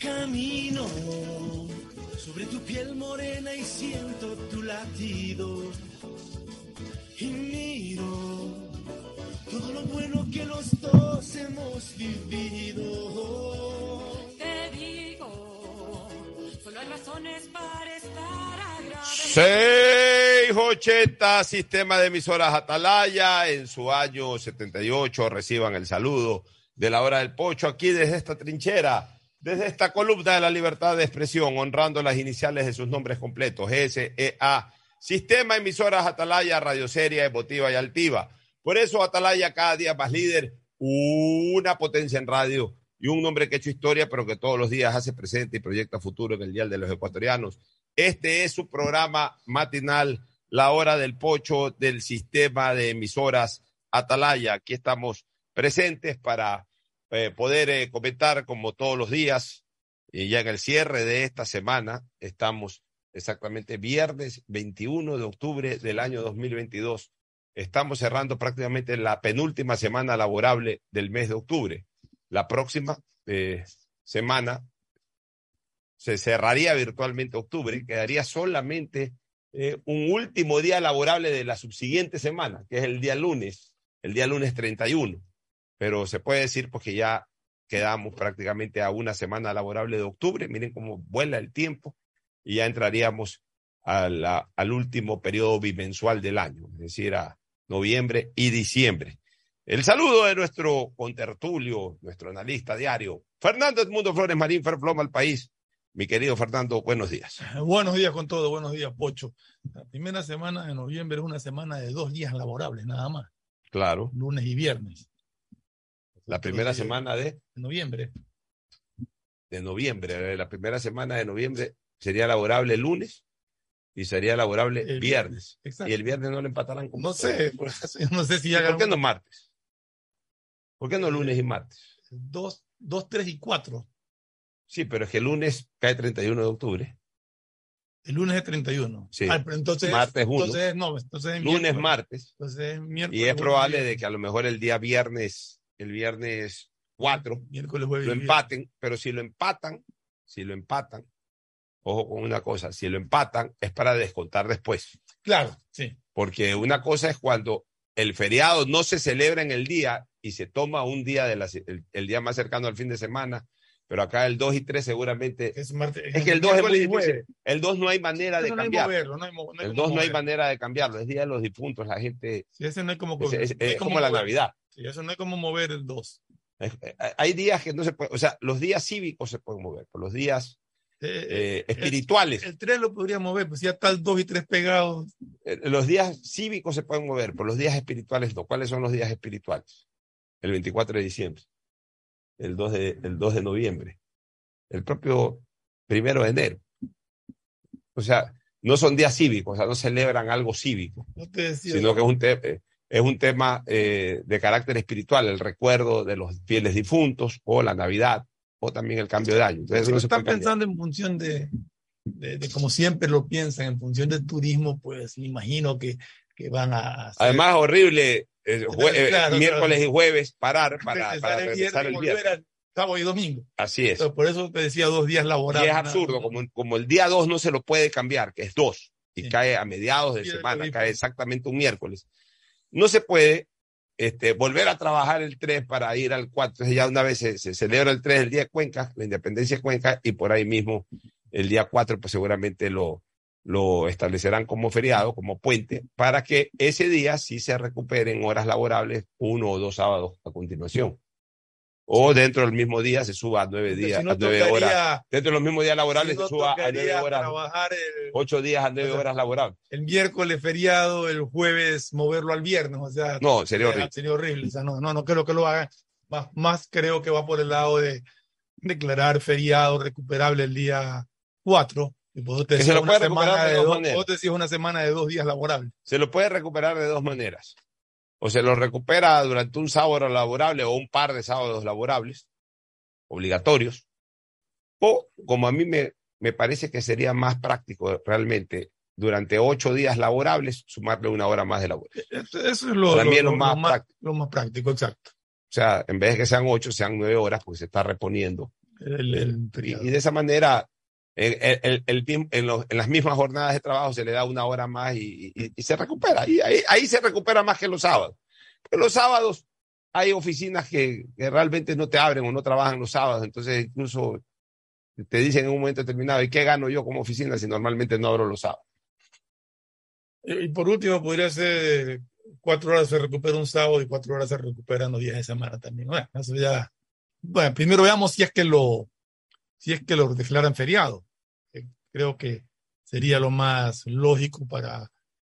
Camino sobre tu piel morena y siento tu latido. Y miro todo lo bueno que los dos hemos vivido. Te digo, solo hay razones para estar agradecido. 680, sistema de emisoras Atalaya, en su año 78, reciban el saludo de la hora del pocho aquí desde esta trinchera, desde esta columna de la libertad de expresión, honrando las iniciales de sus nombres completos, SEA, Sistema Emisoras Atalaya, Radio Seria, Emotiva y Altiva. Por eso Atalaya cada día más líder, una potencia en radio y un nombre que ha hecho historia, pero que todos los días hace presente y proyecta futuro en el Dial de los Ecuatorianos. Este es su programa matinal, la hora del pocho del sistema de emisoras Atalaya. Aquí estamos presentes para eh, poder eh, comentar como todos los días y ya en el cierre de esta semana estamos exactamente viernes 21 de octubre del año 2022. Estamos cerrando prácticamente la penúltima semana laborable del mes de octubre. La próxima eh, semana se cerraría virtualmente octubre, quedaría solamente eh, un último día laborable de la subsiguiente semana, que es el día lunes, el día lunes 31. Pero se puede decir porque ya quedamos prácticamente a una semana laborable de octubre. Miren cómo vuela el tiempo y ya entraríamos a la, al último periodo bimensual del año, es decir, a noviembre y diciembre. El saludo de nuestro contertulio, nuestro analista diario, Fernando Edmundo Flores Marín, Ferfloma al país. Mi querido Fernando, buenos días. Buenos días con todo, buenos días, Pocho. La primera semana de noviembre es una semana de dos días laborables, nada más, Claro, lunes y viernes. La primera semana de, noviembre. de noviembre, eh, la primera semana de noviembre sería laborable el lunes y sería laborable El viernes. Exacto. Y el viernes no lo empatarán con No sé, no sé si ¿Y ya ¿Por qué no martes? ¿Por qué no lunes y martes? dos, dos, tres y cuatro. Sí, pero es que el lunes cae 31 de octubre. El lunes es 31. Sí. Ah, pero entonces, Martes uno. entonces no, entonces es Lunes, martes. Entonces es miércoles. Y es probable de viernes. que a lo mejor el día viernes, el viernes 4, Miércoles, jueves. lo empaten, pero si lo empatan, si lo empatan, ojo con una cosa, si lo empatan es para descontar después. Claro, sí. Porque una cosa es cuando el feriado no se celebra en el día y se toma un día de la, el, el día más cercano al fin de semana, pero acá el 2 y 3 seguramente Es, martes, Es que el 2 es muy jueves. El 2 no hay manera de cambiarlo. moverlo, no hay mo- no hay El como 2 no hay manera de cambiarlo. Es Día de los Difuntos. La gente. Sí, ese no hay como, Es, es- no hay es como la. Navidad. Sí, eso no hay como mover el 2. Es- eh, hay días que no se puede. O sea, los días cívicos se pueden mover, pero los días eh, espirituales. El 3 lo podría mover, pues ya está el 2 y 3 pegados. eh, los días cívicos se pueden mover, pero los días espirituales no. ¿Cuáles son los días espirituales? El 24 de diciembre, el 2 de, el 2 de noviembre, el propio primero de enero. O sea, no son días cívicos, o sea, no celebran algo cívico. No te decía. sino que es un, eh, es un tema eh, de carácter espiritual, el recuerdo de los fieles difuntos, o la Navidad, o también el cambio de año. Entonces, eso no están pensando en función de, de, de como siempre lo piensan, en función del turismo, pues me imagino que, que van a hacer- Además, horrible, eh, jue- eh, Claro, miércoles claro. y jueves parar para, regresar para el regresar el y viernes. volver sábado y domingo. Así es. Entonces, por eso te decía dos días Y laborables. es absurdo, como, como el día 2 no se lo puede cambiar, que es 2, y Sí. cae a mediados de Sí, semana, cae exactamente un miércoles. No se puede este, volver a trabajar el 3 para ir al 4. Entonces ya una vez se, celebra el 3, el día de Cuenca, la independencia de Cuenca, y por ahí mismo el día 4, pues seguramente lo, lo establecerán como feriado, como puente, para que ese día sí se recuperen horas laborables, uno o dos sábados a continuación. O dentro del mismo día se suba a nueve días, si no a nueve horas. tocaría- Dentro de los mismos días laborables si no se suba a nueve horas, trabajar el, ocho días a nueve O sea, horas laborables. el miércoles feriado, el jueves moverlo al viernes. O sea, No, sería horrible. Sería horrible. O sea, no, no, no creo que lo hagan. Más, más creo que va por el lado de declarar feriado recuperable el día 4. Y eso te Que se decía lo una puede recuperar semana de de dos vos te decías una semana de dos días laborables. Se lo puede recuperar de dos maneras. O se lo recupera durante un sábado laborable o un par de sábados laborables, obligatorios. O, como a mí me, me parece que sería más práctico realmente, durante ocho días laborables, sumarle una hora más de labor. Eso, eso es lo, Para mí lo- es lo lo- más práctico. lo más práctico, exacto. O sea, en vez de que sean ocho, sean nueve horas, porque se está reponiendo el, el Y, feriado. y de esa manera, en, las mismas jornadas de trabajo se le da una hora más y, se recupera. Y ahí, se recupera más que los sábados. Los sábados hay oficinas que, que realmente no te abren o no trabajan los sábados. Entonces, incluso te dicen en un momento determinado, ¿y qué gano yo como oficina si normalmente no abro los sábados? Y por último, podría ser cuatro horas se recupera un sábado y cuatro horas se recuperan los días de semana también. Bueno, eso ya. Bueno, primero veamos si es que lo, si es que lo declaran feriado. Creo que sería lo más lógico para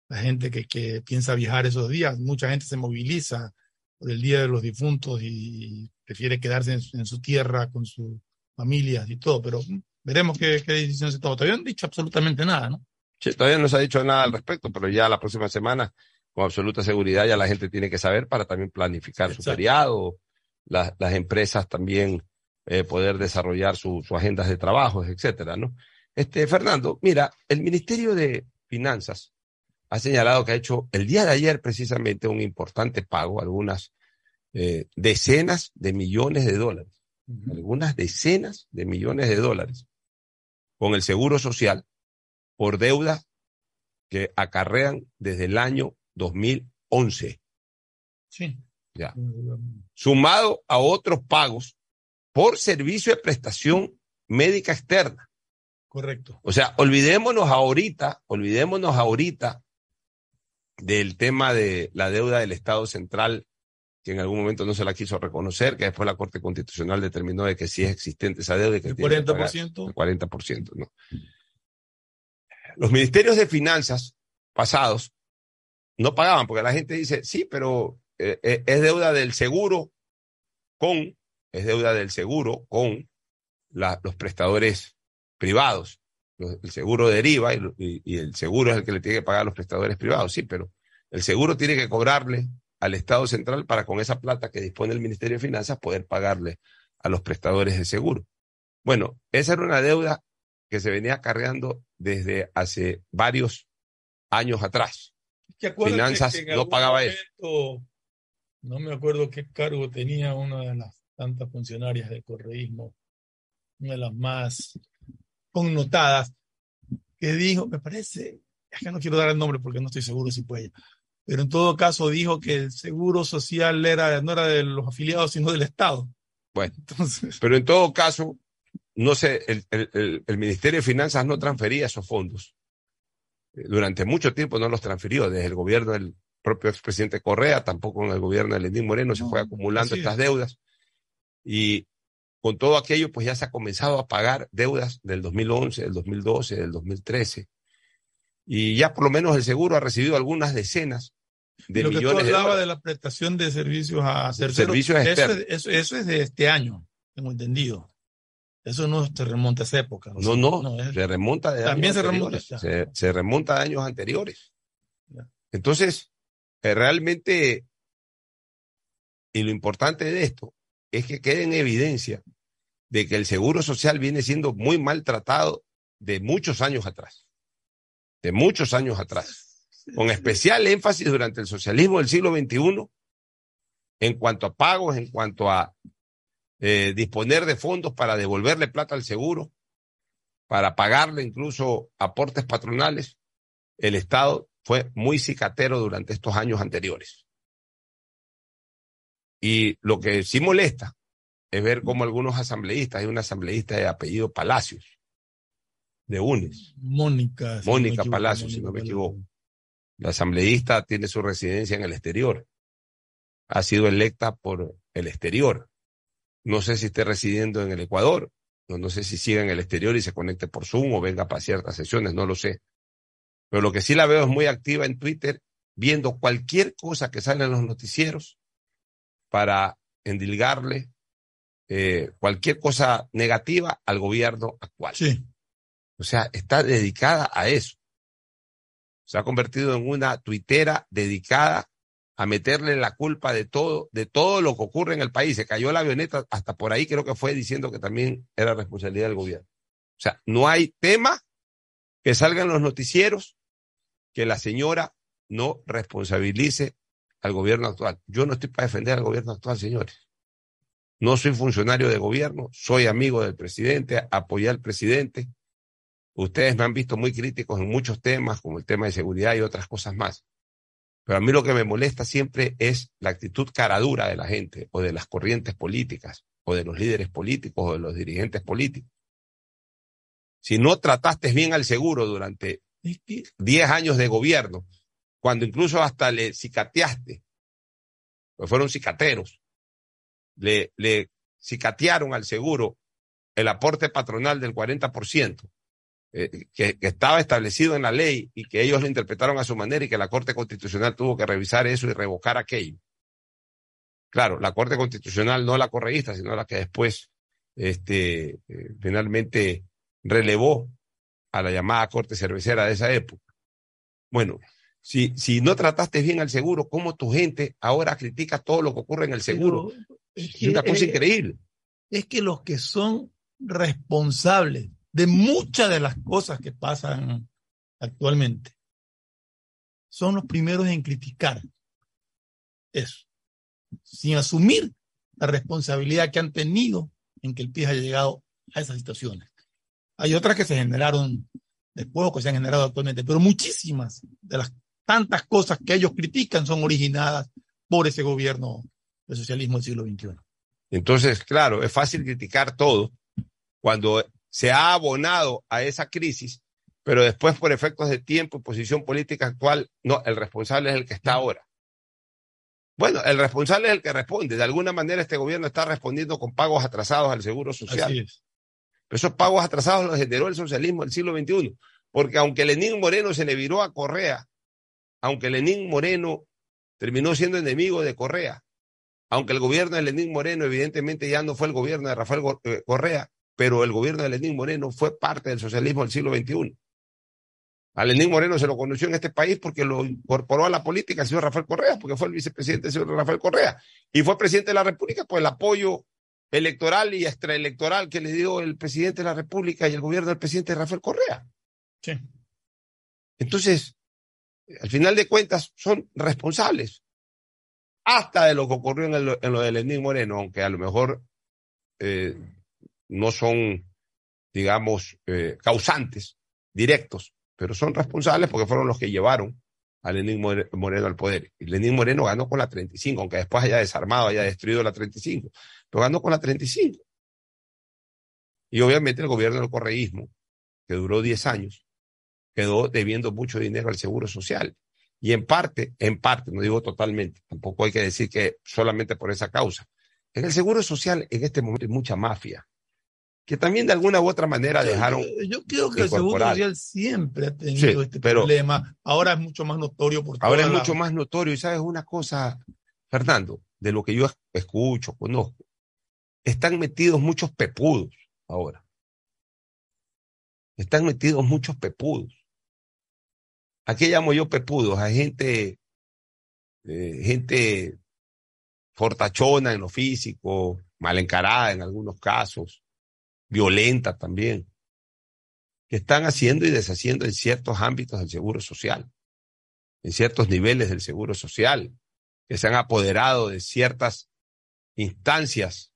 la gente que, que piensa viajar esos días. Mucha gente se moviliza por el Día de los Difuntos y prefiere quedarse en, su- en su tierra con sus familias y todo, pero veremos qué, qué decisión se toma. Todavía no han dicho absolutamente nada, ¿no? Sí, todavía no se ha dicho nada al respecto, pero ya la próxima semana, con absoluta seguridad, ya la gente tiene que saber para también planificar su feriado, las, las empresas también eh, poder desarrollar su- sus agendas de trabajo, etcétera, ¿no? Este, Fernando, mira, el Ministerio de Finanzas ha señalado que ha hecho el día de ayer precisamente un importante pago, algunas eh, decenas de millones de dólares, algunas decenas de millones de dólares con el Seguro Social por deuda que acarrean desde el año 2011, Sí. Ya. sumado a otros pagos por servicio de prestación médica externa. Correcto. O sea, olvidémonos ahorita, olvidémonos ahorita del tema de la deuda del Estado central, que en algún momento no se la quiso reconocer, que después la Corte Constitucional determinó de que sí es existente esa deuda y que El tiene que pagar 40%. el 40%, ¿no? Los ministerios de finanzas pasados no pagaban, porque la gente dice, sí, pero eh, eh, es deuda del seguro con, es deuda del seguro con la- los prestadores privados. El seguro deriva y, lo- y- y el seguro es el que le tiene que pagar a los prestadores privados, sí, pero el seguro tiene que cobrarle al Estado central para con esa plata que dispone el Ministerio de Finanzas poder pagarle a los prestadores de seguro. Bueno, esa era una deuda que se venía acarreando desde hace varios años atrás. ¿Te acuerdas Finanzas que no pagaba eso. momento, No me acuerdo qué cargo tenía una de las tantas funcionarias del correísmo, una de las más connotadas, que dijo, me parece, es que no quiero dar el nombre porque no estoy seguro si fue ella, pero en todo caso dijo que el seguro social era, no era de los afiliados, sino del Estado. Bueno. Entonces, Pero en todo caso, no sé, el, el- el- Ministerio de Finanzas no transfería esos fondos. Eh, Durante mucho tiempo no los transfirió, desde el gobierno del propio expresidente Correa, tampoco en el gobierno de Lenín Moreno, se fue acumulando estas es. deudas. Y con todo aquello, pues ya se ha comenzado a pagar deudas del 2011, del 2012, del 2013. Y ya por lo menos el seguro ha recibido algunas decenas de lo que tú millones de la prestación de servicios a terceros, Servicios eso, eso, eso es de este año, tengo entendido. Eso no se remonta a esa época. ¿o No, no, es- se remonta de También años se remonta. Se, se remonta a años anteriores. Ya. Entonces, eh, realmente, y lo importante de esto es que quede en evidencia de que el seguro social viene siendo muy maltratado de muchos años atrás. De muchos años atrás. Con especial énfasis durante el socialismo del siglo XXI en cuanto a pagos, en cuanto a eh, disponer de fondos para devolverle plata al seguro, para pagarle incluso aportes patronales, el Estado fue muy cicatero durante estos años anteriores. Y lo que sí molesta es ver cómo algunos asambleístas, hay una asambleísta de apellido Palacios, de UNES, Mónica. si no me Mónica Palacios, si no me equivoco. La asambleísta tiene su residencia en el exterior. Ha sido electa por el exterior. No sé si esté residiendo en el Ecuador. No, no sé si siga en el exterior y se conecte por Zoom o venga para ciertas sesiones, no lo sé. Pero lo que sí la veo es muy activa en Twitter, viendo cualquier cosa que sale en los noticieros para endilgarle eh, cualquier cosa negativa al gobierno actual. Sí, O sea, está dedicada a eso. Se ha convertido en una tuitera dedicada a meterle la culpa de todo, de todo lo que ocurre en el país. Se cayó la avioneta, hasta por ahí creo que fue diciendo que también era responsabilidad del gobierno. O sea, no hay tema que salga en los noticieros que la señora no responsabilice al gobierno actual. Yo no estoy para defender al gobierno actual, señores. no soy funcionario de gobierno, soy amigo del presidente, apoyé al presidente. Ustedes me han visto muy críticos en muchos temas, como el tema de seguridad y otras cosas más. Pero a mí lo que me molesta siempre es la actitud caradura de la gente o de las corrientes políticas o de los líderes políticos o de los dirigentes políticos. Si no trataste bien al seguro durante 10 años de gobierno, cuando incluso hasta le cicateaste, pues fueron cicateros, le, le cicatearon al seguro el aporte patronal del 40%, eh, que, que, estaba establecido en la ley y que ellos lo interpretaron a su manera y que la Corte Constitucional tuvo que revisar eso y revocar aquello. Claro, la Corte Constitucional no la correísta, sino la que después este, eh, finalmente relevó a la llamada Corte Cervecera de esa época. Bueno, si, si no trataste bien al seguro, ¿cómo tu gente ahora critica todo lo que ocurre en el seguro? Es, que, es una cosa eh, increíble. Es que los que son responsables de muchas de las cosas que pasan actualmente son los primeros en criticar eso, sin asumir la responsabilidad que han tenido en que el país haya llegado a esas situaciones. Hay otras que se generaron después o que se han generado actualmente, pero muchísimas de las tantas cosas que ellos critican son originadas por ese gobierno del socialismo del siglo XXI. Entonces, claro, es fácil criticar todo cuando se ha abonado a esa crisis, pero después por efectos de tiempo y posición política actual, no, el responsable es el que está ahora. Bueno, el responsable es el que responde. De alguna manera este gobierno está respondiendo con pagos atrasados al Seguro Social. Es. Pero esos pagos atrasados los generó el socialismo del siglo XXI. Porque aunque Lenín Moreno se le viró a Correa, aunque Lenín Moreno terminó siendo enemigo de Correa, aunque el gobierno de Lenín Moreno evidentemente ya no fue el gobierno de Rafael eh, Correa, pero el gobierno de Lenín Moreno fue parte del socialismo del siglo XXI. A Lenín Moreno se lo conoció en este país porque lo incorporó a la política el señor Rafael Correa, porque fue el vicepresidente del señor Rafael Correa. Y fue presidente de la República por el apoyo electoral y extraelectoral que le dio el presidente de la República y el gobierno del presidente Rafael Correa. Sí. Entonces, al final de cuentas, son responsables hasta de lo que ocurrió en, lo de Lenín Moreno, aunque a lo mejor eh, no son, digamos, eh, causantes directos, pero son responsables porque fueron los que llevaron a Lenín Moreno al poder. Y Lenín Moreno ganó con la 35, aunque después haya desarmado, haya destruido la 35, pero ganó con la 35. Y obviamente el gobierno del correísmo, que duró 10 años, quedó debiendo mucho dinero al Seguro Social. Y en parte, en parte, no digo totalmente, tampoco hay que decir que solamente por esa causa. En el Seguro Social en este momento hay mucha mafia que también de alguna u otra manera dejaron. Yo creo que el Seguro Social siempre ha tenido este problema. Ahora es mucho más notorio. Por ahora es mucho más notorio. Y sabes una cosa, Fernando, de lo que yo escucho, conozco, están metidos muchos pepudos ahora. Están metidos muchos pepudos. ¿A qué llamo yo pepudos? A gente, eh, gente fortachona en lo físico, mal encarada en algunos casos, violenta también, que están haciendo y deshaciendo en ciertos ámbitos del seguro social, en ciertos niveles del seguro social, que se han apoderado de ciertas instancias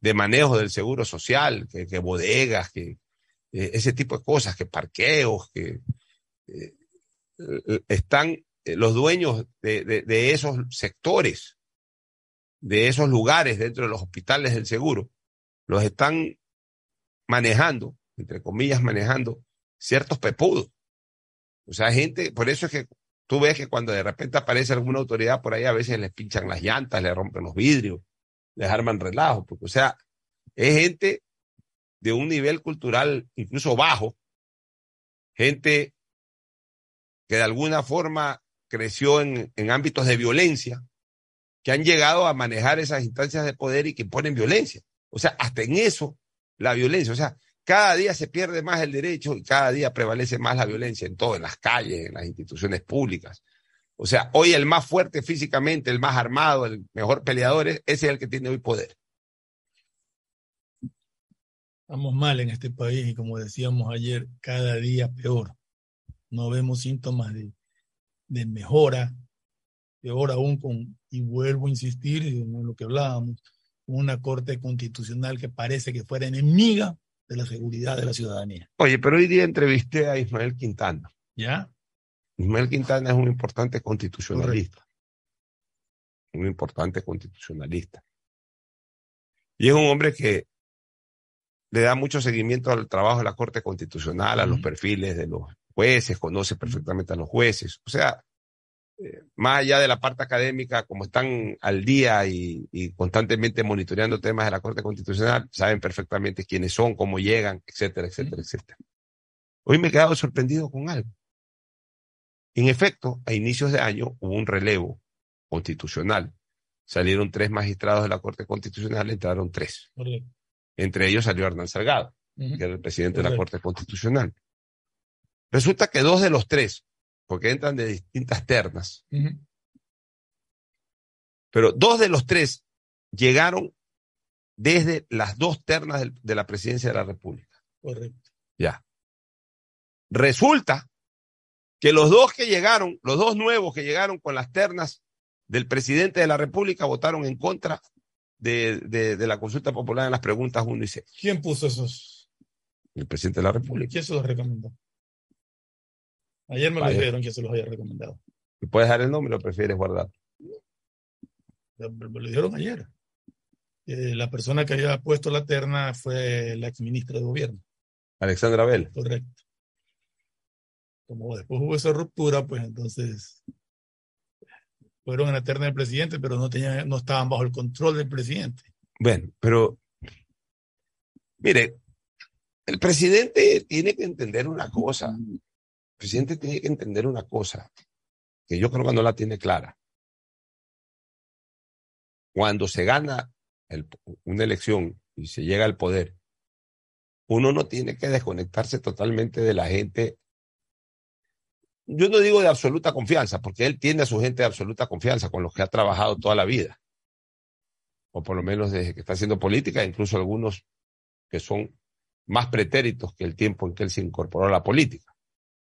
de manejo del seguro social, que, bodegas, que eh, ese tipo de cosas, que parqueos, que eh, están eh, los dueños de esos sectores, de esos lugares dentro de los hospitales del seguro, los están manejando, entre comillas, manejando ciertos pepudos. O sea, gente, por eso es que tú ves que cuando de repente aparece alguna autoridad por ahí, a veces les pinchan las llantas, les rompen los vidrios, les arman relajo, porque, o sea, es gente de un nivel cultural incluso bajo, gente que de alguna forma creció en, ámbitos de violencia, que han llegado a manejar esas instancias de poder y que ponen violencia. O sea, hasta en eso la violencia. O sea, cada día se pierde más el derecho y cada día prevalece más la violencia en todo, en las calles, en las instituciones públicas. O sea, hoy el más fuerte físicamente, el más armado, el mejor peleador, ese es el que tiene hoy poder. Estamos mal en este país y como decíamos ayer, cada día peor. No vemos síntomas de, de mejora, peor aún con, y vuelvo a insistir en lo que hablábamos, una corte constitucional que parece que fuera enemiga de la seguridad de la ciudadanía. Oye, pero hoy día entrevisté a Ismael Quintana. ¿Ya? Ismael Quintana es un importante constitucionalista. Un importante constitucionalista. Y es un hombre que le da mucho seguimiento al trabajo de la Corte Constitucional, a los perfiles de los jueces, conoce perfectamente a los jueces. O sea, eh, más allá de la parte académica, como están al día y, y constantemente monitoreando temas de la Corte Constitucional, saben perfectamente quiénes son, cómo llegan, etcétera, etcétera, etcétera. Hoy me he quedado sorprendido con algo. En efecto, a inicios de año hubo un relevo constitucional. Salieron tres magistrados de la Corte Constitucional, entraron tres. Entre ellos salió Hernán Salgado, que era el presidente de la. Corte Constitucional. Resulta que dos de los tres, porque entran de distintas ternas, pero dos de los tres llegaron desde las dos ternas de la presidencia de la República. Correcto. Ya. Resulta que los dos que llegaron, los dos nuevos que llegaron con las ternas del presidente de la República votaron en contra de, de- de la consulta popular en las preguntas 1 y 6. ¿Quién puso esos? El presidente de la República. ¿Quién se los recomendó? Ayer me lo dijeron que se los había recomendado. ¿Y puedes dar el nombre o prefieres guardar? Me me lo dijeron ayer. Eh, la persona que había puesto la terna fue la exministra de gobierno. Alexandra Bell. Correcto. Como después hubo esa ruptura, pues entonces fueron en la terna del presidente, pero no, tenían, no estaban bajo el control del presidente. Bueno, pero mire, el presidente tiene que entender una cosa. El presidente tiene que entender una cosa que yo creo que no la tiene clara. Cuando se gana una elección y se llega al poder, uno no tiene que desconectarse totalmente de la gente. Yo no digo de absoluta confianza, porque él tiene a su gente de absoluta confianza con los que ha trabajado toda la vida o por lo menos desde que está haciendo política, incluso algunos que son más pretéritos que el tiempo en que él se incorporó a la política.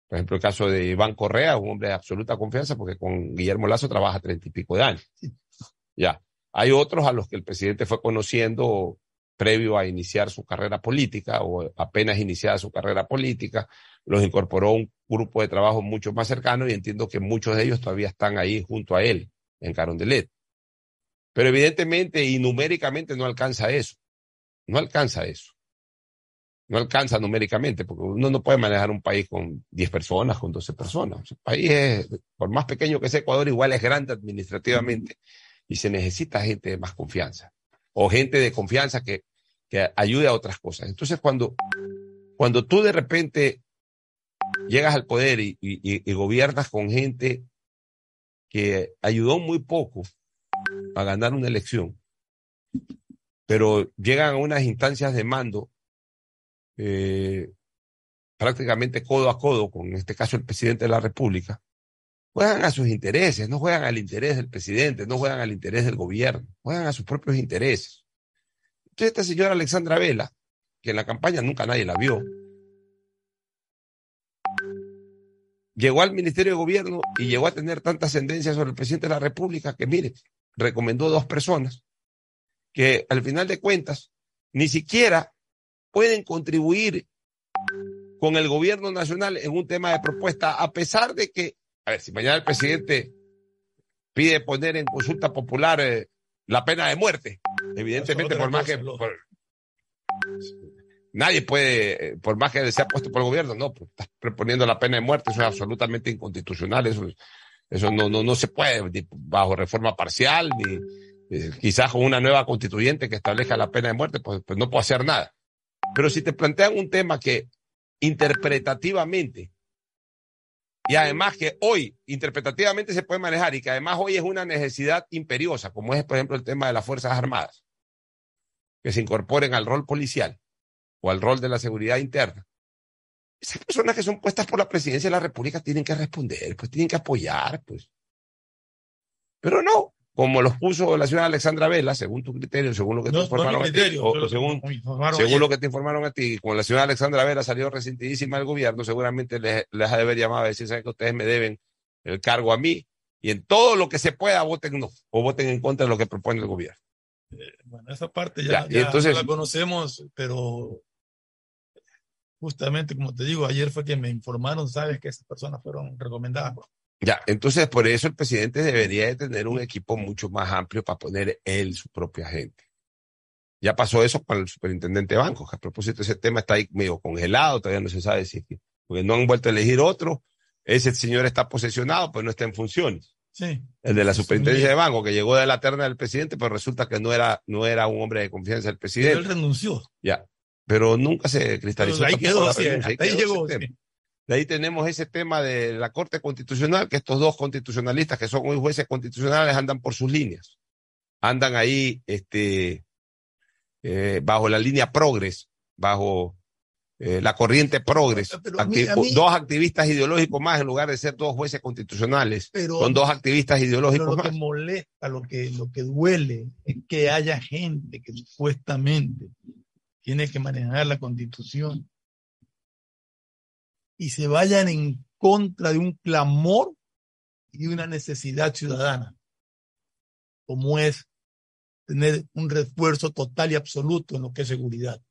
Por ejemplo, el caso de Iván Correa, un hombre de absoluta confianza, porque con Guillermo Lazo trabaja treinta y pico de años. Ya. Hay otros a los que el presidente fue conociendo previo a iniciar su carrera política o apenas iniciada su carrera política, los incorporó a un grupo de trabajo mucho más cercano y entiendo que muchos de ellos todavía están ahí junto a él, en Carondelet. Pero evidentemente y numéricamente no alcanza eso. No alcanza eso. No alcanza numéricamente, porque uno no puede manejar un país con 10 personas, con 12 personas. El país es, por más pequeño que sea Ecuador, igual es grande administrativamente y se necesita gente de más confianza o gente de confianza que, que ayude a otras cosas. Entonces, cuando, cuando tú de repente llegas al poder y, y- y gobiernas con gente que ayudó muy poco a ganar una elección, pero llegan a unas instancias de mando eh, prácticamente codo a codo con, este caso, el presidente de la República, juegan a sus intereses, no juegan al interés del presidente, no juegan al interés del gobierno, juegan a sus propios intereses. Entonces, esta señora Alexandra Vela, que en la campaña nunca nadie la vio, llegó al Ministerio de Gobierno y llegó a tener tanta ascendencia sobre el presidente de la República que, mire, recomendó dos personas que al final de cuentas ni siquiera pueden contribuir con el gobierno nacional en un tema de propuesta, a pesar de que, a ver, si mañana el presidente pide poner en consulta popular eh, la pena de muerte, evidentemente, por más que... por- nadie puede, eh, por más que sea puesto por el gobierno, no, pues estás proponiendo la pena de muerte, eso es absolutamente inconstitucional, eso, eso no, no, no se puede, ni bajo reforma parcial, ni eh, quizás con una nueva constituyente que establezca la pena de muerte, pues, pues no puedo hacer nada. Pero si te plantean un tema que interpretativamente, y además que hoy interpretativamente se puede manejar y que además hoy es una necesidad imperiosa, como es por ejemplo el tema de las Fuerzas Armadas, que se incorporen al rol policial o al rol de la seguridad interna. Esas personas que son puestas por la presidencia de la República tienen que responder, pues tienen que apoyar, pues. Pero no, como los puso la señora Alexandra Vela, según tu criterio, según lo que te no informaron a ti, o- según, lo que te informaron a ti, cuando la señora Alexandra Vera salió resentidísima del gobierno, seguramente les, les ha de haber llamado a decir, ¿saben que ustedes me deben el cargo a mí? Y en todo lo que se pueda, voten no, o voten en contra de lo que propone el gobierno. Eh, bueno, esa parte ya, Ya, y ya entonces- la conocemos, pero justamente, como te digo, ayer fue que me informaron, sabes, que esas personas fueron recomendadas. Ya, entonces por eso el presidente debería de tener un equipo mucho más amplio para poner él su propia gente. Ya pasó eso con el superintendente de bancos, que a propósito ese tema está ahí medio congelado, todavía no se sabe si, porque no han vuelto a elegir otro. Ese señor está posesionado, pues no está en funciones. Sí, El de la superintendencia sí. de banco, que llegó de la terna del presidente, pero resulta que no era, no era un hombre de confianza del pero presidente. él renunció. Ya. Pero nunca se cristalizó. Pero ahí quedó, sí, ahí quedó llegó. De ahí tenemos ese tema de la Corte Constitucional, que estos dos constitucionalistas que son hoy jueces constitucionales andan por sus líneas. Andan ahí este, eh, bajo la línea progres, bajo eh, la corriente progres. Pero mí- mí- Dos activistas ideológicos más en lugar de ser dos jueces constitucionales. Pero, Son dos activistas pero ideológicos lo que molesta, lo que, lo que duele, es que haya gente que supuestamente tiene que manejar la constitución y se vayan en contra de un clamor y una necesidad ciudadana, como es tener un refuerzo total y absoluto en lo que es seguridad.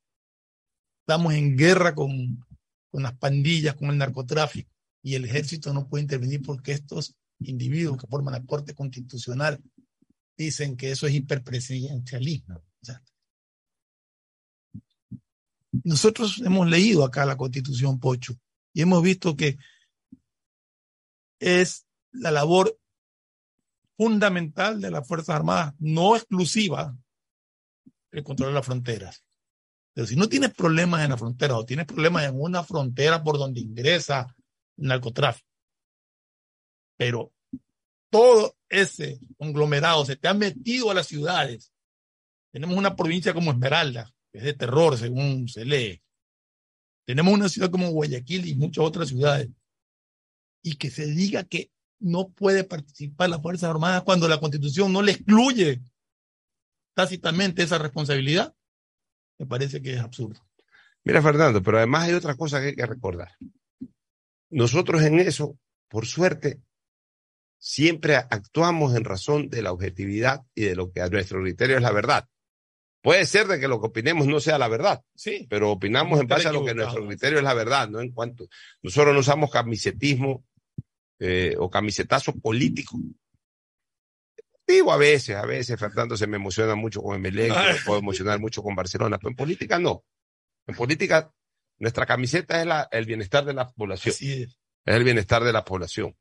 Estamos en guerra con, con las pandillas, con el narcotráfico, y el ejército no puede intervenir porque estos individuos que forman la Corte Constitucional dicen que eso es hiperpresidencialismo. Nosotros hemos leído acá la Constitución, Pocho, y hemos visto que es la labor fundamental de las Fuerzas Armadas, no exclusiva, el control de las fronteras. Pero si no tienes problemas en la frontera o tienes problemas en una frontera por donde ingresa el narcotráfico, pero todo ese conglomerado se te ha metido a las ciudades. Tenemos una provincia como Esmeralda, que es de terror, según se lee. Tenemos una ciudad como Guayaquil y muchas otras ciudades. Y que se diga que no puede participar las Fuerzas Armadas cuando la Constitución no le excluye tácitamente esa responsabilidad, me parece que es absurdo. Mira, Fernando, pero además hay otra cosa que hay que recordar. Nosotros en eso, por suerte, siempre actuamos en razón de la objetividad y de lo que a nuestro criterio es la verdad. Puede ser de que lo que opinemos no sea la verdad, Sí, pero opinamos en base a lo que nuestro criterio es la verdad, no en cuanto nosotros no usamos camisetismo eh, o camisetazo político. Digo a veces, a veces Fernando se me emociona mucho con Emelec, me puedo emocionar mucho con Barcelona, pero en política no. En política nuestra camiseta es la- el bienestar de la población, así es. es el bienestar de la población.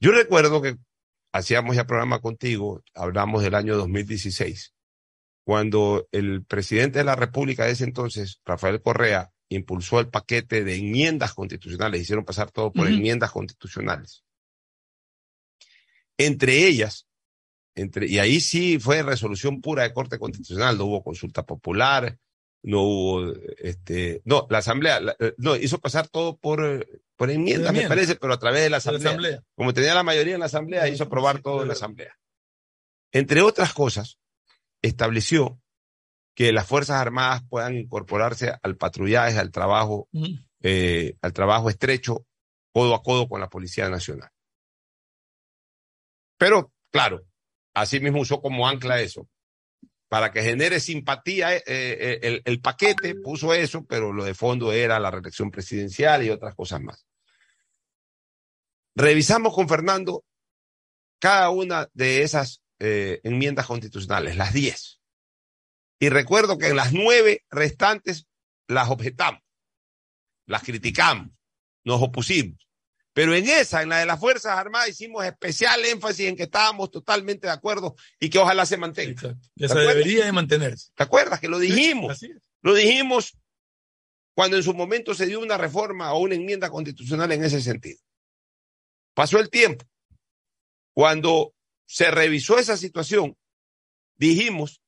Yo recuerdo que hacíamos ya programa contigo, hablamos del año 2016, cuando el presidente de la República de ese entonces, Rafael Correa, impulsó el paquete de enmiendas constitucionales, hicieron pasar todo por enmiendas constitucionales. Entre ellas, entre, y ahí sí fue resolución pura de Corte Constitucional, no hubo consulta popular, no hubo, este, no, la Asamblea, la- eh, no, hizo pasar todo por, por enmiendas, me parece, pero a través de la Asamblea. Como tenía la mayoría en la Asamblea, hizo aprobar todo en la. Asamblea. Entre otras cosas, estableció que las Fuerzas Armadas puedan incorporarse al patrullaje, al trabajo, eh, al trabajo estrecho, codo a codo con la Policía Nacional. Pero, claro, así mismo usó como ancla eso. Para que genere simpatía, eh, eh, el, el paquete puso eso, pero lo de fondo era la reelección presidencial y otras cosas más. Revisamos con Fernando cada una de esas eh, enmiendas constitucionales, las 10. Y recuerdo que en las nueve restantes las objetamos, las criticamos, nos opusimos. Pero en esa, en la de las Fuerzas Armadas, hicimos especial énfasis en que estábamos totalmente de acuerdo y que ojalá se mantenga. Exacto. Debería de mantenerse. ¿Te acuerdas que lo dijimos? Lo dijimos cuando en su momento se dio una reforma o una enmienda constitucional en ese sentido. Pasó el tiempo. Cuando se revisó esa situación, dijimos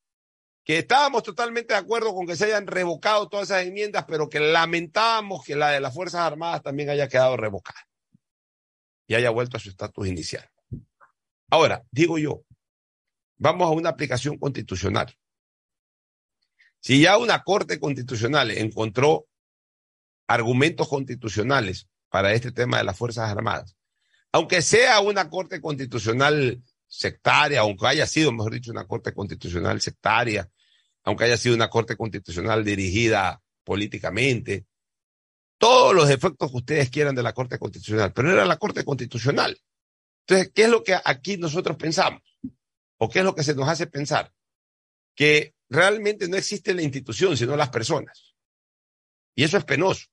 que estábamos totalmente de acuerdo con que se hayan revocado todas esas enmiendas, pero que lamentábamos que la de las Fuerzas Armadas también haya quedado revocada y haya vuelto a su estatus inicial. Ahora, digo yo, vamos a una aplicación constitucional. Si ya una Corte Constitucional encontró argumentos constitucionales para este tema de las Fuerzas Armadas, aunque sea una Corte Constitucional sectaria, aunque haya sido, mejor dicho, una Corte Constitucional sectaria, aunque haya sido una Corte Constitucional dirigida políticamente, todos los efectos que ustedes quieran de la Corte Constitucional, pero era la Corte Constitucional. Entonces, ¿qué es lo que aquí nosotros pensamos? ¿O qué es lo que se nos hace pensar? Que realmente no existe la institución, sino las personas. Y eso es penoso.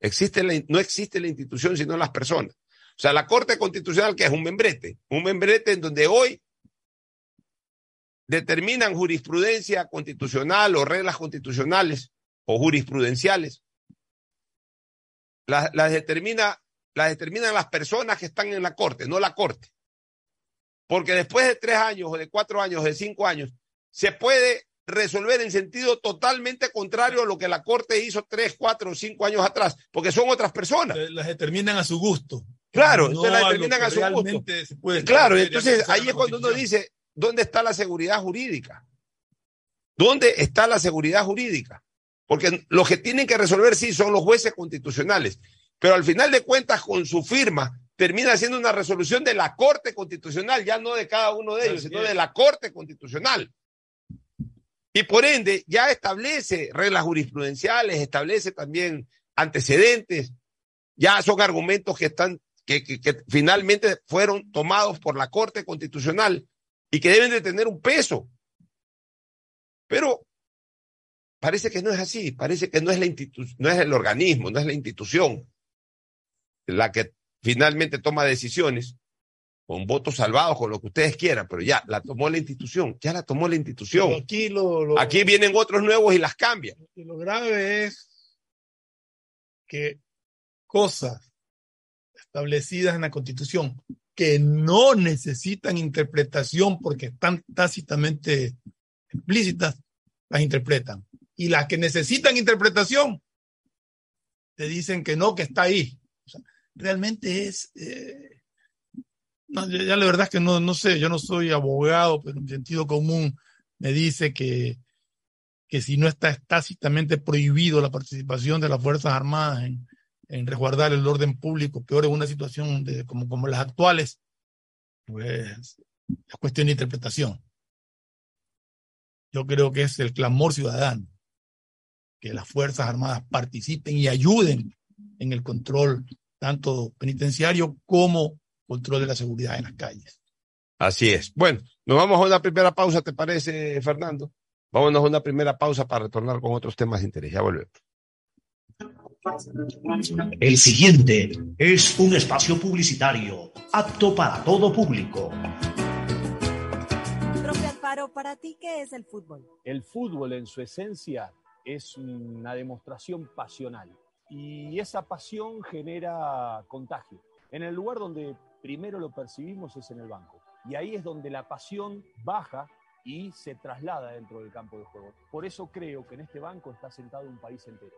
No existe la institución, sino las personas. O sea, la Corte Constitucional, que es un membrete, un membrete en donde hoy determinan jurisprudencia constitucional o reglas constitucionales o jurisprudenciales, las, determina, las determinan las personas que están en la Corte, no la Corte. Porque después de tres años o de cuatro años o de cinco años, se puede resolver en sentido totalmente contrario a lo que la Corte hizo tres, cuatro o cinco años atrás, porque son otras personas. Las determinan a su gusto. Claro, entonces las determinan a, su gusto. Claro, entonces ahí es cuando uno dice, ¿dónde está la seguridad jurídica? ¿Dónde está la seguridad jurídica? Porque los que tienen que resolver sí son los jueces constitucionales, pero al final de cuentas con su firma termina siendo una resolución de la Corte Constitucional, ya no de cada uno de ellos, sino de la Corte Constitucional. Y por ende ya establece reglas jurisprudenciales, establece también antecedentes, ya son argumentos que están, que, que, finalmente fueron tomados por la Corte Constitucional y que deben de tener un peso. Pero parece que no es así, parece que no es la institución, no es el organismo, no es la institución la que finalmente toma decisiones, con votos salvados, con lo que ustedes quieran, pero ya la tomó la institución, ya la tomó la institución. aquí, lo, aquí vienen otros nuevos y las cambian. Y lo grave es que cosas establecidas en la constitución que no necesitan interpretación porque están tácitamente explícitas, las interpretan. Y las que necesitan interpretación, te dicen que no, que está ahí. realmente es... Eh, no, ya la verdad es que no, no sé, yo no soy abogado, pero en sentido común me dice que, que si no está tácitamente prohibido la participación de las Fuerzas Armadas en, en resguardar el orden público, peor en una situación de, como, como las actuales, pues es cuestión de interpretación. Yo creo que es el clamor ciudadano, que las Fuerzas Armadas participen y ayuden en el control tanto penitenciario como control de la seguridad en las calles. Así es. Bueno, nos vamos a una primera pausa, ¿te parece, Fernando? Vámonos a una primera pausa para retornar con otros temas de interés. Ya volvemos. El siguiente es un espacio publicitario apto para todo público. Profe Alfaro, ¿para ti qué es el fútbol? El fútbol en su esencia es una demostración pasional y esa pasión genera contagio. En el lugar donde primero lo percibimos es en el banco. Y ahí es donde la pasión baja y se traslada dentro del campo de juego. Por eso creo que en este banco está sentado un país entero.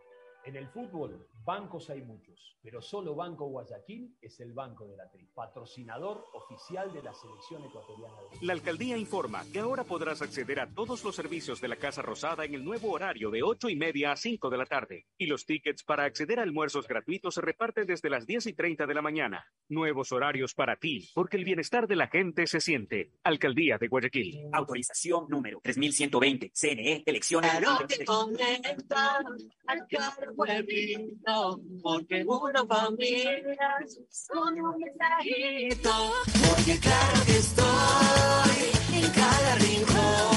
En el fútbol, bancos hay muchos, pero solo Banco Guayaquil es el banco de la tri, patrocinador oficial de la selección ecuatoriana. De la alcaldía informa que ahora podrás acceder a todos los servicios de la Casa Rosada en el nuevo horario de 8 y media a 5 de la tarde. Y los tickets para acceder a almuerzos gratuitos se reparten desde las 10 y 30 de la mañana. Nuevos horarios para ti, porque el bienestar de la gente se siente. Alcaldía de Guayaquil. Autorización número 3120. CNE, elecciones pueblito, porque una familia son un mensajito, porque claro que estoy en cada rincón,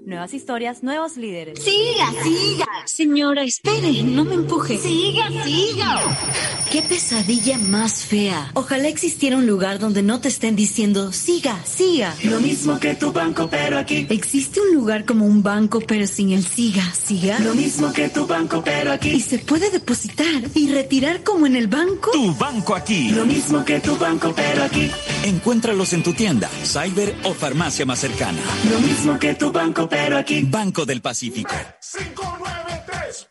Nuevas historias, nuevos líderes. Siga, siga. Señora, espere, no me empuje. Siga, siga. Qué pesadilla más fea. Ojalá existiera un lugar donde no te estén diciendo, siga, siga. Lo mismo que tu banco, pero aquí. ¿Existe un lugar como un banco pero sin el siga, siga? Lo mismo que tu banco, pero ¿Y aquí. se puede depositar y retirar como en el banco? Tu banco aquí. Lo mismo que tu banco, pero aquí. Encuéntralos en tu tienda, cyber o farmacia más cercana. Lo mismo que tu banco, pero aquí. Banco del Pacífico. 593.es.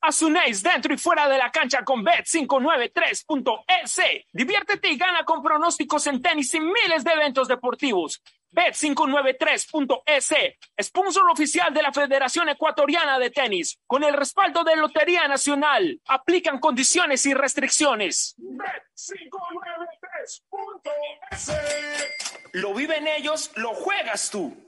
Asunéis dentro y fuera de la cancha con Bet593.es. Diviértete y gana con pronósticos en tenis y miles de eventos deportivos. Bet593.es, sponsor oficial de la Federación Ecuatoriana de Tenis, con el respaldo de Lotería Nacional. Aplican condiciones y restricciones. Bet593.es. Lo viven ellos, lo juegas tú.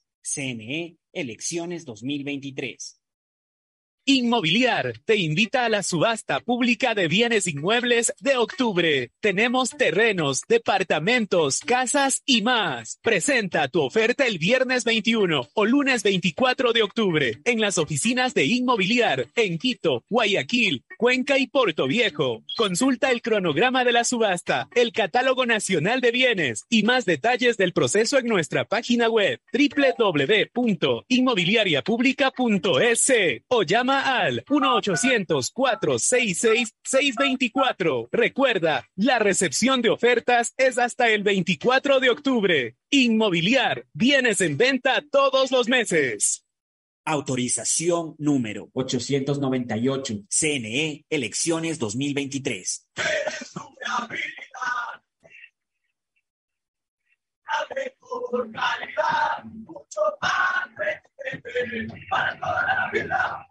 CNE, elecciones 2023. Inmobiliar te invita a la subasta pública de bienes inmuebles de octubre. Tenemos terrenos, departamentos, casas y más. Presenta tu oferta el viernes 21 o lunes 24 de octubre en las oficinas de Inmobiliar en Quito, Guayaquil, Cuenca y Puerto Viejo. Consulta el cronograma de la subasta, el catálogo nacional de bienes y más detalles del proceso en nuestra página web www.inmobiliariapublica.es o llama al 1-800-466-624. Recuerda, la recepción de ofertas es hasta el 24 de octubre. Inmobiliar, bienes en venta todos los meses. Autorización número 898. CNE, elecciones 2023. Por calidad, mucho más para toda la vida.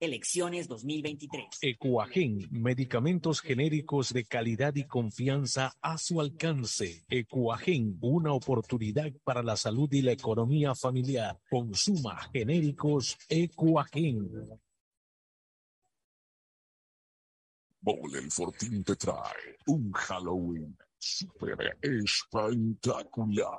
elecciones 2023. Ecuagen, medicamentos genéricos de calidad y confianza a su alcance. Ecuagen, una oportunidad para la salud y la economía familiar. Consuma genéricos Ecuagen. Bol el Fortín te trae un Halloween super espectacular.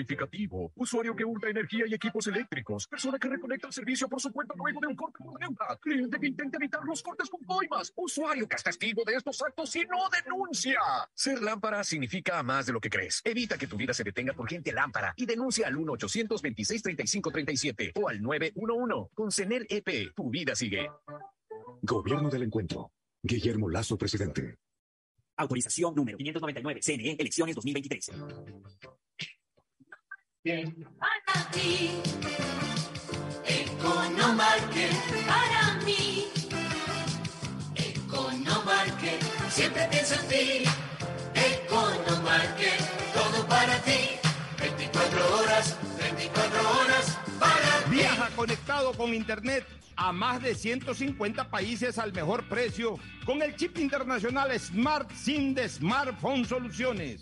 calificativo. Usuario que hurta energía y equipos eléctricos. Persona que reconecta el servicio por su cuenta luego de un corte por deuda. Cliente que intenta evitar los cortes con coimas. Usuario que es testigo de estos actos y no denuncia. Ser lámpara significa más de lo que crees. Evita que tu vida se detenga por gente lámpara y denuncia al 1-826-3537 o al 911. Con CENER EP, tu vida sigue. Gobierno del Encuentro. Guillermo Lazo, presidente. Autorización número 599, CNE, elecciones 2023. Para ti, Economarket, para mí. Economarket, siempre pienso en ti. Economarket, todo para ti. 24 horas, 24 horas para ti. Viaja conectado con Internet a más de 150 países al mejor precio con el chip internacional Smart SIM de Smartphone Soluciones.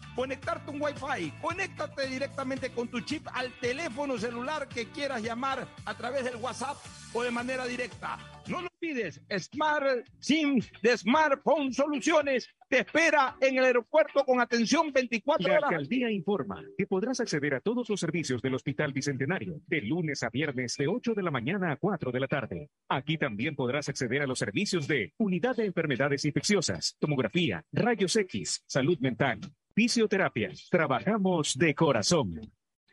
conectarte un Wi-Fi. Conéctate directamente con tu chip al teléfono celular que quieras llamar a través del WhatsApp o de manera directa. No lo olvides, Smart SIM de Smartphone Soluciones te espera en el aeropuerto con atención 24 La horas. alcaldía informa que podrás acceder a todos los servicios del Hospital Bicentenario de lunes a viernes de 8 de la mañana a 4 de la tarde. Aquí también podrás acceder a los servicios de Unidad de Enfermedades Infecciosas, Tomografía, Rayos X, Salud Mental, Fisioterapia. Trabajamos de corazón.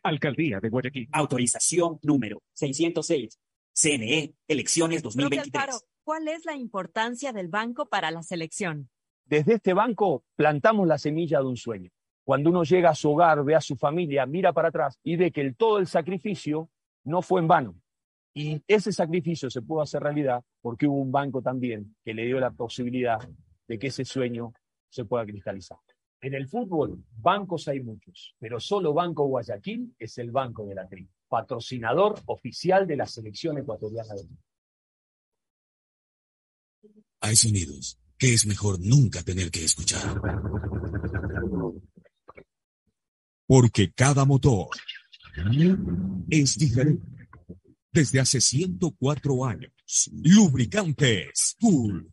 Alcaldía de Guayaquil. Autorización número 606, CNE, elecciones Profe 2023. Alfaro, ¿cuál es la importancia del banco para la selección? Desde este banco plantamos la semilla de un sueño. Cuando uno llega a su hogar, ve a su familia, mira para atrás y ve que el, todo el sacrificio no fue en vano. Y ese sacrificio se pudo hacer realidad porque hubo un banco también que le dio la posibilidad de que ese sueño se pueda cristalizar. En el fútbol, bancos hay muchos, pero solo Banco Guayaquil es el banco de la tri, patrocinador oficial de la selección ecuatoriana de. Hay sonidos que es mejor nunca tener que escuchar. Porque cada motor es diferente. Desde hace 104 años, Lubricantes Cool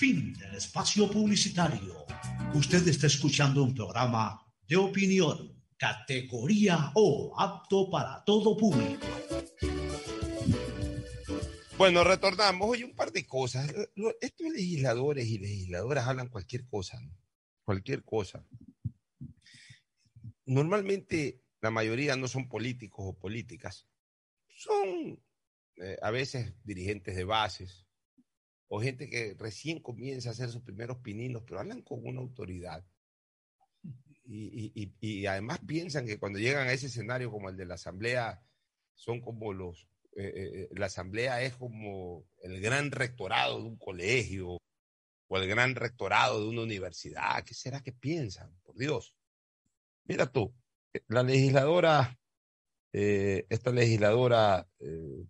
Fin del espacio publicitario. Usted está escuchando un programa de opinión, categoría O, apto para todo público. Bueno, retornamos. Oye, un par de cosas. Estos legisladores y legisladoras hablan cualquier cosa. Cualquier cosa. Normalmente la mayoría no son políticos o políticas. Son eh, a veces dirigentes de bases o gente que recién comienza a hacer sus primeros pininos, pero hablan con una autoridad. Y, y- y- además piensan que cuando llegan a ese escenario como el de la Asamblea, son como los eh, eh, la asamblea es como el gran rectorado de un colegio o el gran rectorado de una universidad. ¿Qué será que piensan? Por Dios. Mira tú, eh, la legisladora, eh, esta legisladora eh,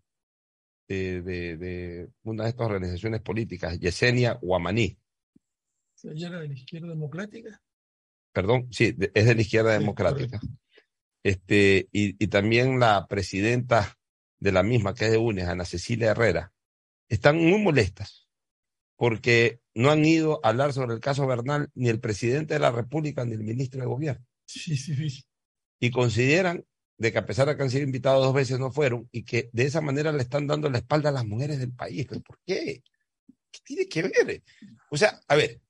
de, de- de una de estas organizaciones políticas, Yesenia Guamaní, Señora de la izquierda democrática. perdón, sí, de- es de la izquierda democrática. Este, y, y también la presidenta de la misma, que es de UNES, Ana Cecilia Herrera, están muy molestas porque no han ido a hablar sobre el caso Bernal ni el presidente de la República ni el ministro de Gobierno. Sí, sí, sí. Y consideran de que a pesar de que han sido invitados dos veces no fueron y que de esa manera le están dando la espalda a las mujeres del país. ¿Pero por qué? ¿Qué tiene que ver? O sea, a ver,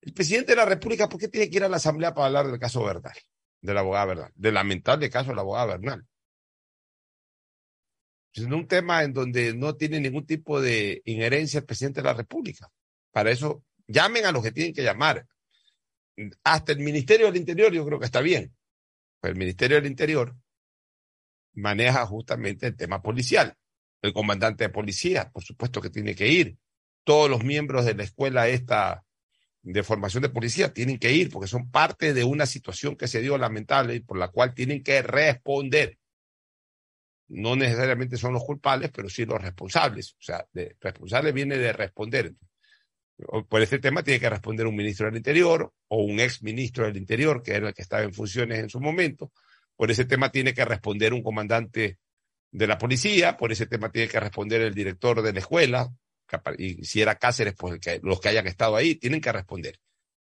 El presidente de la República, ¿por qué tiene que ir a la Asamblea para hablar del caso Bernal? De la abogada Bernal, del lamentable caso de la abogada Bernal. Es un tema en donde no tiene ningún tipo de injerencia el presidente de la República. Para eso, llamen a los que tienen que llamar. Hasta el Ministerio del Interior yo creo que está bien. El Ministerio del Interior maneja justamente el tema policial. El comandante de policía, por supuesto que tiene que ir. Todos los miembros de la escuela esta de formación de policía tienen que ir porque son parte de una situación que se dio lamentable y por la cual tienen que responder. No necesariamente son los culpables, pero sí los responsables. O sea, de, responsable viene de responder. Por este tema tiene que responder un ministro del Interior o un ex ministro del Interior, que era el que estaba en funciones en su momento. Por ese tema tiene que responder un comandante de la policía, por ese tema tiene que responder el director de la escuela, y si era Cáceres, pues que, los que hayan estado ahí tienen que responder.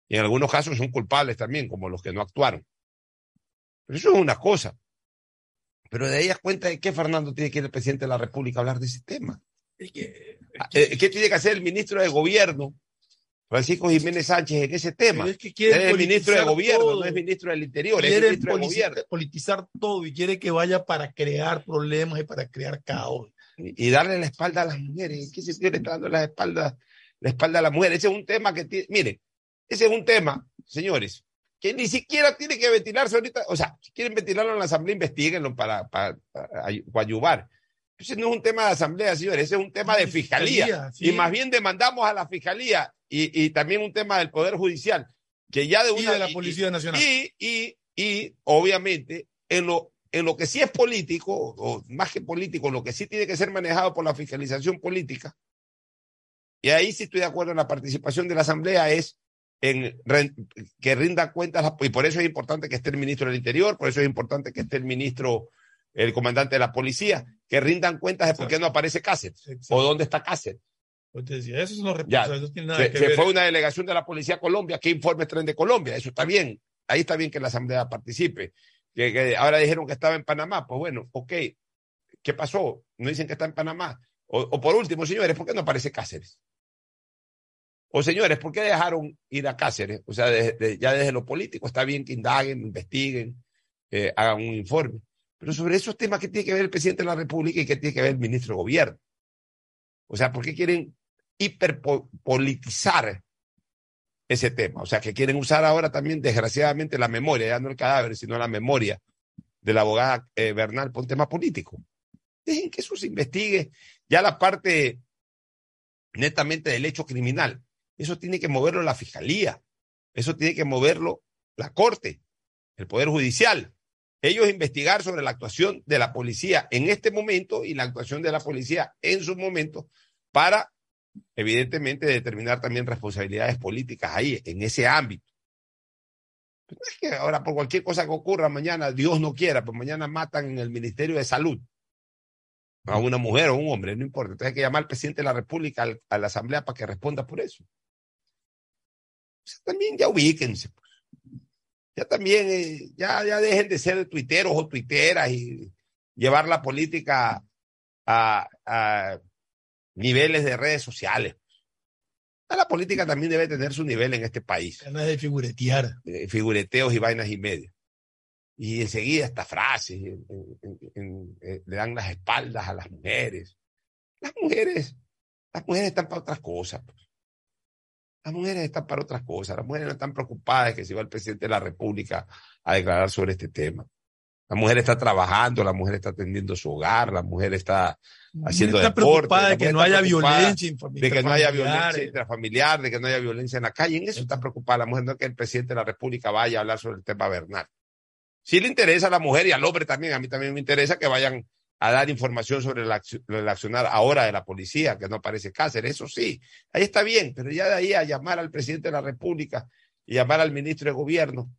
Y en algunos casos son culpables también, como los que no actuaron. Pero eso es una cosa. Pero de ahí es cuenta de que Fernando tiene que ir el presidente de la República a hablar de ese tema. Eh, ¿Qué tiene que hacer el ministro de Gobierno, Francisco Jiménez Sánchez, en ese tema? Es, que quiere es ministro de Gobierno, todo. no es ministro del Interior, Quiere es ministro de Gobierno. politizar todo y quiere que vaya para crear problemas y para crear caos. y darle la espalda a las mujeres. ¿En qué sentido le está dando la espalda, la espalda a las mujeres? Ese es un tema que tiene, miren, ese es un tema, señores, que ni siquiera tiene que ventilarse ahorita. O sea, si quieren ventilarlo en la asamblea, investiguenlo para, para, para ay- coadyuvar. Ese no es un tema de asamblea, señores, ese es un tema de fiscalía. Fiscalía, sí. Y más bien demandamos a la fiscalía y, y también un tema del Poder Judicial, que ya de Y una. de la Policía Nacional. Y, y, y obviamente, en lo, en lo que sí es político, o más que político, lo que sí tiene que ser manejado por la fiscalización política, y ahí sí estoy de acuerdo en la participación de la Asamblea, es en que rinda cuentas, y por eso es importante que esté el ministro del Interior, por eso es importante que esté el ministro, el comandante de la policía, que rindan cuentas de por qué no aparece Cáceres, o dónde está Cáceres. Pues te decía, esos son los Ya, no tiene nada se, que se ver. fue una delegación de la Policía Colombia. ¿Qué informes traen de Colombia? Eso está bien. Ahí está bien que la Asamblea participe. Que, que ahora dijeron que estaba en Panamá. Pues bueno, ok. ¿Qué pasó? No dicen que está en Panamá. O, o por último, señores, ¿por qué no aparece Cáceres? O señores, ¿por qué dejaron ir a Cáceres? O sea, de- ya desde lo político está bien que indaguen, investiguen, eh, hagan un informe. Pero sobre esos temas que tiene que ver el presidente de la República y que tiene que ver el ministro de Gobierno. O sea, ¿por qué quieren hiperpolitizar ese tema? O sea, que quieren usar ahora también, desgraciadamente, la memoria, ya no el cadáver, sino la memoria de la abogada eh, Bernal por un tema político. Dejen que eso se investigue. Ya la parte netamente del hecho criminal, eso tiene que moverlo la fiscalía, eso tiene que moverlo la corte, el poder judicial. Ellos investigar sobre la actuación de la policía en este momento y la actuación de la policía en su momento para, evidentemente, determinar también responsabilidades políticas ahí, en ese ámbito. Pero no es que ahora por cualquier cosa que ocurra mañana, Dios no quiera, pues mañana matan en el Ministerio de Salud a una mujer o un hombre, no importa. Entonces hay que llamar al presidente de la República a la Asamblea para que responda por eso. O sea, también ya ubíquense. pues. Ya también, eh, ya, ya dejen de ser tuiteros o tuiteras y llevar la política a, a niveles de redes sociales. La política también debe tener su nivel en este país. Ganas de figuretear. Eh, figureteos y vainas y media. Y enseguida estas frases, en- en- en- eh, le dan las espaldas a las mujeres. Las mujeres, las mujeres están para otras cosas. pues. Las mujeres están para otras cosas. Las mujeres no están preocupadas de que se va el presidente de la República a declarar sobre este tema. La mujer está trabajando, la mujer está atendiendo su hogar, la mujer está haciendo está deporte. preocupada de que no está haya violencia de que no haya violencia intrafamiliar, de que no haya violencia en la calle. En eso está preocupada la mujer, no que el presidente de la República vaya a hablar sobre el tema Bernal. Sí le interesa a la mujer y al hombre también, a mí también me interesa que vayan a dar información sobre el, acc- el accionar ahora de la policía, que no aparece Cáceres, eso sí, ahí está bien, pero ya de ahí a llamar al presidente de la República y llamar al ministro de Gobierno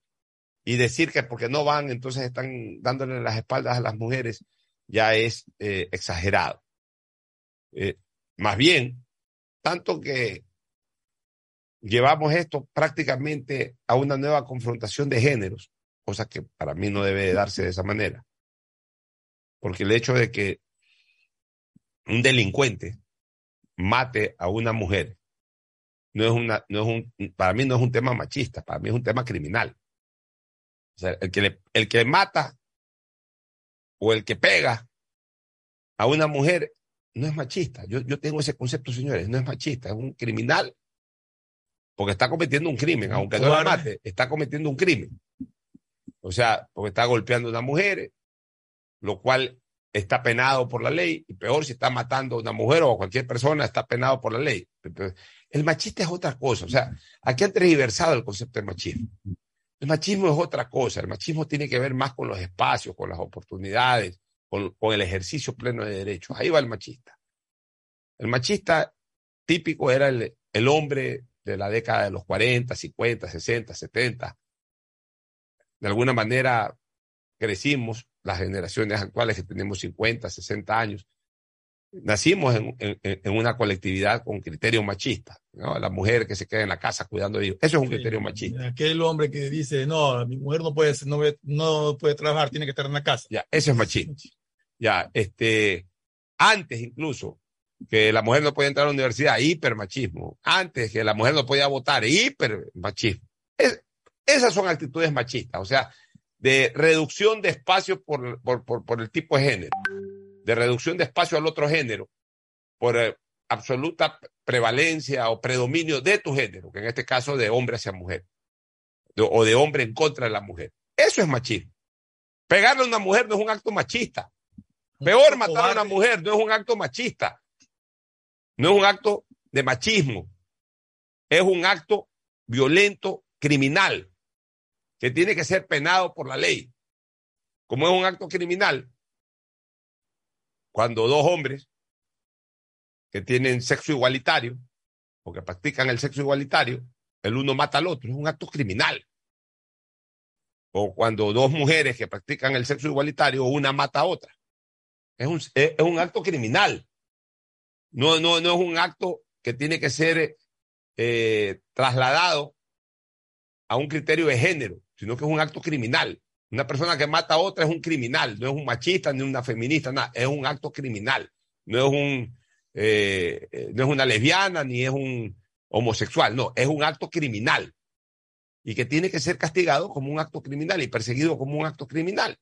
y decir que porque no van, entonces están dándole las espaldas a las mujeres, ya es eh, exagerado. Eh, más bien, tanto que llevamos esto prácticamente a una nueva confrontación de géneros, cosa que para mí no debe de darse de esa manera. Porque el hecho de que un delincuente mate a una mujer no es una, no es un, para mí no es un tema machista, para mí es un tema criminal. O sea, el que le, el que mata o el que pega a una mujer no es machista. Yo, yo tengo ese concepto, señores, no es machista, es un criminal. Porque está cometiendo un crimen, aunque no la mate, está cometiendo un crimen. O sea, porque está golpeando a una mujer, lo cual está penado por la ley, y peor si está matando a una mujer o a cualquier persona, está penado por la ley. El machista es otra cosa. O sea, aquí han tergiversado el concepto de machismo. El machismo es otra cosa. El machismo tiene que ver más con los espacios, con las oportunidades, con, el ejercicio pleno de derechos. Ahí va el machista. El machista típico era el, el hombre de la década de los 40, 50, 60, 70. De alguna manera crecimos, las generaciones actuales que tenemos 50, 60 años, nacimos en, en, una colectividad con criterio machista, ¿no? La mujer que se queda en la casa cuidando de ellos. Eso es un criterio machista. Aquel hombre que dice, no, mi mujer no puede, no, no puede trabajar, tiene que estar en la casa. Ya, eso es machista. Ya, este, antes incluso, que la mujer no podía entrar a la universidad, hipermachismo. Antes que la mujer no podía votar, hipermachismo. Es, esas son actitudes machistas, o sea, de reducción de espacio por, por, por, por el tipo de género de reducción de espacio al otro género por eh, absoluta prevalencia o predominio de tu género, que en este caso de hombre hacia mujer, o de hombre en contra de la mujer. Eso es machismo. Pegarle a una mujer no es un acto machista. Peor matar a una mujer no es un acto machista. No es un acto de machismo. Es un acto violento, criminal, que tiene que ser penado por la ley. Como es un acto criminal, cuando dos hombres que tienen sexo igualitario o que practican el sexo igualitario, el uno mata al otro, es un acto criminal. O cuando dos mujeres que practican el sexo igualitario, una mata a otra. Es un, es, un acto criminal. No, no, no es un acto que tiene que ser eh, trasladado a un criterio de género, sino que es un acto criminal. Una persona que mata a otra es un criminal, no es un machista ni una feminista, nada, es un acto criminal. No es un eh, eh, no es una lesbiana ni es un homosexual, no, es un acto criminal y que tiene que ser castigado como un acto criminal y perseguido como un acto criminal.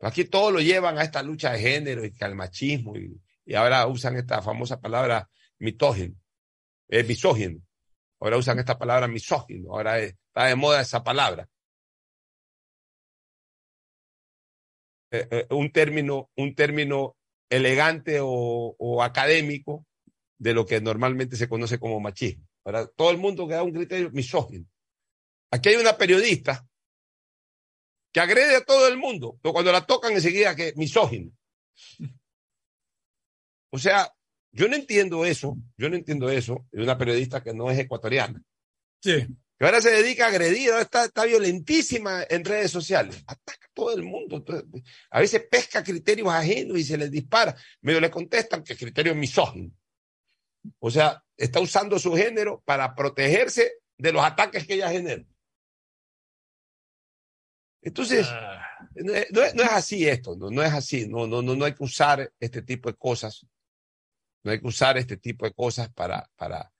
Aquí todo lo llevan a esta lucha de género y al machismo y, ahora usan esta famosa palabra mitógeno, eh, misógino. Ahora usan esta palabra misógino, ahora está de moda esa palabra. Eh, eh, un término, un término elegante o, académico de lo que normalmente se conoce como machismo. Para todo el mundo que da un criterio misógino. Aquí hay una periodista que agrede a todo el mundo, pero cuando la tocan enseguida que misógino. O sea, yo no entiendo eso, yo no entiendo eso de una periodista que no es ecuatoriana. Sí que ahora se dedica a agredir, está, está violentísima en redes sociales, ataca a todo el mundo, a veces pesca criterios ajenos y se les dispara, medio le contestan que criterio es misógino. O sea, está usando su género para protegerse de los ataques que ella genera. Entonces, Ah. no, es, no es- no es así esto, no, no es así, no, no, no, no hay que usar este tipo de cosas, no hay que usar este tipo de cosas para, para,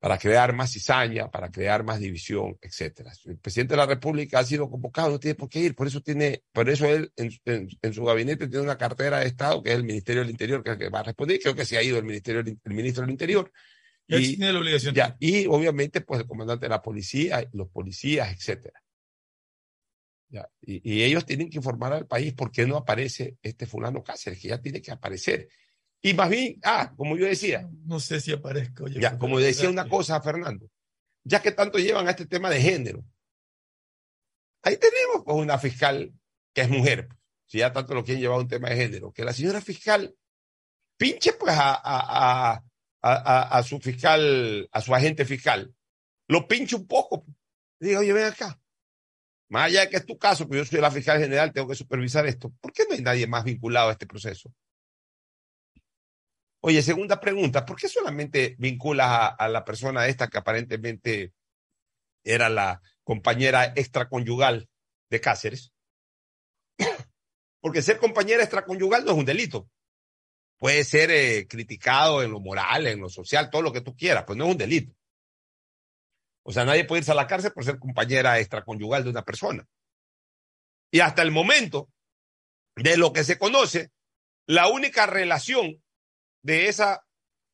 para crear más cizaña, para crear más división, etcétera. El presidente de la República ha sido convocado, no tiene por qué ir, por eso tiene, por eso él en, en- en su gabinete tiene una cartera de Estado que es el Ministerio del Interior, que es el que va a responder, creo que se ha ido el Ministerio el ministro del Interior. Él Y- tiene la obligación. ya, y obviamente, pues el comandante de la policía, los policías, etcétera. Ya, y, y ellos tienen que informar al país por qué no aparece este fulano Cáceres, que ya tiene que aparecer. Y más bien, ah, como yo decía, No sé si aparezco. ya, como decía una cosa, Fernando, ya que tanto llevan a este tema de género, ahí tenemos pues una fiscal que es mujer, si ya tanto lo quieren llevar a un tema de género, que la señora fiscal pinche pues a, a, a, a, a- a su fiscal, a su agente fiscal, lo pinche un poco, diga, oye, ven acá, más allá de que es tu caso, pues yo soy la fiscal general, tengo que supervisar esto, ¿por qué no hay nadie más vinculado a este proceso? Oye, segunda pregunta, ¿por qué solamente vinculas a, la persona esta que aparentemente era la compañera extraconyugal de Cáceres? Porque ser compañera extraconyugal no es un delito. puede ser eh, criticado en lo moral, en lo social, todo lo que tú quieras, pues no es un delito. O sea, nadie puede irse a la cárcel por ser compañera extraconyugal de una persona. Y hasta el momento, de lo que se conoce, la única relación de esa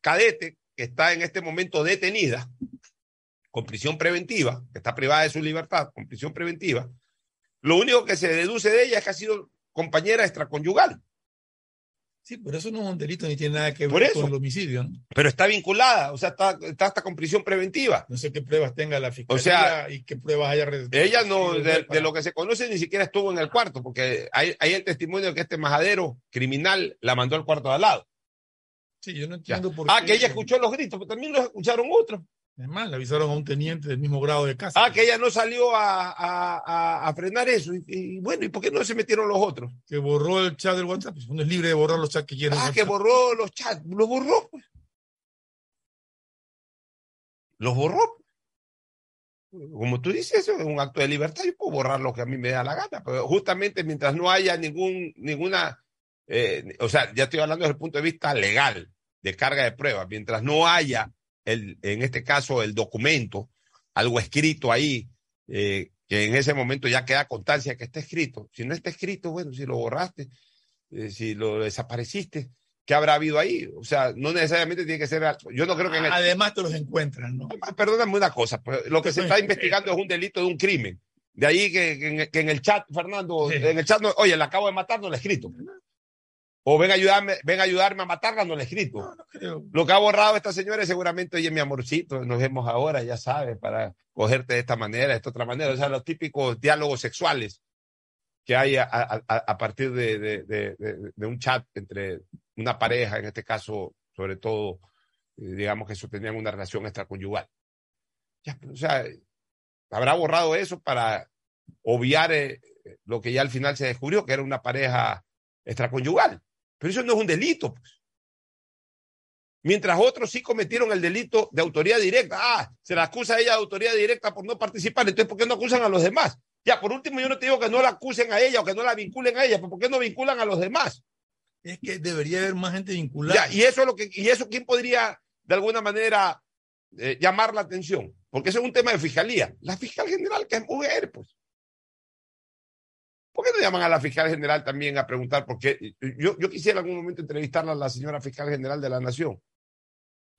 cadete que está en este momento detenida con prisión preventiva, que está privada de su libertad, con prisión preventiva, lo único que se deduce de ella es que ha sido compañera extraconyugal. Sí, pero eso no es un delito ni tiene nada que ver con el homicidio, ¿no? Pero está vinculada, o sea, está, está hasta con prisión preventiva. No sé qué pruebas tenga la fiscalía O sea, y qué pruebas haya. Ella no, de lo que se conoce, ni siquiera estuvo en el cuarto, porque hay, hay el testimonio de que este majadero criminal la mandó al cuarto de al lado. Sí, yo no Ya. entiendo por Ah, qué. que ella escuchó los gritos, pero también los escucharon otros. Es más, le avisaron a un teniente del mismo grado de casa. Ah, que ella no salió a, a- a- frenar eso. Y, y bueno, ¿y por qué no se metieron los otros? Que borró el chat del WhatsApp. Pues uno es libre de borrar los chats que quiera. Ah, que borró los chats, los borró. pues. Los borró. Como tú dices, eso es un acto de libertad. Yo puedo borrar lo que a mí me da la gana, pero justamente mientras no haya ningún, ninguna, eh, o sea, ya estoy hablando desde el punto de vista legal, de carga de pruebas, mientras no haya, el, en este caso, el documento, algo escrito ahí, eh, que en ese momento ya queda constancia que está escrito. Si no está escrito, bueno, si lo borraste, eh, si lo desapareciste, ¿qué habrá habido ahí? O sea, no necesariamente tiene que ser. Yo no creo que en el- Además te los encuentran, ¿no? Perdóname una cosa, pues, lo que se está investigando es un delito de un crimen. De ahí que, que en, que en el chat, Fernando, en el chat, no, oye, la acabo de matar, no le he escrito. O ven a ayudarme, ven a ayudarme a matarla, no le he escrito. Lo que ha borrado esta señora es seguramente, oye, mi amorcito, nos vemos ahora, ya sabes, para cogerte de esta manera, de esta otra manera. O sea, los típicos diálogos sexuales que hay a, a- partir de, de- de- de- de un chat entre una pareja, en este caso, sobre todo, eh, digamos que sostenían una relación extraconyugal. Ya, pues, o sea, habrá borrado eso para obviar eh, lo que ya al final se descubrió, que era una pareja extraconyugal. Pero eso no es un delito. Pues. Mientras otros sí cometieron el delito de autoría directa. Ah, se la acusa a ella de autoría directa por no participar. Entonces, ¿por qué no acusan a los demás? Ya, por último, yo no te digo que no la acusen a ella o que no la vinculen a ella, pero ¿por qué no vinculan a los demás? Es que debería haber más gente vinculada. Ya, y eso es lo que, y eso quién podría de alguna manera eh, llamar la atención, porque eso es un tema de fiscalía. La fiscal general que es mujer, pues. ¿Por qué no llaman a la fiscal general también a preguntar por qué? Yo, yo quisiera en algún momento entrevistarla a la señora fiscal general de la nación,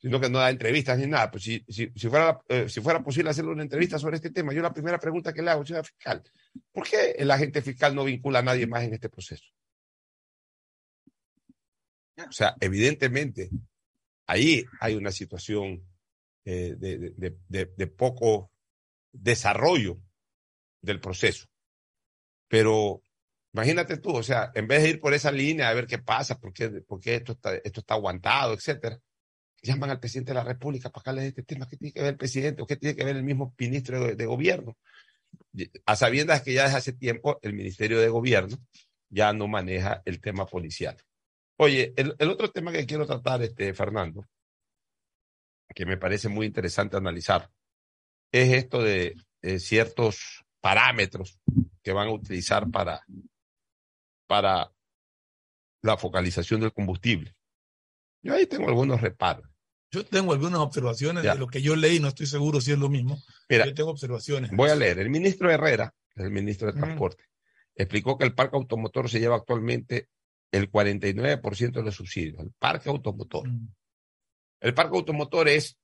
sino que no da entrevistas ni nada. Pues si, si, si fuera, eh, si fuera posible hacerle una entrevista sobre este tema, yo la primera pregunta que le hago, señora fiscal, ¿por qué el agente fiscal no vincula a nadie más en este proceso? O sea, evidentemente, ahí hay una situación eh, de- de- de poco desarrollo del proceso. Pero imagínate tú, o sea, en vez de ir por esa línea a ver qué pasa, por qué, esto, está, esto está aguantado, etcétera, llaman al presidente de la República para hablarle de este tema. ¿Qué tiene que ver el presidente o qué tiene que ver el mismo ministro de, gobierno? A sabiendas que ya desde hace tiempo el Ministerio de Gobierno ya no maneja el tema policial. Oye, el, el otro tema que quiero tratar, este, Fernando, que me parece muy interesante analizar, es esto de, eh, ciertos parámetros que van a utilizar para, para la focalización del combustible. Yo ahí tengo algunos reparos. Yo tengo algunas observaciones Ya. de lo que yo leí, no estoy seguro si es lo mismo. Mira, yo tengo observaciones. Voy a leer. El ministro Herrera, el ministro de. Transporte, explicó que el parque automotor se lleva actualmente el 49% de los subsidios. El parque automotor. El parque automotor es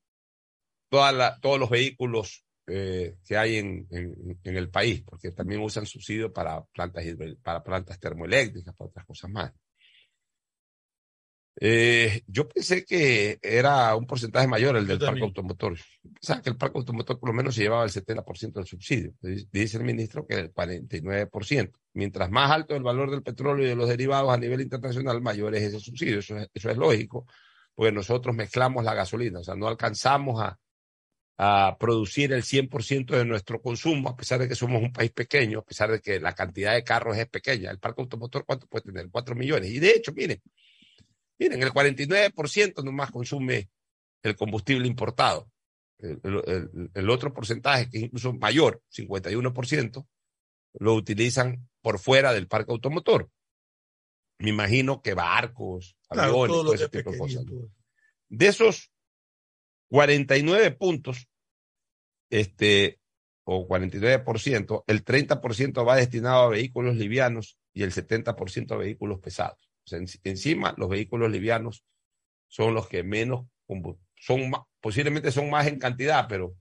toda la- todos los vehículos eh, que hay en, en- en el país, porque también usan subsidios para plantas, para plantas termoeléctricas, para otras cosas más. Eh, yo pensé que era un porcentaje mayor el del parque automotor. Pensaba que el parque automotor por lo menos se llevaba el 70% del subsidio. Dice- Dice el ministro que el 49%. Mientras más alto el valor del petróleo y de los derivados a nivel internacional, mayor es ese subsidio. Eso es, eso es lógico, porque nosotros mezclamos la gasolina, o sea, no alcanzamos a, a producir el 100% de nuestro consumo, a pesar de que somos un país pequeño, a pesar de que la cantidad de carros es pequeña. El parque automotor, ¿cuánto puede tener? 4 millones. Y de hecho, miren, miren, el 49% nomás consume el combustible importado. El, el- el- el otro porcentaje, que es incluso mayor, 51%, lo utilizan por fuera del parque automotor. me imagino que barcos, Claro, aviones, todo ese tipo de cosas. De esos 49 puntos, este, o 49%, el 30% va destinado a vehículos livianos y el 70% a vehículos pesados. O sea, en- encima, los vehículos livianos son los que menos, son posiblemente son más en cantidad, pero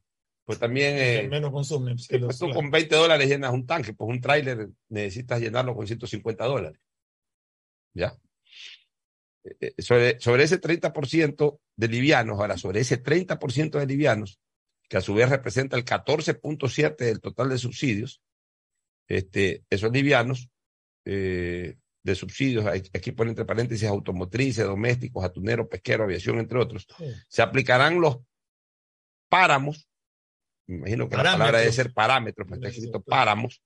pues también... Eh, menos consumen. Sí, pues tú con 20 dólares llenas un tanque, pues un tráiler necesitas llenarlo con 150 dólares. ¿Ya? Eh, eh, Sobre, sobre ese 30% de livianos, ahora sobre ese 30% de livianos, que a su vez representa el 14.7 del total de subsidios, este, esos livianos eh, de subsidios, aquí pone entre paréntesis automotrices, domésticos, atuneros, pesqueros, aviación, entre otros, se aplicarán los páramos, me imagino que la palabra debe Parámetros. ser parámetros, me está escrito páramos,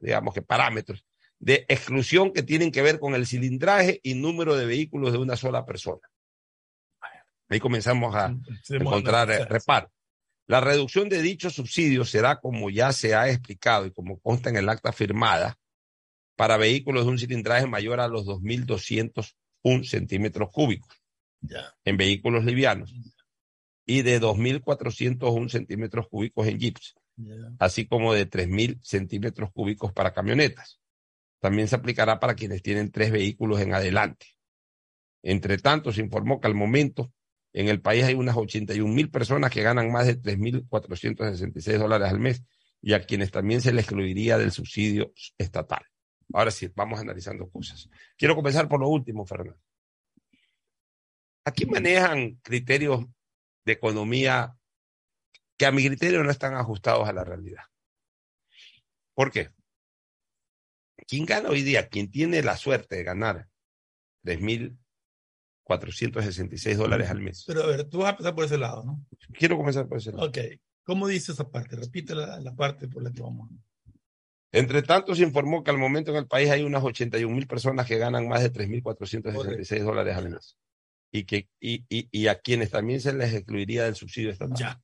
digamos que parámetros, de exclusión que tienen que ver con el cilindraje y número de vehículos de una sola persona. Ahí comenzamos a encontrar eh, reparo. La reducción de dichos subsidios será, como ya se ha explicado y como consta en el acta firmada, para vehículos de un cilindraje mayor a los 2.201 centímetros cúbicos en vehículos livianos y de 2.401 centímetros cúbicos en jeeps, así como de 3.000 centímetros cúbicos para camionetas. También se aplicará para quienes tienen tres vehículos en adelante. Entre tanto, se informó que al momento en el país hay unas 81 mil personas que ganan más de 3.466 dólares al mes y a quienes también se les excluiría del subsidio estatal. Ahora sí, vamos analizando cosas. Quiero comenzar por lo último, Fernando. Aquí manejan criterios de economía que a mi criterio no están ajustados a la realidad. ¿Por qué? Quien gana hoy día, quien tiene la suerte de ganar 3.466 dólares al mes. Pero a ver, tú vas a empezar por ese lado, ¿no? Quiero comenzar por ese lado. Ok. ¿Cómo dice esa parte? Repite la, la parte por la que vamos. Entre tanto, se informó que al momento en el país hay unas 81 mil personas que ganan más de 3.466 dólares al mes. Y, que, y, y, y a quienes también se les excluiría del subsidio estatal. Ya.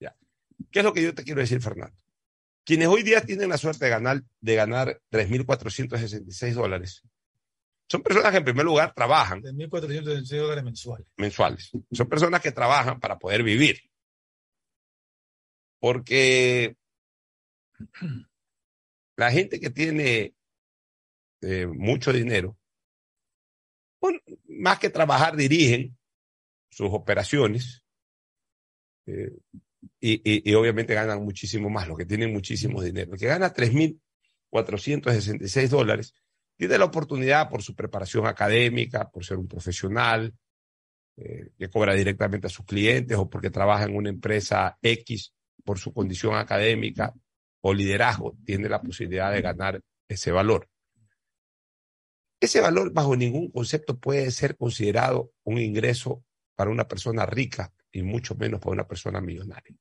Ya. ¿Qué es lo que yo te quiero decir, Fernando? Quienes hoy día tienen la suerte de ganar, de ganar 3.466 dólares son personas que en primer lugar trabajan De 1.416 dólares mensuales. mensuales. Son personas que trabajan para poder vivir. Porque la gente que tiene eh, mucho dinero, bueno, más que trabajar, dirigen sus operaciones eh, y, obviamente ganan muchísimo más, los que tienen muchísimo dinero. El que gana 3.466 dólares tiene la oportunidad por su preparación académica, por ser un profesional, eh, que cobra directamente a sus clientes o porque trabaja en una empresa X por su condición académica o liderazgo, tiene la posibilidad de ganar ese valor. Ese valor bajo ningún concepto puede ser considerado un ingreso para una persona rica y mucho menos para una persona millonaria.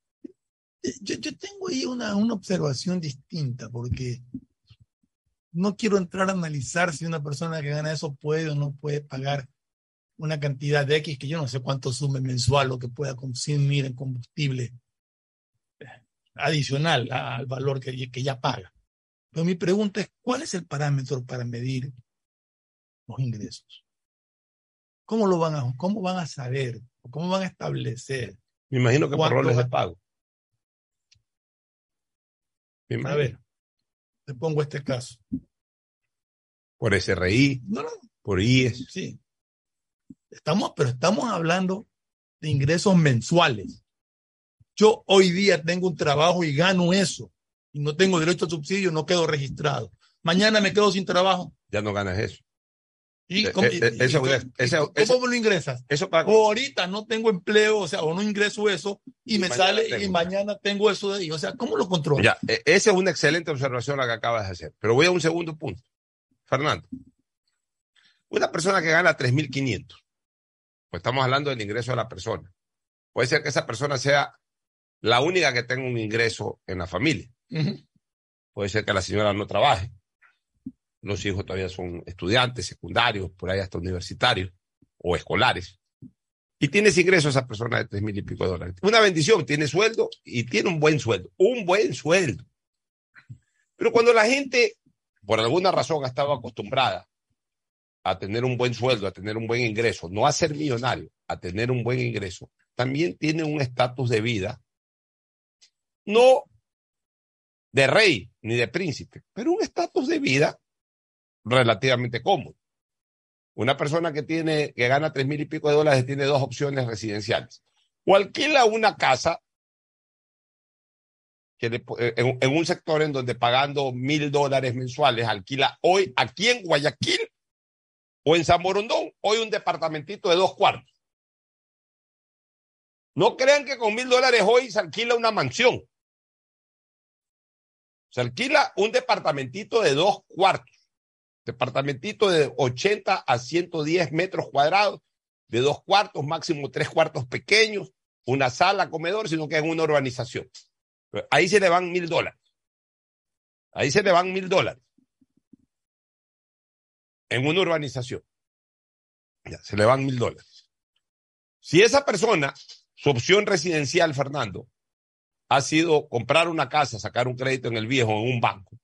Yo, yo tengo ahí una, una observación distinta, porque no quiero entrar a analizar si una persona que gana eso puede o no puede pagar una cantidad de X, que yo no sé cuánto sume mensual o que pueda consumir en combustible eh, adicional al valor que, que ya paga. Pero mi pregunta es, ¿cuál es el parámetro para medir los ingresos? ¿Cómo lo van a, cómo van a saber? ¿Cómo van a establecer? Me imagino que por ¿Cuánto roles de pago. A ver, te pongo este caso. Por SRI, No, no, por IES. sí. Estamos, pero estamos hablando de ingresos mensuales. Yo hoy día tengo un trabajo y gano eso y no tengo derecho al subsidio, no quedo registrado. Mañana me quedo sin trabajo. Ya no ganas eso. ¿Y Eh, cómo, eh, eh, y- eso- y- eso- y- eso- cómo lo ingresas? Eso para O ahorita no tengo empleo, o sea, o no ingreso eso y, me sale y mañana tengo eso de ahí. O sea, ¿cómo lo controlo? Ya, e- esa es una excelente observación la que acabas de hacer. Pero voy a un segundo punto. Fernando, una persona que gana 3.500, pues estamos hablando del ingreso de la persona. Puede ser que esa persona sea la única que tenga un ingreso en la familia. Puede ser que la señora no trabaje. Los hijos todavía son estudiantes, secundarios, por ahí hasta universitarios o escolares. Y tienes ingreso esa persona de tres mil y pico de dólares. Una bendición, tiene sueldo y tiene un buen sueldo. Un buen sueldo. Pero cuando la gente, por alguna razón, ha estado acostumbrada a tener un buen sueldo, a tener un buen ingreso, no a ser millonario, a tener un buen ingreso, también tiene un estatus de vida, no de rey ni de príncipe, pero un estatus de vida relativamente cómodo. Una persona que tiene, que gana tres mil y pico de dólares tiene dos opciones residenciales. O alquila una casa que en, en un sector en donde pagando mil dólares mensuales alquila hoy aquí en Guayaquil o en San Borondón, hoy un departamentito de dos cuartos. No crean que con mil dólares hoy se alquila una mansión. Se alquila un departamentito de dos cuartos. Departamentito de 80 a 110 metros cuadrados, de dos cuartos, máximo tres cuartos pequeños, una sala, comedor, sino que en una urbanización. Ahí se le van mil dólares. Ahí se le van mil dólares. En una urbanización. Ya, se le van mil dólares. Si esa persona, su opción residencial, Fernando, ha sido comprar una casa, sacar un crédito en el viejo, en un banco,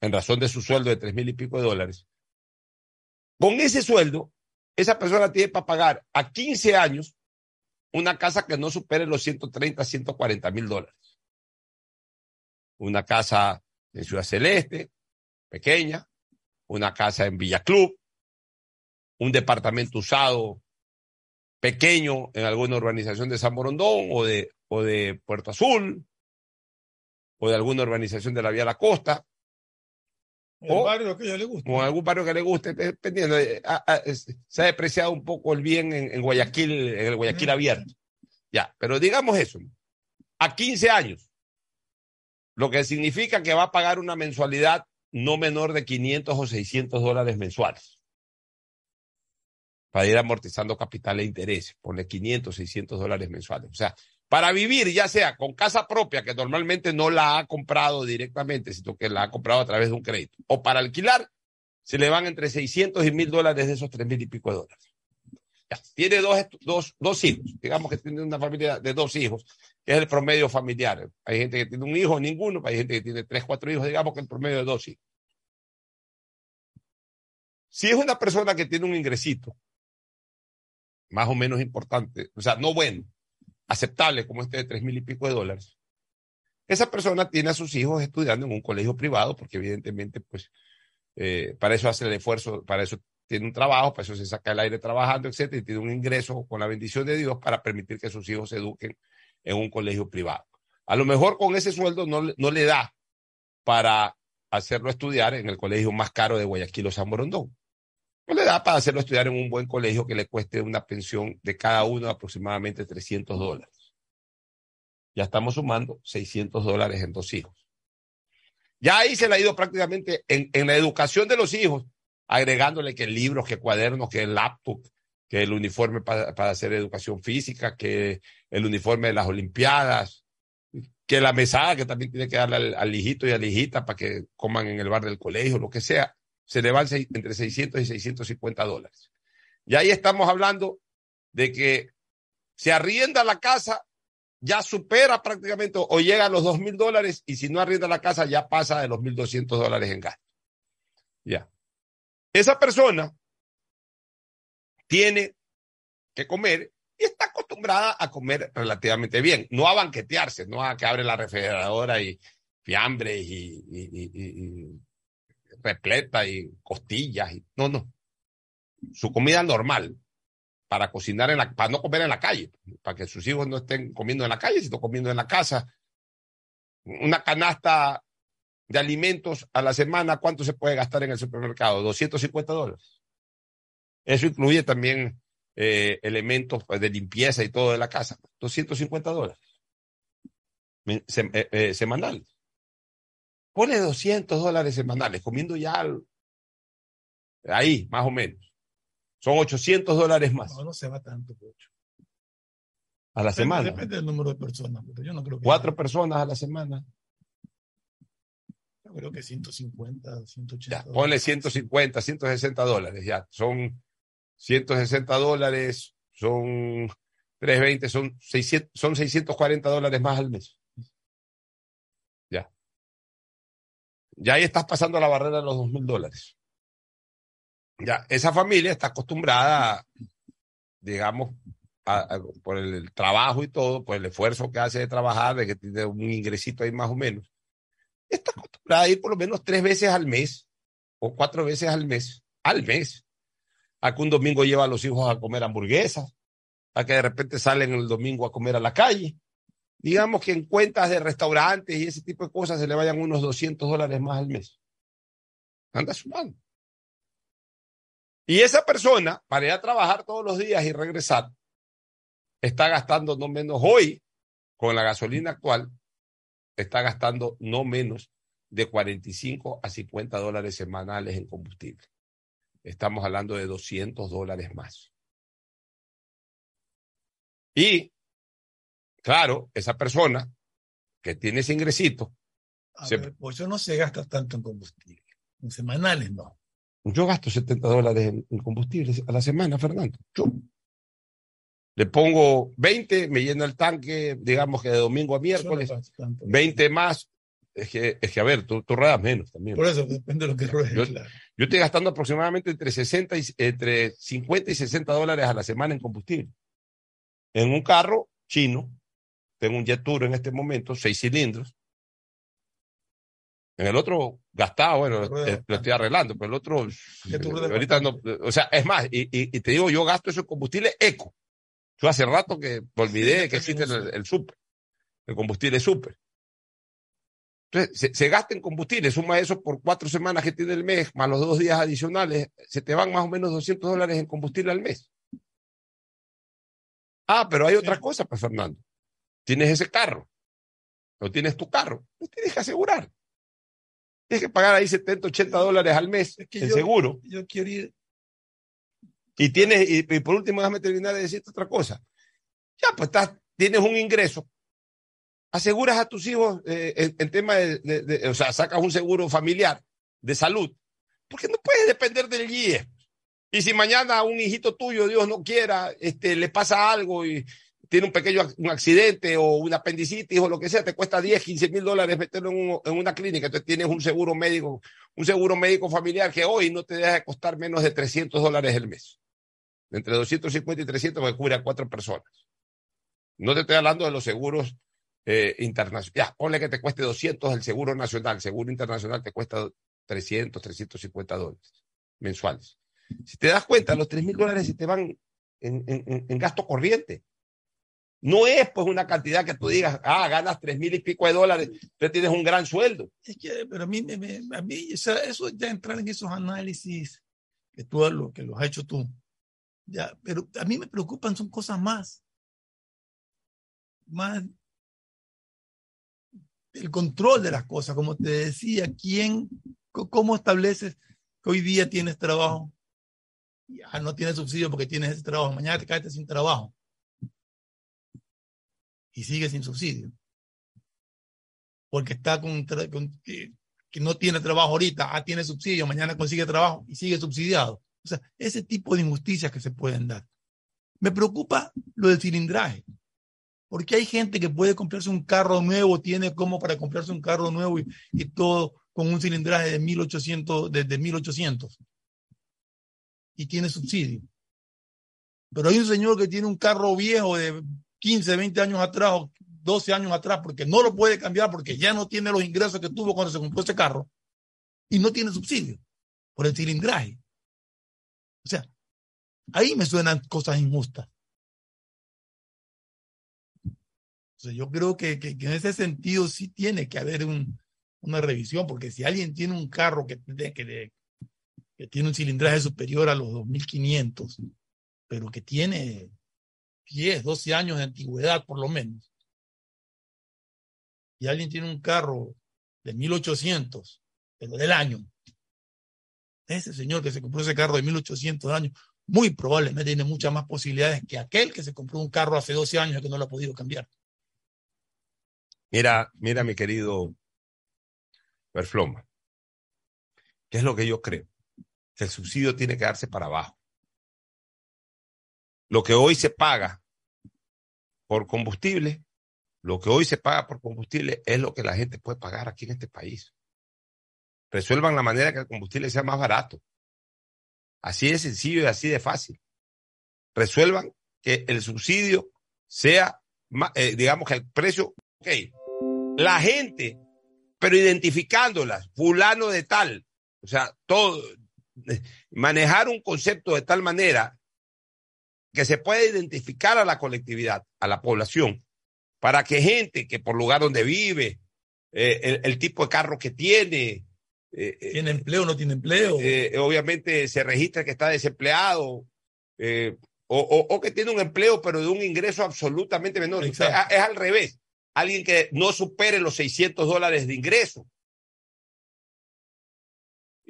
en razón de su sueldo de tres mil y pico de dólares, con ese sueldo, esa persona tiene para pagar a 15 años una casa que no supere los 130, 140 mil dólares. Una casa en Ciudad Celeste, pequeña, una casa en Villa Club, un departamento usado pequeño en alguna urbanización de San Borondón o de, o de Puerto Azul o de alguna urbanización de la Vía La Costa El o- barrio que a ella le gusta. o en algún barrio que le guste, dependiendo. eh, Se ha depreciado un poco el bien en, en Guayaquil, en el Guayaquil abierto. Ya, pero digamos eso, a 15 años, lo que significa que va a pagar una mensualidad no menor de 500 o 600 dólares mensuales para ir amortizando capital e intereses, ponle 500, 600 dólares mensuales. O sea, para vivir, ya sea con casa propia, que normalmente no la ha comprado directamente, sino que la ha comprado a través de un crédito, o para alquilar, se le van entre 600 y 1000 dólares de esos 3 mil y pico de dólares. Tiene dos, dos, dos hijos, digamos que tiene una familia de dos hijos, que es el promedio familiar. Hay gente que tiene un hijo, ninguno, hay gente que tiene tres, cuatro hijos, digamos que el promedio de dos hijos. Si es una persona que tiene un ingresito, más o menos importante, o sea, no bueno, aceptable como este de tres mil y pico de dólares, esa persona tiene a sus hijos estudiando en un colegio privado, porque evidentemente, pues, eh, para eso hace el esfuerzo, para eso tiene un trabajo, para eso se saca el aire trabajando, etcétera, y tiene un ingreso con la bendición de Dios para permitir que sus hijos se eduquen en un colegio privado. A lo mejor con ese sueldo no, no le da para hacerlo estudiar en el colegio más caro de Guayaquil o San Borondón. No le da para hacerlo estudiar en un buen colegio que le cueste una pensión de cada uno aproximadamente 300 dólares. Ya estamos sumando 600 dólares en dos hijos. Ya ahí se le ha ido prácticamente en, en la educación de los hijos, agregándole que libros, que cuadernos, que el laptop, que el uniforme para, para hacer educación física, que el uniforme de las Olimpiadas, que la mesada que también tiene que darle al, al hijito y a la hijita para que coman en el bar del colegio, lo que sea, se le van entre 600 y 650 dólares. Y ahí estamos hablando de que se arrienda la casa, ya supera prácticamente o llega a los dos mil dólares y si no arrienda la casa ya pasa de los 1.200 dólares en gasto. Ya. Esa persona tiene que comer y está acostumbrada a comer relativamente bien, no a banquetearse, no a que abre la refrigeradora y fiambres y- y repleta y costillas. Y, no, no. Su comida normal para cocinar en la, para no comer en la calle, para que sus hijos no estén comiendo en la calle, sino comiendo en la casa. Una canasta de alimentos a la semana, ¿cuánto se puede gastar en el supermercado? 250 dólares. Eso incluye también eh, elementos pues, de limpieza y todo de la casa. 250 dólares sem- eh, eh, semanales. Pone 200 dólares semanales, comiendo ya al- ahí, más o menos. Son 800 dólares más No, no se va tanto, Pocho. a la semana. Depende del número de personas, yo no creo que. Cuatro personas a la semana. Yo creo que 150, 180. Ya, ponle 150, 160 dólares, ya. Son 160 dólares, son 320, son 600, son 640 dólares más al mes. Ya. Ahí estás pasando la barrera de los 2 mil dólares. Ya, esa familia está acostumbrada, digamos, a- por el trabajo y todo, por el esfuerzo que hace de trabajar, de que tiene un ingresito ahí más o menos. Está acostumbrada a ir por lo menos tres veces al mes o cuatro veces al mes, al mes. A que un domingo lleva a los hijos a comer hamburguesas, a que de repente salen el domingo a comer a la calle. Digamos que en cuentas de restaurantes y ese tipo de cosas se le vayan unos 200 dólares más al mes. Anda sumando. Y esa persona, para ir a trabajar todos los días y regresar, está gastando no menos hoy, con la gasolina actual, está gastando no menos de 45 a 50 dólares semanales en combustible. Estamos hablando de 200 dólares más. Y, claro, esa persona que tiene ese ingresito, A se- ver, pues yo no se gasta tanto en combustible. En semanales no. yo gasto 70 dólares en, en combustible a la semana, Fernando. Yo. Le pongo 20, me llena el tanque, digamos que de domingo a miércoles, 20 más. Es que, es que a ver, tú, tú ruedas menos también. Por eso depende de lo que ruedes. Yo, claro. yo estoy gastando aproximadamente entre, 60 y, entre 50 y 60 dólares a la semana en combustible. En un carro chino, tengo un Jet en este momento, seis cilindros. En el otro gastado, bueno, eh, lo estoy arreglando, pero el otro, ¿Qué tú ruedas ahorita no, o sea, es más, y, y- y te digo, yo gasto eso en combustible eco. Yo hace rato que olvidé que existe el, el super, el combustible super. Entonces, se, se gasta en combustible, suma eso por cuatro semanas que tiene el mes, más los dos días adicionales, se te van más o menos 200 dólares en combustible al mes. Ah, pero hay otra cosa, pues, Fernando. Tienes ese carro, no tienes tu carro, pues tienes que asegurar. Tienes que pagar ahí 70, 80 dólares al mes que yo- seguro. Yo quiero ir. Y tienes, y, y por último, déjame terminar de decirte otra cosa. Ya, pues estás, tienes un ingreso. Aseguras a tus hijos eh, en, en tema de, de- de- o sea, sacas un seguro familiar de salud. Porque no puedes depender del IE. Y si mañana a un hijito tuyo, Dios no quiera, este, le pasa algo y tiene un pequeño un accidente o una apendicitis o lo que sea, te cuesta 10, 15 mil dólares meterlo en, un- en una clínica. Entonces tienes un seguro médico, un seguro médico familiar que hoy no te deja de costar menos de 300 dólares el mes. Entre 250 y 300 que cubre a cuatro personas. No te estoy hablando de los seguros eh, internacionales. Ya, ponle que te cueste 200 el seguro nacional. El seguro internacional te cuesta 300, 350 dólares mensuales. Si te das cuenta, los 3 mil dólares se te van en- en- en gasto corriente. No es pues una cantidad que tú digas, ah, ganas 3 mil y pico de dólares, tú tienes un gran sueldo. Es que, pero a mí, me- me- a mí o sea, eso ya entrar en esos análisis que tú lo que los has hecho tú. Ya, pero a mí me preocupan son cosas más. Más el control de las cosas, como te decía, quién, cómo estableces que hoy día tienes trabajo. Ya no tienes subsidio porque tienes ese trabajo. Mañana te caes sin trabajo. Y sigues sin subsidio porque está con, que, no tiene trabajo ahorita, ah, tiene subsidio, mañana consigue trabajo y sigue subsidiado. O sea, ese tipo de injusticias que se pueden dar. Me preocupa lo del cilindraje, porque hay gente que puede comprarse un carro nuevo, tiene como para comprarse un carro nuevo y, todo con un cilindraje de 1800, desde 1800 y tiene subsidio. Pero hay un señor que tiene un carro viejo de 15, 20 años atrás o 12 años atrás porque no lo puede cambiar porque ya no tiene los ingresos que tuvo cuando se compró ese carro y no tiene subsidio por el cilindraje. O sea, ahí me suenan cosas injustas. O yo creo que, que- en ese sentido sí tiene que haber un- una revisión, porque si alguien tiene un carro que, que, que tiene un cilindraje superior a los 2500, pero que tiene 10, 12 años de antigüedad por lo menos, y alguien tiene un carro de 1800, pero del año, ese señor que se compró ese carro de 1800 años, muy probablemente tiene muchas más posibilidades que aquel que se compró un carro hace 12 años y que no lo ha podido cambiar. Mira, mira, mi querido Perfloma, ¿qué es lo que yo creo? Que el subsidio tiene que darse para abajo. Lo que hoy se paga por combustible, lo que hoy se paga por combustible es lo que la gente puede pagar aquí en este país. Resuelvan la manera que el combustible sea más barato. Así de sencillo y así de fácil. Resuelvan que el subsidio sea, eh, digamos que el precio, ok, la gente, pero identificándolas, fulano de tal, o sea, todo, eh, manejar un concepto de tal manera que se pueda identificar a la colectividad, a la población, para que gente que por lugar donde vive, eh, el, el tipo de carro que tiene, eh, eh, ¿Tiene empleo o no tiene empleo? eh, obviamente se registra que está desempleado o, o- o que tiene un empleo pero de un ingreso absolutamente menor. Es, Exacto. es al revés. Alguien que no supere los 600 dólares de ingreso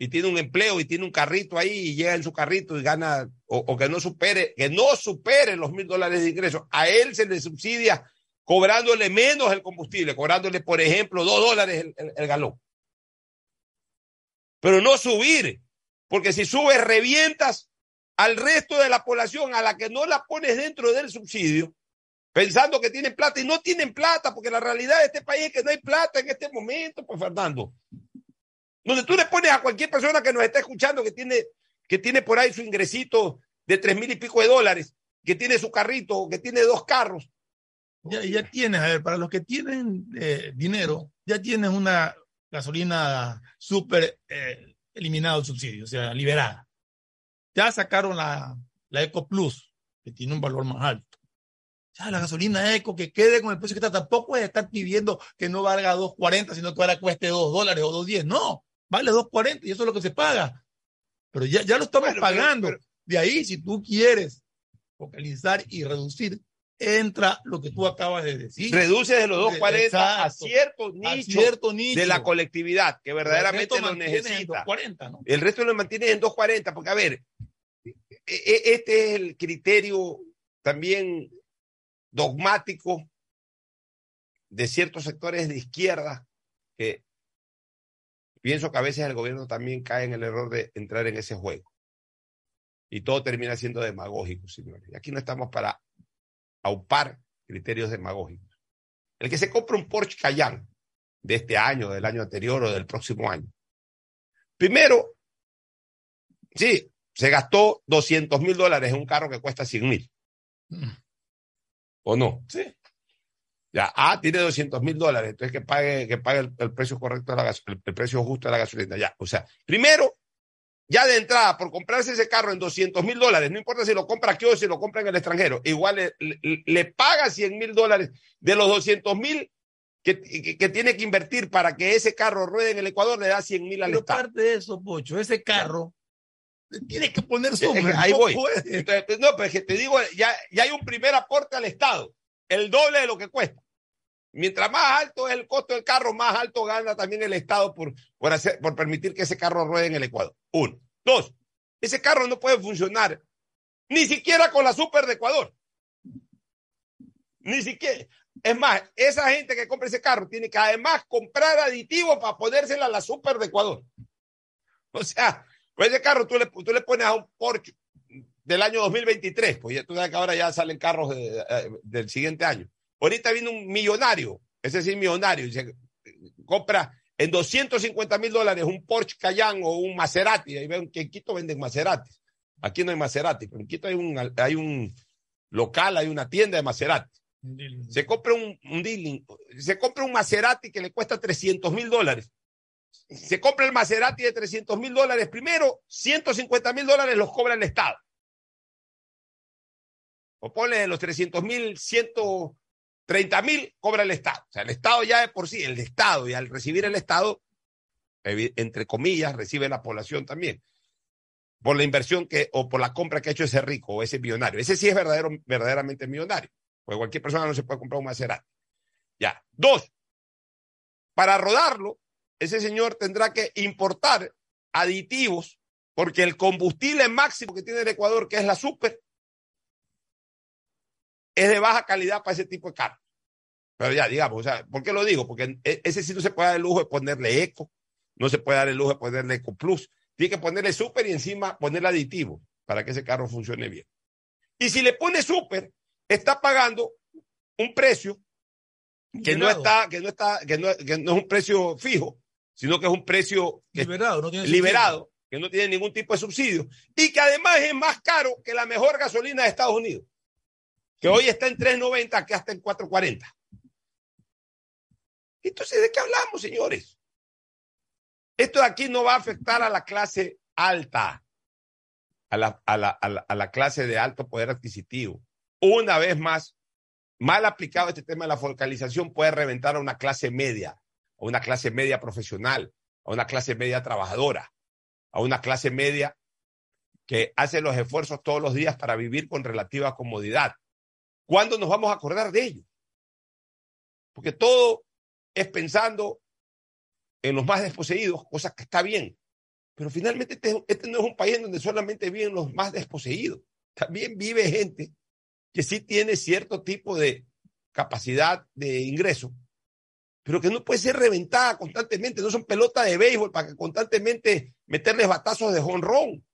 y tiene un empleo y tiene un carrito ahí y llega en su carrito y gana o, que no supere que no supere los mil dólares de ingreso a él se le subsidia cobrándole menos el combustible cobrándole por ejemplo dos dólares el- el- el galón pero no subir, porque si subes revientas al resto de la población a la que no la pones dentro del subsidio, pensando que tienen plata y no tienen plata, porque la realidad de este país es que no hay plata en este momento, pues Fernando. Donde tú le pones a cualquier persona que nos está escuchando que tiene, que tiene por ahí su ingresito de tres mil y pico de dólares, que tiene su carrito, que tiene dos carros, Ya, ya tienes, a ver, para los que tienen eh, dinero, ya tienes una gasolina súper eh, eliminado el subsidio, o sea, liberada. Ya sacaron la, la Eco Plus, que tiene un valor más alto. Ya la gasolina Eco que quede con el precio que está, tampoco es estar pidiendo que no valga 2.40, sino que ahora cueste 2 dólares o 2.10. No, vale 2.40 y eso es lo que se paga. Pero ya, ya lo estamos pero- pagando. pero- De ahí, si tú quieres focalizar y reducir, entra lo que tú acabas de decir. reduce de los 240 a Exacto. A cierto nicho. de la colectividad que verdaderamente lo necesita. 240, ¿no? El resto lo mantiene en 240, porque a ver, e- e- este es el criterio también dogmático de ciertos sectores de izquierda que pienso que a veces el gobierno también cae en el error de entrar en ese juego. Y todo termina siendo demagógico, señores. Y aquí no estamos para aupar criterios demagógicos. El que se compra un Porsche Cayenne de este año, del año anterior o del próximo año. Primero, sí, se gastó 200 mil dólares en un carro que cuesta 100 mil. ¿O no? Sí. Ya, ah, tiene 200 mil dólares, entonces que pague, que pague el, el precio correcto de la gas- el, el precio justo de la gasolina. Ya, o sea, primero, ya de entrada, por comprarse ese carro en 200 mil dólares, no importa si lo compra aquí o si lo compra en el extranjero, igual le, le- le paga 100 mil dólares de los 200 mil que, que- que tiene que invertir para que ese carro ruede en el Ecuador, le da 100 mil al Pero Estado. aparte de eso, Pocho, ese carro tiene que poner sobre. ahí voy. Entonces, pues, no, pero es que te digo, ya, ya hay un primer aporte al Estado, el doble de lo que cuesta. Mientras más alto es el costo del carro, más alto gana también el Estado por, por, hacer, por permitir que ese carro ruede en el Ecuador. Uno. Dos, ese carro no puede funcionar ni siquiera con la Super de Ecuador. Ni siquiera. Es más, esa gente que compra ese carro tiene que además comprar aditivos para ponérsela a la Super de Ecuador. O sea, pues ese carro tú le, tú le pones a un Porsche del año 2023, pues ya tú sabes que ahora ya salen carros de- eh, del siguiente año. Ahorita viene un millonario, ese sí millonario, y se compra en 250 mil dólares un Porsche Cayenne o un Maserati. Ahí ven que en Quito venden Maserati. Aquí no hay Maserati, pero en Quito hay un, hay un local, hay una tienda de Maserati. Se compra un, un dealing, se compra un Maserati que le cuesta 300 mil dólares. Se compra el Maserati de 300 mil dólares. Primero, 150 mil dólares los cobra el Estado. O ponle los 300 mil, 130 mil cobra el Estado. O sea, el Estado ya de por sí, el Estado, y al recibir el Estado, entre comillas, recibe la población también. Por la inversión que, o por la compra que ha hecho ese rico o ese millonario. Ese sí es verdadero, verdaderamente millonario. Porque cualquier persona no se puede comprar un Maserati. Ya. Dos, para rodarlo, ese señor tendrá que importar aditivos, porque el combustible máximo que tiene el Ecuador, que es la super, es de baja calidad para ese tipo de carro. Pero ya, digamos, o sea, ¿por qué lo digo? Porque e- ese sí no se puede dar el lujo de ponerle eco, no se puede dar el lujo de ponerle eco plus, tiene que ponerle super y encima ponerle aditivo para que ese carro funcione bien. Y si le pone super, está pagando un precio que no está, que no está, que no, que no es un precio fijo, sino que es un precio que- Liberado, no tiene liberado, que no tiene ningún tipo de subsidio y que además es más caro que la mejor gasolina de Estados Unidos, que hoy está en 3.90, que hasta en 4.40. Entonces, ¿de qué hablamos, señores? Esto de aquí no va a afectar a la clase alta, a la, a la, a la, a la clase de alto poder adquisitivo. Una vez más, mal aplicado este tema de la focalización puede reventar a una clase media, a una clase media profesional, a una clase media trabajadora, a una clase media que hace los esfuerzos todos los días para vivir con relativa comodidad. ¿Cuándo nos vamos a acordar de ello? Porque todo es pensando en los más desposeídos, cosa que está bien. Pero finalmente este, este no es un país en donde solamente viven los más desposeídos. También vive gente que sí tiene cierto tipo de capacidad de ingreso, pero que no puede ser reventada constantemente. No son pelotas de béisbol para constantemente meterles batazos de jonrón.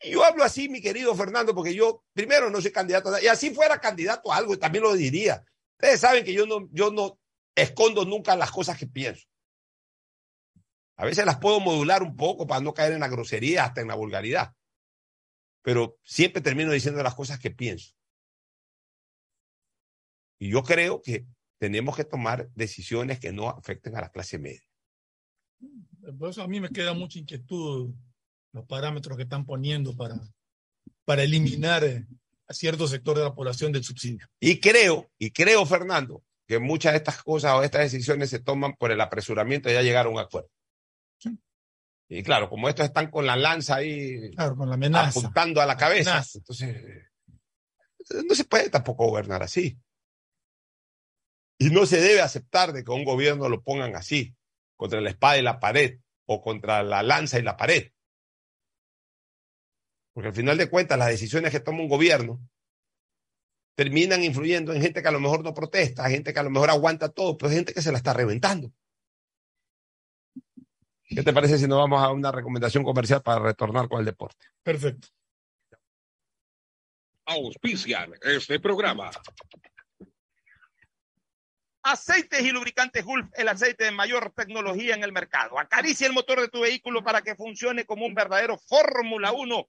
Yo hablo así, mi querido Fernando, porque yo primero no soy candidato. Y así fuera candidato a algo, también lo diría. Ustedes saben que yo no, yo no escondo nunca las cosas que pienso. A veces las puedo modular un poco para no caer en la grosería, hasta en la vulgaridad. Pero siempre termino diciendo las cosas que pienso. Y yo creo que tenemos que tomar decisiones que no afecten a la clase media. Por eso a mí me queda mucha inquietud los parámetros que están poniendo para, para eliminar eh, a cierto sector de la población del subsidio. Y creo, y creo, Fernando, que muchas de estas cosas o estas decisiones se toman por el apresuramiento de ya llegar a un acuerdo. Y claro, como estos están con la lanza ahí claro, con la amenaza. apuntando a la cabeza, Amenaza. entonces eh, no se puede tampoco gobernar así. Y no se debe aceptar de que un gobierno lo pongan así, contra la espada y la pared, o contra la lanza y la pared. Porque al final de cuentas, las decisiones que toma un gobierno terminan influyendo en gente que a lo mejor no protesta, gente que a lo mejor aguanta todo, pero hay gente que se la está reventando. ¿Qué te parece si nos vamos a una recomendación comercial para retornar con el deporte? Perfecto. Auspician este programa. Aceites y lubricantes Gulf, el aceite de mayor tecnología en el mercado. Acaricia el motor de tu vehículo para que funcione como un verdadero Fórmula 1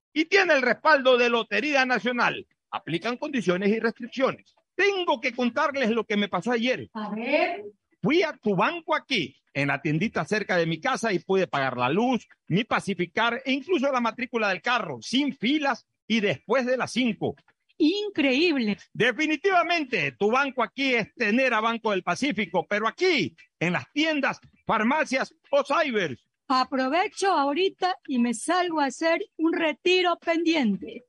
y tiene el respaldo de Lotería Nacional. Aplican condiciones y restricciones. Tengo que contarles lo que me pasó ayer. A ver. Fui a tu banco aquí, en la tiendita cerca de mi casa, y pude pagar la luz, mi pacificar e incluso la matrícula del carro, sin filas y después de las cinco. Increíble. Definitivamente, tu banco aquí es tener a Banco del Pacífico, pero aquí, en las tiendas, farmacias o cybers. Aprovecho ahorita y me salgo a hacer un retiro pendiente.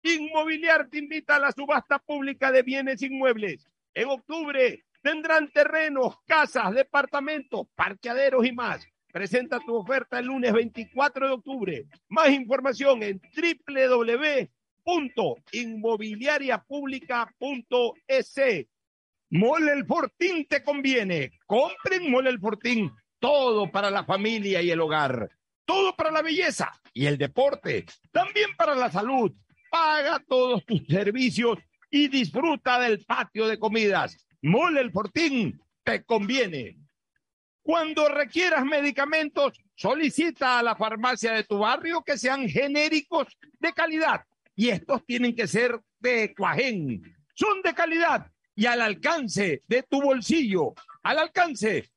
Inmobiliar te invita a la subasta pública de bienes inmuebles. En octubre tendrán terrenos, casas, departamentos, parqueaderos y más. Presenta tu oferta el lunes 24 de octubre. Más información en www.inmobiliariapublica.es. Mole el Fortín te conviene. Compren Mole el Fortín. Todo para la familia y el hogar. Todo para la belleza y el deporte. También para la salud. Paga todos tus servicios y disfruta del patio de comidas. Mole el Fortín te conviene. Cuando requieras medicamentos, solicita a la farmacia de tu barrio que sean genéricos de calidad. Y estos tienen que ser de Cuajén. Son de calidad y al alcance de tu bolsillo, al alcance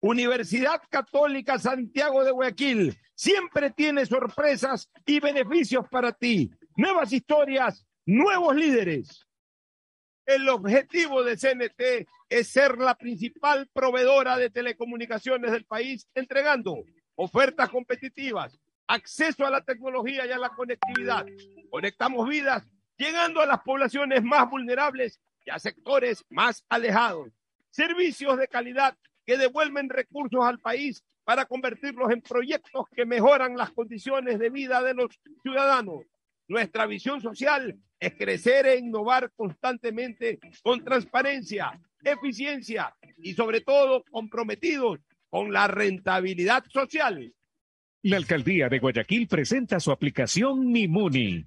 Universidad Católica Santiago de Guayaquil siempre tiene sorpresas y beneficios para ti. Nuevas historias, nuevos líderes. El objetivo de CNT es ser la principal proveedora de telecomunicaciones del país, entregando ofertas competitivas, acceso a la tecnología y a la conectividad. Conectamos vidas, llegando a las poblaciones más vulnerables y a sectores más alejados. Servicios de calidad que devuelven recursos al país para convertirlos en proyectos que mejoran las condiciones de vida de los ciudadanos. Nuestra visión social es crecer e innovar constantemente con transparencia, eficiencia y sobre todo comprometidos con la rentabilidad social. La alcaldía de Guayaquil presenta su aplicación Mimuni,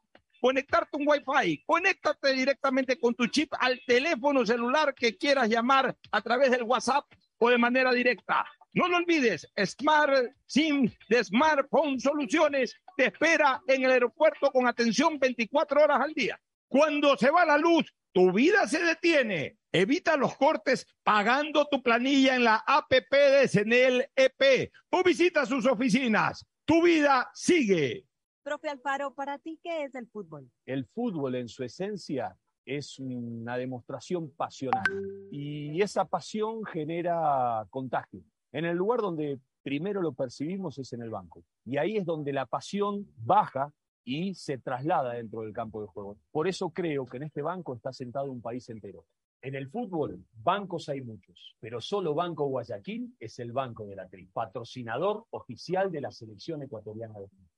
conectarte un Wi-Fi. Conéctate directamente con tu chip al teléfono celular que quieras llamar a través del WhatsApp o de manera directa. No lo olvides, Smart SIM de Smartphone Soluciones te espera en el aeropuerto con atención 24 horas al día. Cuando se va la luz, tu vida se detiene. Evita los cortes pagando tu planilla en la APP de Senel EP o visita sus oficinas. Tu vida sigue. Profe Alfaro, ¿para ti qué es el fútbol? El fútbol en su esencia es una demostración pasional y esa pasión genera contagio. En el lugar donde primero lo percibimos es en el banco y ahí es donde la pasión baja y se traslada dentro del campo de juego. Por eso creo que en este banco está sentado un país entero. En el fútbol, bancos hay muchos, pero solo Banco Guayaquil es el banco de la tri, patrocinador oficial de la selección ecuatoriana de fútbol.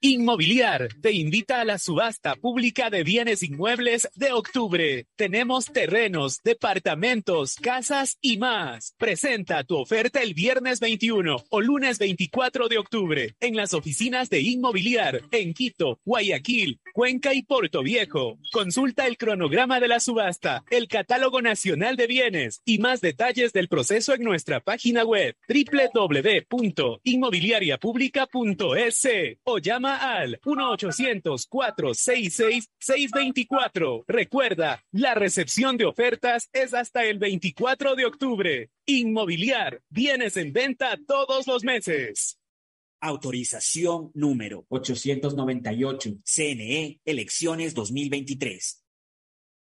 Inmobiliar te invita a la subasta pública de bienes inmuebles de octubre. Tenemos terrenos, departamentos, casas y más. Presenta tu oferta el viernes 21 o lunes 24 de octubre en las oficinas de Inmobiliar en Quito, Guayaquil, Cuenca y Puerto Viejo. Consulta el cronograma de la subasta, el catálogo nacional de bienes y más detalles del proceso en nuestra página web www.inmobiliariapublica.es o llama al 1-800-466-624. Recuerda, la recepción de ofertas es hasta el 24 de octubre. Inmobiliar, bienes en venta todos los meses. Autorización número 898. CNE, elecciones 2023.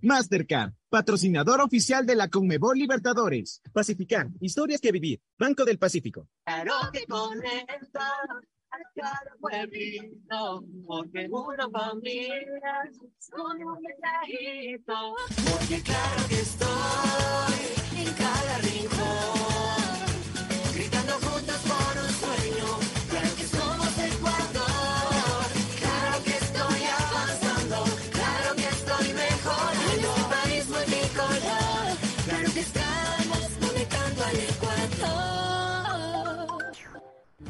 Mastercard, patrocinador oficial de la Conmebol Libertadores. Pacificar, historias que vivir. Banco del Pacífico. Claro que conecta cada pueblito, porque una familia con un mensajito. Porque claro que estoy en cada rincón, gritando juntos por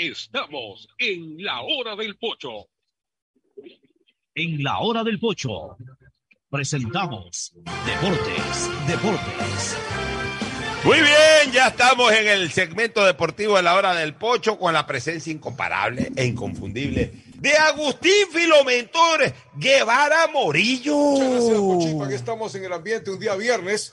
Estamos en la hora del pocho. En la hora del pocho presentamos Deportes, Deportes. Muy bien, ya estamos en el segmento deportivo de la hora del pocho con la presencia incomparable e inconfundible de Agustín Filomentor Guevara Morillo. Muchas gracias, Pochito. Aquí estamos en el ambiente un día viernes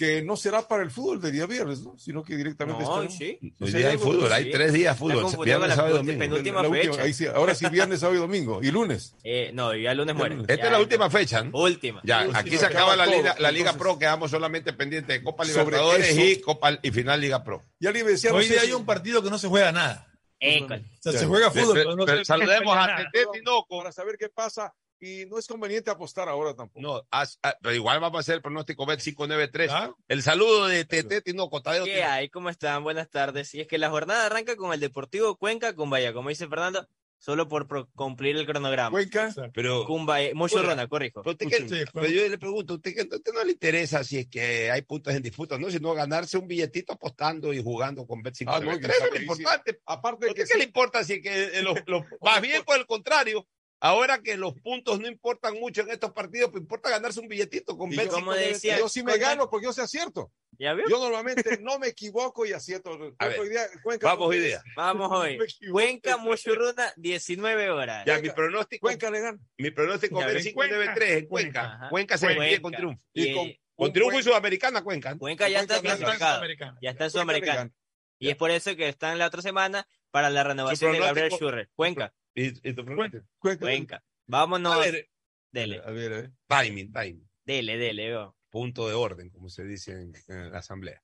que no será para el fútbol de día viernes, ¿no? Sino que directamente No, estaremos- sí. No Hoy día hay fútbol, hay tres días fútbol, viernes, la sábado y penúltima- domingo. última- Ahí sí, ahora sí, viernes, sábado y domingo. Y lunes. Eh, no, ya el lunes muere. Esta Ya, es la última fecha, ¿no? Última. Ya, Última. aquí se acaba la todo. Liga, la Liga Entonces- Pro, quedamos solamente pendientes de Copa Sobre Libertadores eso- y Copa y final Liga Pro. Ya le decíamos Hoy día hay un partido que no se juega nada. École. O sea, se juega fútbol, pero no se saludemos a. Tete Tinoco. Para saber qué pasa. Y no es conveniente apostar ahora tampoco. No, haz- ah, pero igual vamos a hacer el pronóstico Bet 593. Ah. El saludo de Tete Tinoco, Tadeo ¿Qué hay? ¿Cómo están? Buenas tardes. Y es que la jornada arranca con el Deportivo Cuenca, Cumbaya, como dice Fernando, solo por pro- cumplir el cronograma. Cuenca. Pero, Cumbaya, Mochorrona, corrijo. pero usted que- pero yo le pregunto, ¿usted que usted no le interesa si es que hay puntos en disputa, no? Sino ganarse un billetito apostando y jugando con Bet Ah, no, 593. Es lo sí, sí. importante. Aparte de ¿Usted que qué le importa si es que eh, los, los- más bien por el contrario, ahora que los puntos no importan mucho en estos partidos, pues importa ganarse un billetito con Y Bet yo- 593. yo sí me gano porque yo sí acierto. ¿Ya vio? Yo normalmente no me equivoco y acierto. A ver, Hoy día, Cuenca, Vamos hoy día. Vamos hoy. Cuenca, Mochorona, 19 horas. Ya, mi pronóstico. Cuenca le gana. Mi pronóstico ven. 593 en Cuenca. Ajá. Cuenca se Cuenca. despide con triunfo. Y, Y con- Con triunfo y Sudamericana, Cuenca. Cuenca ya está Cuenca ya está en clasificado. Sudamericana. Ya está en Cuenca Sudamericana. Y es por eso que está en la otra semana para la renovación de Gabriel Schurrer. Cuenca, ¿Y, y tu pronóstico? Cuenca. Cuenca. Vámonos. A ver, Dele, A ver, a ver. timing, timing. dele, dele. Punto de orden, como se dice en, en la asamblea.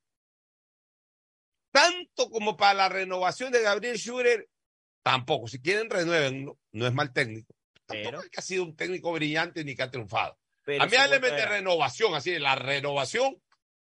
Tanto como para la renovación de Gabriel Schurer, tampoco. Si quieren, renueven. No, no es mal técnico. Tampoco Pero- es que ha sido un técnico brillante ni que ha triunfado. Pero a mí hábleme de renovación, así, la renovación,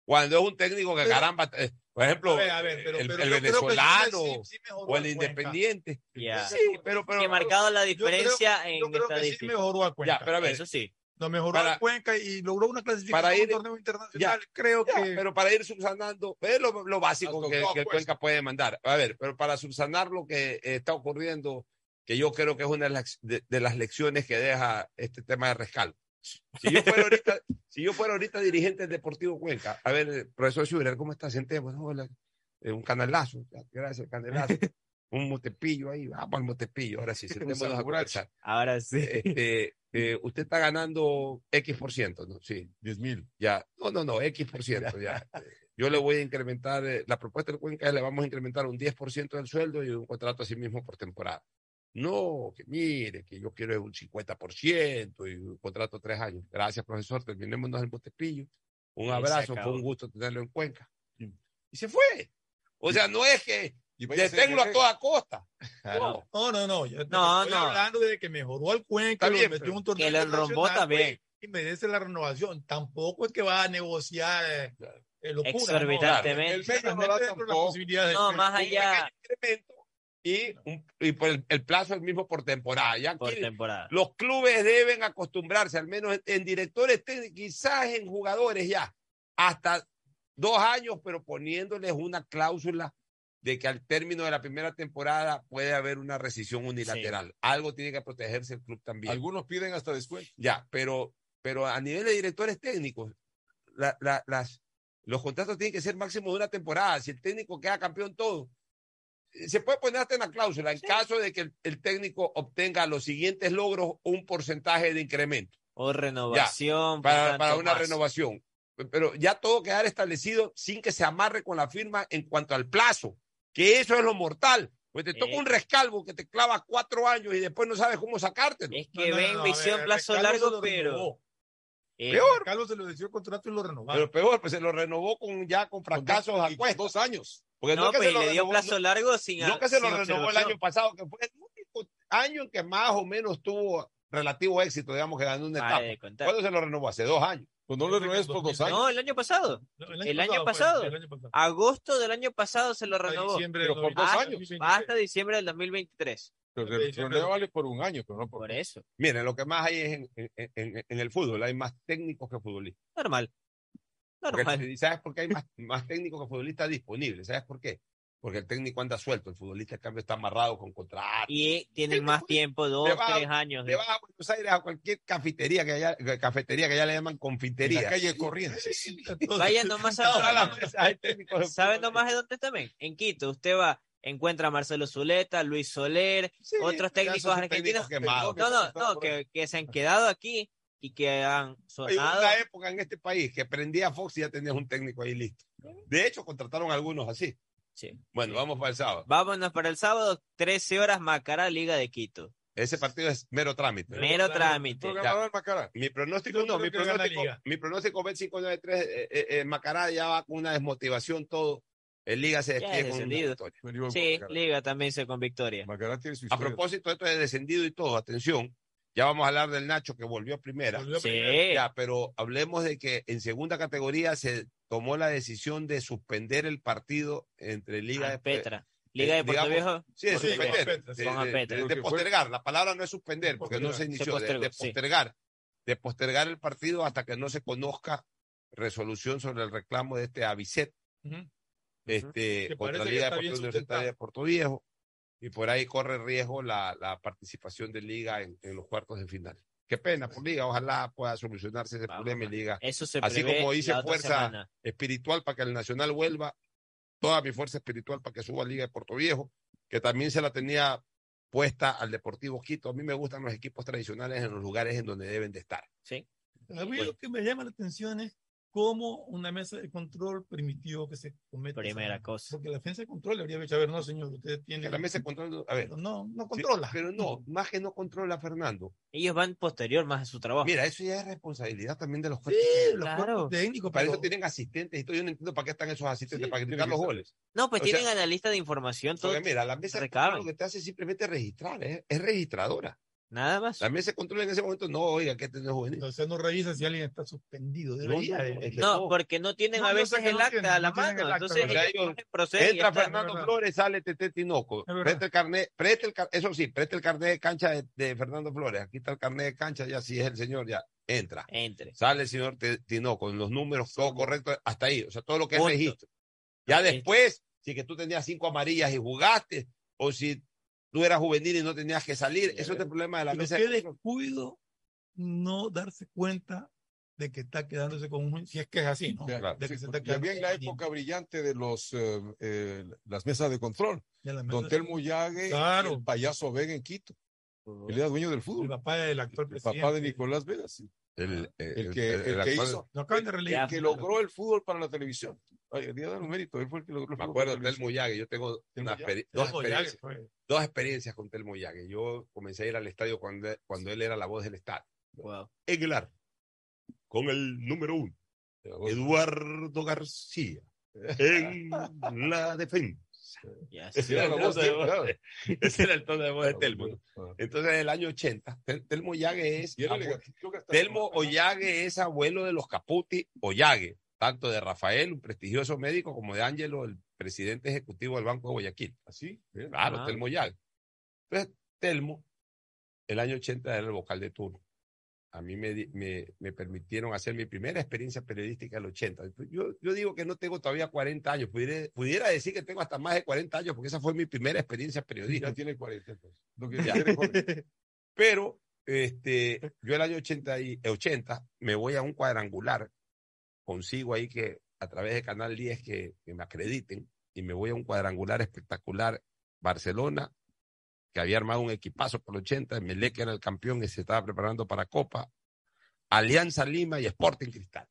cuando es un técnico que Pero- caramba, eh, por ejemplo, A ver, a ver, pero- el, pero el venezolano sí sí mejoró o el a independiente. Ya. Sí, pero, pero, que marcado la Yo creo- diferencia yo en creo que sí mejoró a Cuenca. ya, pero a ver, Eso sí. Lo mejoró Para- a Cuenca y logró una clasificación para a ir- un torneo internacional. Creo Ya, que pero para ir subsanando, es lo, lo básico que, dos que. Cuenca puede mandar. A ver, pero para subsanar lo que eh, está ocurriendo, que yo creo que es una de las, de, de las lecciones que deja este tema de rescaldo. Si yo fuera ahorita, si yo fuera ahorita dirigente del Deportivo Cuenca, a ver, profesor Schurer, ¿cómo está? Sentemos. Hola. Eh, un canelazo, ya, gracias, canelazo. un motepillo ahí, vamos al motepillo, ahora sí, sentémonos a conversar. Ahora sí. Este, eh, usted está ganando X por ciento, ¿no? Sí. 10 mil. Ya, no, no, no, X por ciento, ya. Eh, Yo le voy a incrementar, eh, la propuesta del Cuenca es le vamos a incrementar un 10% del sueldo y un contrato así mismo por temporada. No, que mire, que yo quiero un 50% y un contrato tres años. Gracias, profesor, terminémonos el botepillo. Un Y abrazo, fue un gusto tenerlo en Cuenca. Y se fue. O sea, no es que deténlo a toda costa. Claro. No, no, no. Yo No, estoy no. hablando de que mejoró al Cuenca, lo metió en un torneo que lo enrombó también. Y merece la renovación. Tampoco es que va a negociar eh, eh, locura. Exorbitantemente. El no las tampoco. posibilidades. No, más un allá y, un- y por el, el plazo es el mismo por temporada. Ya por aquí temporada. los clubes deben acostumbrarse, al menos en, en directores técnicos, quizás en jugadores ya, hasta dos años, pero poniéndoles una cláusula de que al término de la primera temporada puede haber una rescisión unilateral. Algo tiene que protegerse el club también. Algunos piden hasta descuento. Ya, pero, pero a nivel de directores técnicos, la- la- las, los contratos tienen que ser máximo de una temporada. Si el técnico queda campeón todo, se puede poner hasta en la cláusula, en caso de que el, el técnico obtenga los siguientes logros, un porcentaje de incremento O renovación. para, para una más. renovación. Pero ya todo quedar establecido sin que se amarre con la firma en cuanto al plazo, que eso es lo mortal. Pues te toca Eh. un rescalvo que te clava cuatro años y después no sabes cómo sacártelo. Es que no, ven no, visión ver, plazo largo, lo pero. eh, Peor. Carlos se lo decidió el contrato y lo renovó. Pero peor, pues se lo renovó con ya con fracasos a dos años. Porque No, que pues se lo le dio renovó- plazo largo sin. no, no que se lo renovó el año pasado, que fue el único año en que más o menos tuvo relativo éxito, digamos que ganó una Pare etapa. ¿Cuándo se lo renovó? Hace dos años. Pues no lo renoves por dos años. No, el año pasado. No, el año fue, pasado. el año pasado. Agosto del año pasado se lo Hasta renovó. Pero por dos 2023. años. Hasta diciembre del 2023. Pero el torneo vale por un año, pero no por Por eso. Miren, lo que más hay es en, en- en- en el fútbol, hay más técnicos que futbolistas. Normal. Normal. ¿Sabes por qué hay más, más técnicos que futbolistas disponibles? ¿Sabes por qué? porque el técnico anda suelto, el futbolista en cambio está amarrado con contrato. Y tienen más tiempo, dos, vas- tres años. Te de- vas a Buenos Aires a cualquier cafetería que haya, cafetería que ya le llaman confitería. En la calle Corrientes. Vayan nomás a Todas las mesas hay técnicos de ¿Saben nomás de dónde también? En Quito. Usted va, encuentra a Marcelo Zuleta, Luis Soler, otros ya técnicos argentinos. técnicos quemados. No, no, no, que, que se han quedado aquí y que han Hay sonado. una época en este país que prendía Fox y ya tenías un técnico ahí listo. De hecho, contrataron algunos así. Sí. Bueno, vamos para el sábado. Vámonos para el sábado, 13 horas, Macará, Liga de Quito. Ese partido es mero trámite. Mero trámite. Ya. Mi pronóstico no, mi pronóstico, mi pronóstico B593, eh, eh, eh, Macará ya va con una desmotivación todo. El Liga se despide es con una victoria. Sí, Liga también se con victoria. A propósito de esto de descendido y todo, atención, ya vamos a hablar del Nacho que volvió a primera. Volvió Sí. primera. Ya, pero hablemos de que en segunda categoría se tomó la decisión de suspender el partido entre Liga Ah, de Petra. Liga de Puerto Viejo. Sí, de suspender. Petra, sí. de- Con de- Petra. de- de postergar. La palabra no es suspender porque no se inició. de- postergó, de sí. postergar. De postergar el partido hasta que no se conozca resolución sobre el reclamo de este Avicet este, Que contra parece la que Liga de Puerto Viejo y por ahí corre riesgo la, la participación de Liga en, en los cuartos de final. Qué pena por Liga, ojalá pueda solucionarse ese problema en Liga. Eso se Así como hice fuerza semana. espiritual para que el Nacional vuelva, toda mi fuerza espiritual para que suba a Liga de Puerto Viejo, que también se la tenía puesta al Deportivo Quito. A mí me gustan los equipos tradicionales en los lugares en donde deben de estar. Sí. A mí lo que me llama la atención es cómo una mesa de control permitió que se cometa. Primera esa- cosa. Porque la mesa de control le habría dicho, a ver, no, señor, usted tiene. Que la mesa de control, a ver. No, no Sí, controla. pero no, más que no controla Fernando. Ellos van posterior más a su trabajo. Mira, eso ya es responsabilidad también de los Sí, cuerpos. los Claro. cuerpos técnicos, Para pero- eso tienen asistentes y todo. Yo no entiendo para qué están esos asistentes, para criticar tiene los que goles. No, pues O tienen sea, analista de información, todo. Porque mira, la mesa de control lo que te hace es simplemente registrar, es, es registradora. Nada más. La mesa de control en ese momento, no, oiga, que este no es juvenil. O sea, no revisa si alguien está suspendido. No, no, de- es que No, porque no tienen No, a veces sé que el no acta tienen, a la no mano. el acta, Entonces, ellos ya Entra. Fernando. Flores, sale Tete Tinoco. Presta el carnet, presta el eso sí, presta el carnet de cancha de, de Fernando Flores. Aquí está el carnet de cancha, ya si es el señor, ya entra. Entre. Sale el señor Tinoco, con los números, todo correcto, hasta ahí. O sea, todo lo que es Punto. registro. Ya después, si que tú tenías cinco amarillas y jugaste, o si tú eras juvenil y no tenías que salir, eso es el problema de la Pero mesa. qué descuido no darse cuenta de que está quedándose con un. Si es que es así, ¿no? Claro, De que sí, se está porque había en la época brillante de los eh, eh, las mesas de control. mesa Don de- Telmo Llague, Claro. y el payaso Vega en Quito. Él era dueño del fútbol. El papá del actual El presidente. papá de Nicolás Vega, sí. El, el- El que, el- el el que actual- hizo, el que logró el fútbol para la televisión. Ay, el día de los méritos, él fue el que Me acuerdo de Telmo Llague, yo tengo una experi- dos, experiencias, dos experiencias con Telmo Llague. Yo comencé a ir al estadio cuando, cuando él era la voz del estadio. Wow. En el arco, con el número uno, Eduardo García, en la defensa. Ese era, voz tono de claro. ese era el tono de voz de Telmo. ¿no? Entonces, en el año 80, Tel- Telmo Llague es. Telmo Ollague es abuelo de los Caputi Ollague, tanto de Rafael, un prestigioso médico, como de Ángelo, el presidente ejecutivo del Banco de Guayaquil. Así, bien. Claro, Ah. Telmo Ollague. Entonces, Telmo, el año 80 era el vocal de turno. A mí me, me, me permitieron hacer mi primera experiencia periodística el 80. Yo, yo digo que no tengo todavía 40 años. Pudiera, pudiera decir que tengo hasta más de 40 años porque esa fue mi primera experiencia periodística. Ya tiene 40. pues. Lo que Ya. quiere joven. Pero este, yo el año 80, y, eh, 80 me voy a un cuadrangular, consigo ahí que a través de Canal 10 que, que me acrediten y me voy a un cuadrangular espectacular, Barcelona, que había armado un equipazo por el 80, Melec era el campeón y se estaba preparando para Copa, Alianza Lima y Sporting Cristal.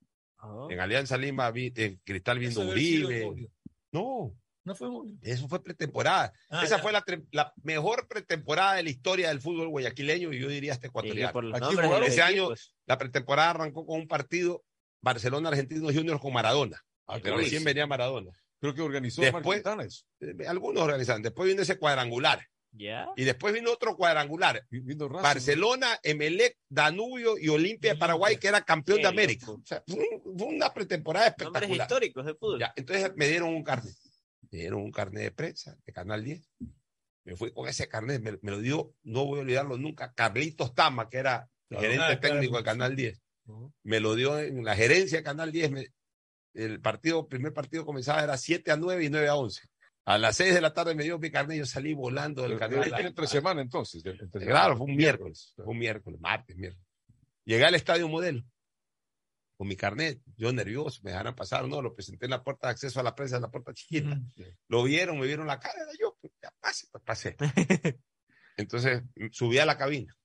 En Alianza Lima vi, en Cristal viendo Uribe. No, No fue Julio. eso fue pretemporada. Ah, Esa ya. fue la, mejor pretemporada de la historia del fútbol guayaquileño y yo diría hasta ecuatoriano. Aquí jugaron ese año. La pretemporada arrancó con un partido Barcelona Argentinos Juniors con Maradona. Pero Uy. recién venía Maradona. Creo que organizó Después-. Eh, Algunos organizaron. Después vino ese cuadrangular. Ya. Y después vino otro cuadrangular. Vino Racing. Barcelona, Emelec, Danubio y Olimpia de Paraguay, que era campeón Qué de América. loco. O sea, fue, un- fue una pretemporada Nombres espectacular. históricos de fútbol. Ya, entonces me dieron un carnet. Me dieron un carnet de prensa de Canal 10. Me fui con ese carnet, me, me lo dio, no voy a olvidarlo nunca, Carlitos Tama, que era el Claro. gerente Ah, claro. técnico de Canal 10. Me lo dio en la gerencia de Canal 10. me- el partido, primer partido comenzaba era 7 a 9 y 9 a 11. A las 6 de la tarde me dio mi carnet, yo salí volando del canal. Entre semana entonces. entre semana. Claro, fue un miércoles, fue un miércoles, martes, miércoles. Llegué al estadio modelo con mi carnet, yo nervioso, me dejaran pasar, no, lo presenté en la puerta de acceso a la prensa, en la puerta chiquita. Lo vieron, me vieron la cara, era yo, pues, ya pase, pues pasé. Entonces subí a la cabina,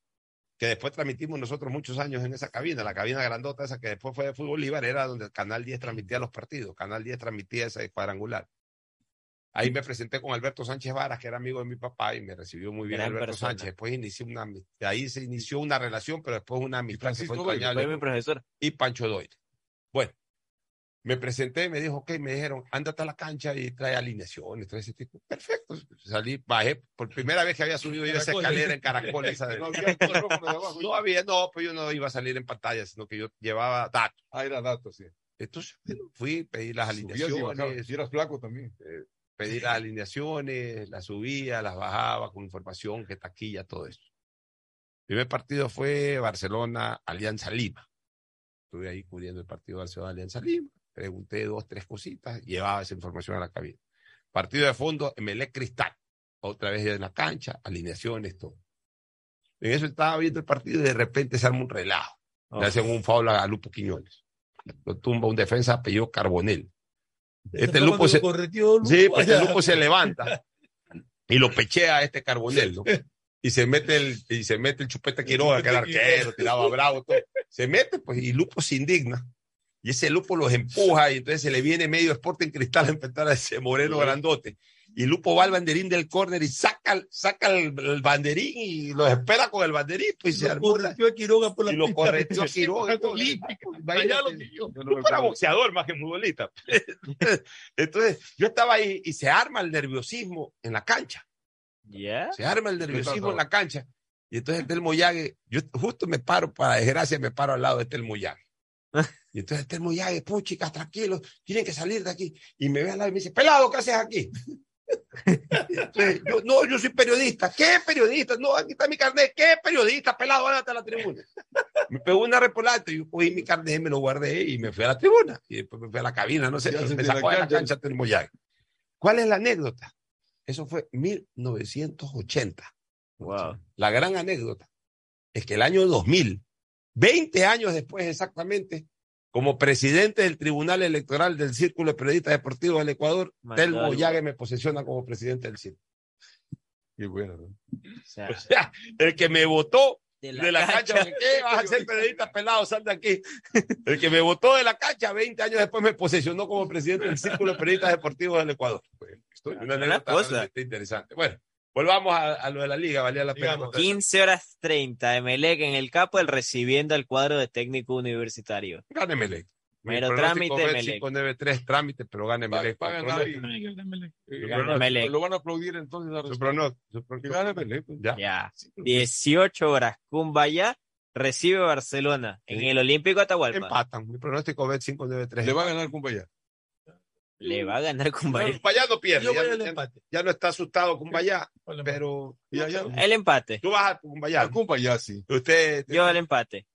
que después transmitimos nosotros muchos años en esa cabina, la cabina grandota esa que después fue de Fútbol Bolívar, era donde el Canal 10 transmitía los partidos, Canal 10 transmitía ese cuadrangular. Ahí me presenté con Alberto Sánchez Varas, que era amigo de mi papá y me recibió muy bien Gran Alberto persona. Sánchez. Después inicié una, de ahí se inició una relación, pero después una amistad que fue Francisco Doyle, entrañable. fue mi profesor. Y Pancho Doyle. Bueno, me presenté, me dijo, ok, me dijeron, ándate a la cancha y trae alineaciones, trae ese tipo. Perfecto. Salí, bajé, por primera vez que había subido yo esa escalera en Caracol. Esa de- No había no había, no, pues yo no iba a salir en pantalla, sino que yo llevaba datos. Ah, era datos, sí. Entonces, bueno, fui, pedí las alineaciones. Y eras flaco también. eh, pedí las alineaciones, las subía, las bajaba con información, que taquilla, todo eso. El primer partido fue Barcelona, Alianza Lima. Estuve ahí cubriendo el partido Barcelona, Alianza Lima. Pregunté dos, tres cositas, llevaba esa información a la cabina. Partido de fondo, Emelec Cristal. Otra vez en la cancha, alineaciones, todo. En eso estaba viendo el partido y de repente se arma un relajo. Le hacen un foul a Lupo Quiñones. Lo tumba un defensa apellido Carbonel. Este Fue Lupo se, Lupo sí, pues este. Lupo se levanta y lo pechea a este Carbonel, ¿no? Y se mete el, y se mete el chupete Quiroga, que era arquero, tiraba bravo, todo. Se mete, pues, y Lupo se indigna. Y ese Lupo los empuja, y entonces se le viene medio Sporting Cristal a enfrentar a ese moreno grandote. Y Lupo va al banderín del córner y saca, saca el, el banderín y lo espera con el banderín, pues y se armó la- Correteó a Quiroga por la y lo correteó a Quiroga. Allá lo. Lupo era boxeador más que futbolista. Entonces, yo estaba ahí y se arma el nerviosismo en la cancha. Se arma el nerviosismo en la cancha. Y entonces el Telmo Yague, yo justo me paro, para desgracia, me paro al lado de Telmo Yague. Y entonces el Telmo Yague, pues chicas, tranquilos, tienen que salir de aquí. Y me ve al lado y me dice, pelado, ¿qué haces aquí? Entonces, yo, no, yo soy periodista. ¿Qué periodista? No, aquí está mi carnet. ¿Qué periodista? Pelado, ándate a la tribuna. Me pegó una repolata y yo cogí mi carnet, me lo guardé y me fui a la tribuna. Y después me fui a la cabina, no sé, Ya me sacó de la cancha. Telmo Yague. ¿Cuál es la anécdota? Eso fue 1980. Wow. La gran anécdota es que el año 2000, 20 años después exactamente, como presidente del Tribunal Electoral del Círculo de Periodistas Deportivos del Ecuador, Telmo algo. Yague me posesiona como presidente del círculo. Qué bueno, ¿no? O sea, O sea, el que me votó de de la cancha, ¿qué vas a ser periodista pelado? Sal de aquí. El que me votó de la cancha 20 años después me posesionó como presidente del Círculo de Periodistas Deportivos del Ecuador. Una Una anécdota cosa. interesante. Bueno, volvamos a, a lo de la liga, valía la pena. Digamos, contar. 15 horas 30, Emelec en el capo, el recibiendo al cuadro de técnico universitario. Gane Emelec. Mero trámite, Emelec. 593 trámite, pero gane Emelec. a eh, Emelec. Lo van a aplaudir entonces la su pronóstico, gane Emelec, pues. Ya. Ya. 18 horas, Cumbaya recibe Barcelona en el Olímpico Atahualpa. Empatan. Mi pronóstico bet 593. Le va a ganar Cumbaya. Le va a ganar Cumbaya. Cumbaya no pierde. Yo Ya, voy al ya- empate. ya no está asustado empate. pero Ya, ya. El empate. tú vas a Cumbaya. A Cumbaya, sí. Usted, Yo al empate.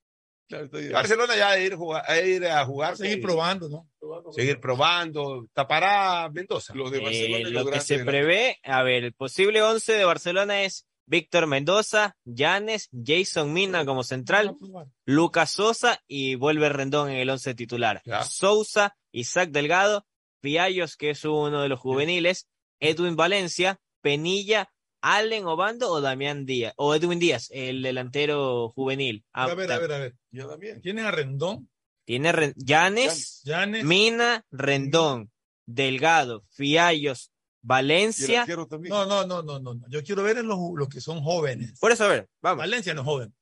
Claro. Barcelona ya de ir, a ir a jugar. Seguir con- probando, ¿no? Seguir probando. Tapará Mendoza. Los de Barcelona Eh, lo que se de la- prevé, a ver, el posible 11 de Barcelona es Víctor Mendoza, Yanes, Jason Mina como central, Lucas Sosa y vuelve Rendón en el 11 titular. Ya. Sousa, Isaac Delgado, Piallos, que es uno de los juveniles, Edwin Valencia, Penilla, Allen Obando o Damián Díaz, o Edwin Díaz, el delantero juvenil. A ver, a ver, a ver. Ya también. Tienen a Rendón, Tiene Ren- Yanes, Yanes, Mina, Rendón, Delgado, Fiallos, Valencia. No, no, no, no, no. Yo quiero ver en los, los que son jóvenes. Por eso, a ver, vamos. Valencia no es joven.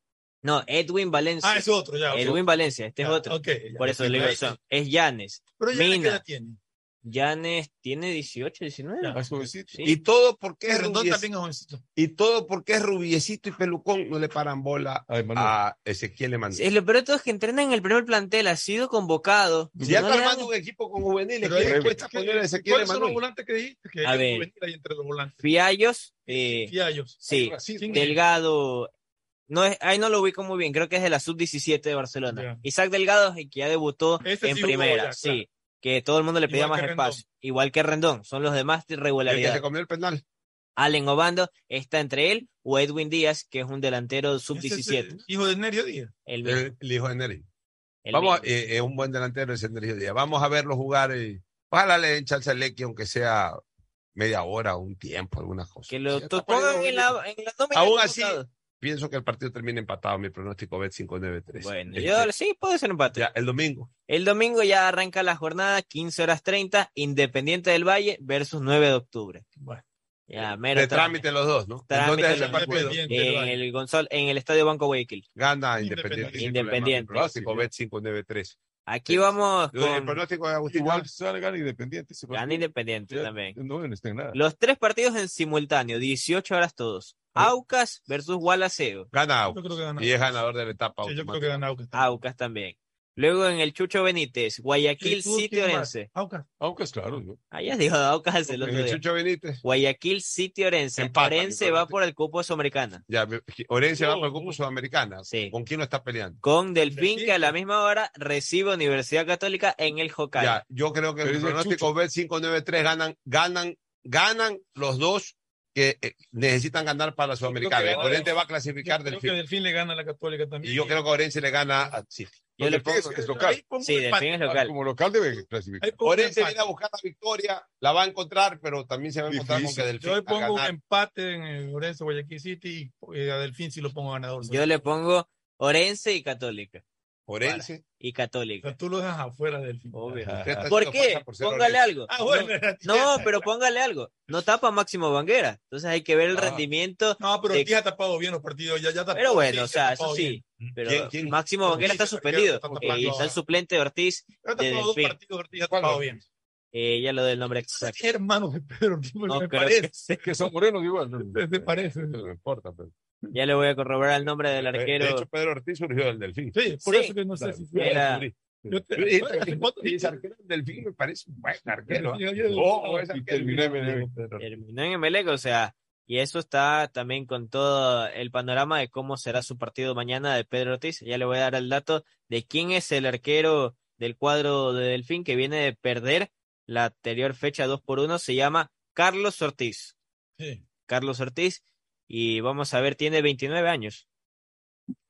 No, Edwin Valencia. Ah, es otro, ya. Edwin Valencia, este Ya, es otro. ok, ya, Por eso le digo, es Yanes. Pero ya qué Mina. edad tiene. Yanes tiene 18, 19. Ya. Más jovencito. Sí. Y todo porque es Rendón rubiecito. también es jovencito. Y todo porque es rubiecito y pelucón. No le paran bola Ay, a Ezequiel Emanuel. Es lo peor de todo es que entrena en el primer plantel, ha sido convocado. Si ya No está armando un equipo con juveniles, ¿qué le cuesta ¿qué- poner a Ezequiel ¿Cuáles son los volantes que dijiste? Que A hay ver. juvenil ahí entre los volantes. Fiallos, eh, Fiallos. sí. Delgado. No es, ahí no lo ubico muy bien, creo que es de la sub-17 de Barcelona. Isaac Delgado es el que ya debutó Ese en sí primera, ya, sí. claro. Que todo el mundo le pedía Igual más espacio. Igual que Rendón, son los demás de El que regularidad. se comió el penal. Allen Obando está entre él o Edwin Díaz, que es un delantero sub-17. Hijo de Nerio Díaz. El mismo. El, el hijo de Neri. El Vamos, mismo. eh, es un buen delantero ese Nergio Díaz. Vamos a verlo jugar. eh, ojalá le den chance a Lecky, aunque sea media hora, un tiempo, alguna cosa. Que lo pongan en la, en la Aún así. Pienso que el partido termina empatado. Mi pronóstico bet 5-9-3. Bueno, Este, yo sí, puede ser empate. ya, el domingo. El domingo ya arranca la jornada, 15 horas 30, Independiente del Valle versus 9 de octubre. Bueno. Ya, mero De trámite los dos, ¿no? trámite. Independiente En el, Gonzal, en el Estadio Banco Guayaquil. Gana Independiente. Independiente. Mi Pronóstico bet 5-9-3. Aquí vamos El con pronóstico de Agustín. Igual sale gana Independiente. Gana. Independiente Ya, también. No, no está en nada. Los tres partidos en simultáneo, 18 horas todos. Aucas versus Gualaceo. Gana Yo Aucas. creo que gana. Y es ganador de la etapa. Sí, yo creo que gana Aucas. Aucas también. Luego en el Chucho Benítez, Guayaquil ¿Y tú City? Orense. Aucas. Aunque es claro, ¿no? Ah, ya dijo Aucas el En otro el día. Chucho Benítez. Guayaquil City Orense. Empata, Orense va por el cupo Sudamericana. Ya, Orense va por el Cupo Sudamericana. Sí. ¿Con quién lo está peleando? Con Delfín, Delfín. que a la misma hora recibe Universidad Católica en el Hokkaido. Ya, yo creo que Pero el el pronóstico bet 5-9-3 ganan, ganan, ganan los dos que eh, necesitan ganar para la Sudamericana. Orense va a Yo clasificar creo del que Delfín le gana a la Católica también. Y yo creo que Orense le gana a City. Yo le el pongo- es, es local. Sí, Delfín es local. Como local debe clasificar. Orense empate. viene a buscar la victoria, la va a encontrar, pero también se va a encontrar Difícil. con que Delfín Yo le pongo un empate en el Orense Guayaquil City y eh, a Delfín sí lo pongo ganador. Yo le pongo Orense y Católica. Orense. Y O Católica. sea, tú lo dejas afuera del Delfín. Obvio. ¿Por qué? por Póngale algo. Ah, bueno. No, pero póngale algo. No tapa Máximo Banguera. Entonces hay que ver el Ah. rendimiento. No, pero de- aquí ha tapado bien los partidos. Ya, ya tapó, Pero bueno, sí, o sea, eso sí. bien. Pero ¿Quién- quién? Máximo Banguera está Ortiz, suspendido. está está el suplente de Ortiz Ha tapado dos partidos, Ortiz ha tapado bien. Eh, ya lo del nombre exacto. Hermano de Pedro Ortiz, me No creo parece. que son morenos igual. ¿no? Me parece. No importa, pero. Ya le voy a corroborar el nombre del De arquero. hecho, Pedro Ortiz surgió del Delfín. Sí, por Sí. eso que no sé si Era- Yo te- Y ese arquero del Delfín me parece un buen arquero. Y arquero. terminé en terminó en Emelec, o sea, y eso está también con todo el panorama de cómo será su partido mañana de Pedro Ortiz. Ya le voy a dar el dato de quién es el arquero del cuadro de Delfín que viene de perder la anterior fecha 2 por 1, se llama Carlos Ortiz. Sí. Carlos Ortiz, y vamos a ver, tiene 29 años.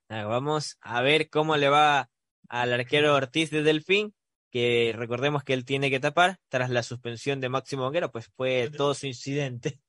Ah, Vamos a ver cómo le va al arquero Ortiz de Delfín, que recordemos que él tiene que tapar tras la suspensión de Máximo Banguera, pues fue todo su incidente.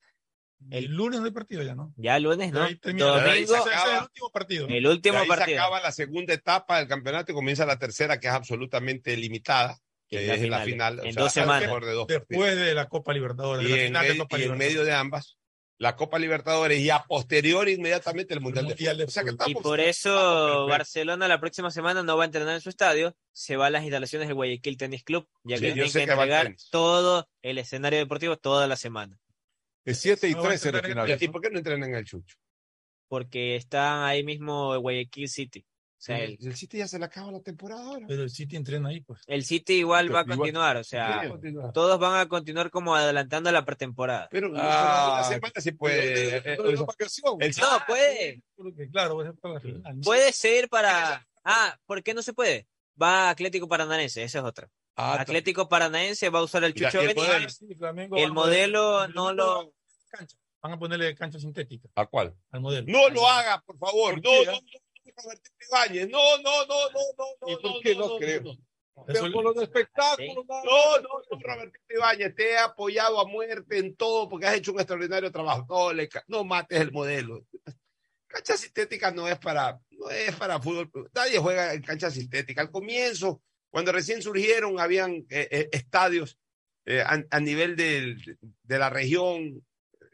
El lunes no hay partido ya, ¿no? Ya el lunes, ¿no? Domingo, es el acaba. último partido. ¿no? el último ahí se partido. acaba la segunda etapa del campeonato y comienza la tercera, que es absolutamente limitada, que es, la la final, final. en o sea, dos semanas. de dos partidos. Después de la Copa Libertadores, de y la en, final de medio, Copa y en Libertadores. medio de ambas, la Copa Libertadores y a posteriori inmediatamente el Mundial, Mundial de de Fútbol. O sea que Fútbol. Y por eso. Barcelona la próxima semana no va a entrenar en su estadio, se va a las instalaciones del Guayaquil Tennis Club, ya que tienen que entregar todo el escenario deportivo toda la semana. Es 7 y No, va a 13 la entrenar final. ¿Y por qué no entrenan en el Chucho? porque están ahí mismo en Guayaquil City. Sea, el, el City ya se le acaba la temporada ahora. Pero el City entrena ahí, pues. el City igual va a Igual. continuar, o sea, todos van a continuar como adelantando la pretemporada. Pero Ah, una semana sí puede. eh, eh, No, no, no, vacación. el No, puede, Porque, claro, para la puede ser para... Ah, ¿por qué no se puede? Va Atlético Paranaense, esa es otra. Ah, Atlético Paranaense va a usar el la- Chucho y el modelo. Sí, El poner- no lo... cancha. Van a ponerle cancha sintética ¿A cuál? al modelo. No lo haga, por favor. ¿Por No, no, no, Ibáñez. No, no, no, no, no, no. ¿Y por no, qué no, no creo? Eso Pero por los espectáculos. No, no, no, Roberto Ibáñez, te he apoyado a muerte en todo porque has hecho un extraordinario trabajo. No, le no mates el modelo. Cancha sintética no es para, no es para fútbol. Nadie juega en cancha sintética. Al comienzo, cuando recién surgieron, habían eh, eh, estadios eh, a, a nivel del- de la región.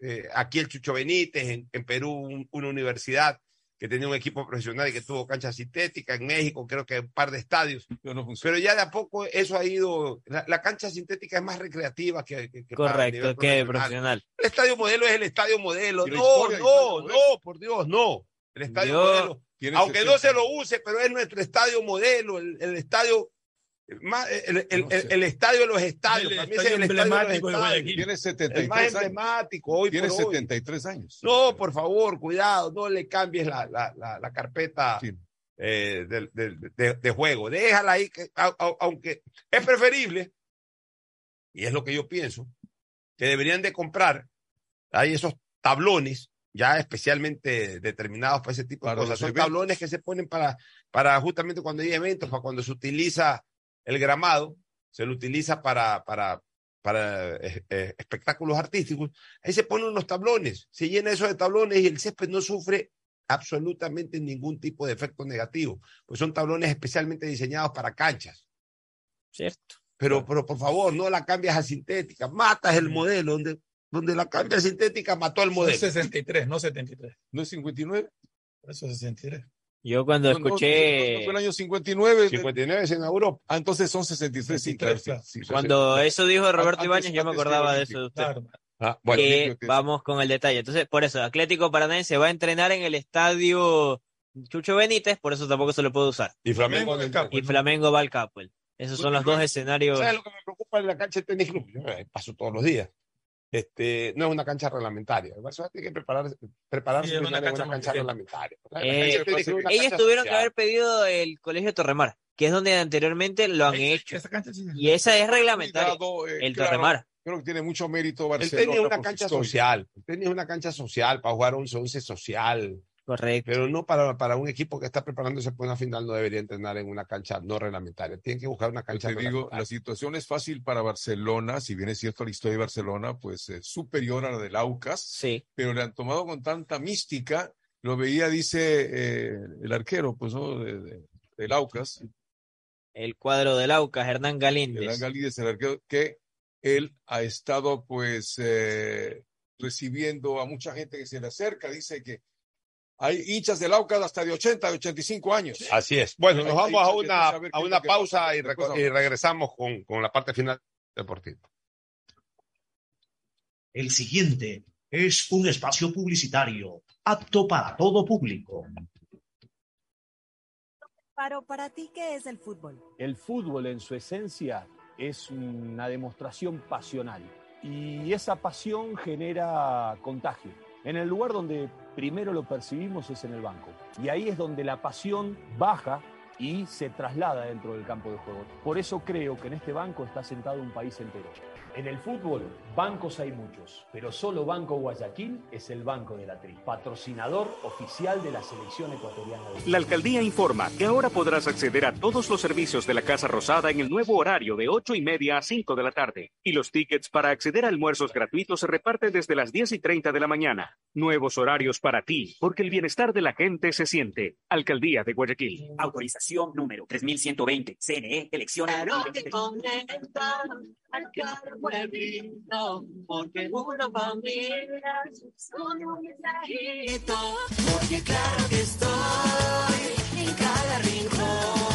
eh, aquí el Chucho Benítez, en, en Perú un- una universidad que tenía un equipo profesional y que tuvo cancha sintética. En México creo que un par de estadios. Pero no funciona. Pero ya de a poco eso ha ido. La, la cancha sintética es más recreativa que. que- Correcto, que profesional. profesional. El estadio modelo es el estadio modelo. No, historia, no, no, por Dios, no. El estadio Yo- modelo. Aunque 60. no se lo use, pero es nuestro estadio modelo, el, el estadio. Más, el, el- No sé. el- el estadio de los estadios. El para mí ese es estadio el estadio de los emblemático de estadios. Guayaquil. Tiene El más 73 años. emblemático hoy Tiene por hoy. 73 años. No, por favor, cuidado, no le cambies la, la, la, la carpeta Sí. eh, del- del- de, de juego. Déjala ahí, que, au- au- aunque es preferible y es lo que yo pienso, que deberían de comprar, hay esos tablones ya especialmente determinados para ese tipo de cosas. Son eventos. tablones que se ponen para, para justamente cuando hay eventos, para cuando se utiliza el gramado, se lo utiliza para, para, para eh, eh, espectáculos artísticos. Ahí se ponen los tablones, se llena eso de tablones y el césped no sufre absolutamente ningún tipo de efecto negativo, pues son tablones especialmente diseñados para canchas. Cierto. Pero, pero por favor, no la cambias a sintética, matas el modelo, donde, donde la cambias a sintética mató al No modelo. es 63, no 73. ¿No es 59? Por eso es 63. Yo cuando No, no, escuché, no, fue el año 59. 59 se inauguró. Ah, entonces son 63, sí, claro. sí, sí, cuando eso dijo Roberto Antes- Ibáñez, yo me acordaba de eso de usted. Claro. Ah, bueno, que Olímpico que- vamos con el detalle. Entonces, por eso, Atlético Paranaense va a entrenar en el estadio Chucho Benítez, por eso tampoco se lo puede usar. y Flamengo del Capo. Y Flamengo va al Capuel. Esos son los dos escenarios. ¿Sabes lo que me preocupa en la cancha de tenis club? Yo eh, paso todos los días. Este, no es una cancha reglamentaria. El Barcelona tiene que prepararse, prepararse Sí, es una cancha una reglamentaria. La Eh, una Ellos cancha tuvieron que haber pedido el Colegio Torremar, que es donde anteriormente lo han hecho. Esa cancha sí. Y esa es reglamentaria. Cuidado, eh, El claro, Torremar. Creo que tiene mucho mérito El Barcelona. tenis es una cancha social. El tenis es una cancha social para jugar 11-11 social. Correcto. Pero no para, para un equipo que está preparándose para una final, no debería entrenar en una cancha no reglamentaria. Tienen que buscar una Yo cancha te digo, reglamentaria. la situación es fácil para Barcelona, si bien es cierto la historia de Barcelona, pues es superior a la del Aucas, Sí. pero le han tomado con tanta mística. Lo veía, dice eh, el arquero, pues, ¿no? De, de- del Aucas, El cuadro del Aucas, Hernán Galíndez. Hernán Galíndez, el arquero, que él ha estado, pues, eh, recibiendo a mucha gente que se le acerca. Dice que hay hinchas del Aucas hasta de 80, de 85 años. Así es. Bueno, nos Hay- hay vamos a una, a una que pausa y, y regresamos con, con la parte final deportiva. El siguiente es un espacio publicitario apto para todo público. Pero para ti, ¿qué es el fútbol? El fútbol en su esencia es una demostración pasional y esa pasión genera contagio. En el lugar donde primero lo percibimos es en el banco y ahí es donde la pasión baja y se traslada dentro del campo de juego. Por eso creo que en este banco está sentado un país entero. En el fútbol, bancos hay muchos, pero solo Banco Guayaquil es el banco de la tri, patrocinador oficial de la selección ecuatoriana de. La alcaldía informa que ahora podrás acceder a todos los servicios de la Casa Rosada en el nuevo horario de 8 y media a 5 de la tarde. Y los tickets para acceder a almuerzos gratuitos se reparten desde las 10 y 30 de la mañana. Nuevos horarios para ti, porque el bienestar de la gente se siente. Alcaldía de Guayaquil. Autorización número 3120. CNE, elecciones. Al carro pueblito, porque una familia son un mensajito, porque claro que estoy en cada rincón,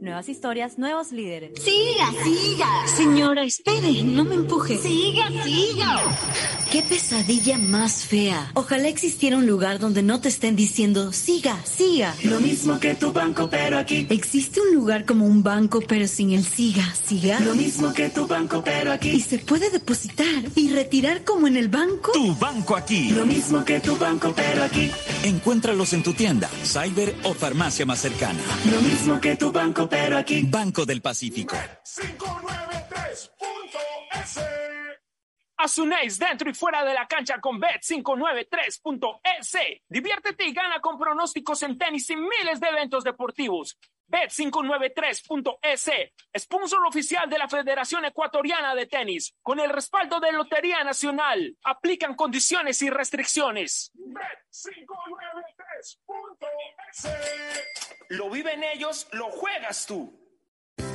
Nuevas historias, nuevos líderes. Siga, siga. Señora, espere, no me empuje. Siga, siga. Qué pesadilla más fea. Ojalá existiera un lugar donde no te estén diciendo, siga, siga. Lo mismo que tu banco, pero aquí. ¿Existe un lugar como un banco pero sin el siga, siga? Lo mismo que tu banco, pero ¿Y aquí. se puede depositar y retirar como en el banco? Tu banco aquí. Lo mismo que tu banco, pero aquí. Encuéntralos en tu tienda, cyber o farmacia más cercana. Lo mismo que tu banco, pero aquí. Banco del Pacífico. 593.es. Haz un ace dentro y fuera de la cancha con Bet593.es. Diviértete y gana con pronósticos en tenis y miles de eventos deportivos. Bet593.es, sponsor oficial de la Federación Ecuatoriana de Tenis, con el respaldo de Lotería Nacional. Aplican condiciones y restricciones. Bet593.es. Lo viven ellos, lo juegas tú.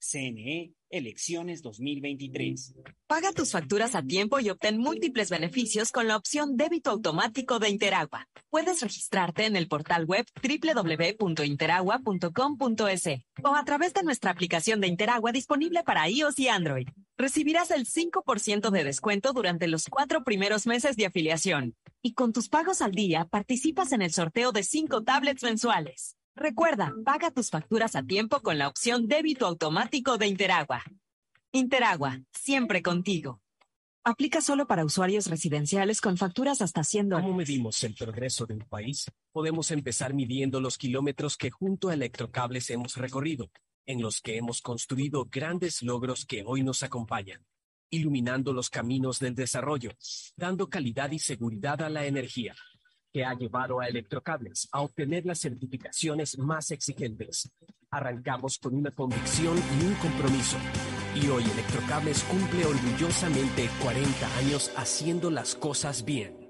CNE, elecciones 2023. Paga tus facturas a tiempo y obtén múltiples beneficios con la opción débito automático de Interagua. Puedes registrarte en el portal web www.interagua.com.es o a través de nuestra aplicación de Interagua disponible para iOS y Android. Recibirás el 5% de descuento durante los cuatro primeros meses de afiliación. Y con tus pagos al día participas en el sorteo de cinco tablets mensuales. Recuerda, paga tus facturas a tiempo con la opción débito automático de Interagua. Interagua, siempre contigo. Aplica solo para usuarios residenciales con facturas hasta 100 dólares. ¿Cómo medimos el progreso de un país? Podemos empezar midiendo los kilómetros que junto a Electrocables hemos recorrido, en los que hemos construido grandes logros que hoy nos acompañan, iluminando los caminos del desarrollo, dando calidad y seguridad a la energía, que ha llevado a Electrocables a obtener las certificaciones más exigentes. Arrancamos con una convicción y un compromiso. Y hoy Electrocables cumple orgullosamente 40 años haciendo las cosas bien.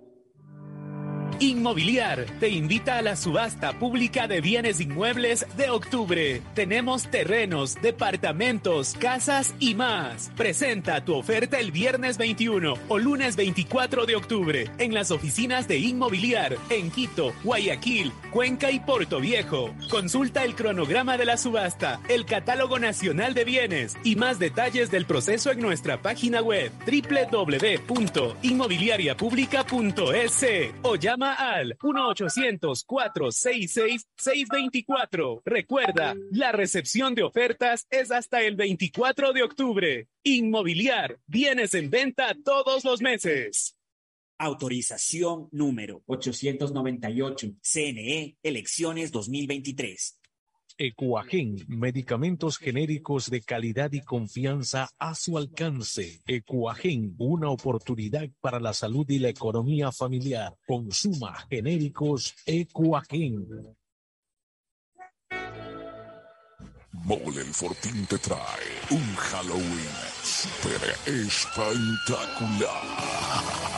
Inmobiliar te invita a la subasta pública de bienes inmuebles de octubre. Tenemos terrenos, departamentos, casas y más. Presenta tu oferta el viernes 21 o lunes 24 de octubre en las oficinas de Inmobiliar en Quito, Guayaquil, Cuenca y Puerto Viejo. Consulta el cronograma de la subasta, el catálogo nacional de bienes y más detalles del proceso en nuestra página web www.inmobiliariapublica.es o llama al 1-800-466-624. Recuerda, la recepción de ofertas es hasta el 24 de octubre. Inmobiliar, bienes en venta todos los meses. Autorización número 898. CNE, elecciones 2023. Ecuagen, medicamentos genéricos de calidad y confianza a su alcance. Ecuagen, una oportunidad para la salud y la economía familiar. Consuma genéricos Ecuagen. Mole el Fortín te trae un Halloween super espectacular.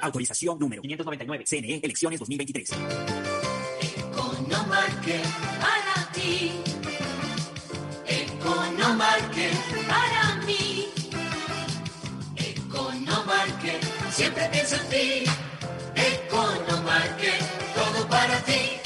Autorización número 599. CNE, elecciones 2023. Economarket para ti. Economarket para mí. Economarket siempre piensa en ti. Economarket todo para ti.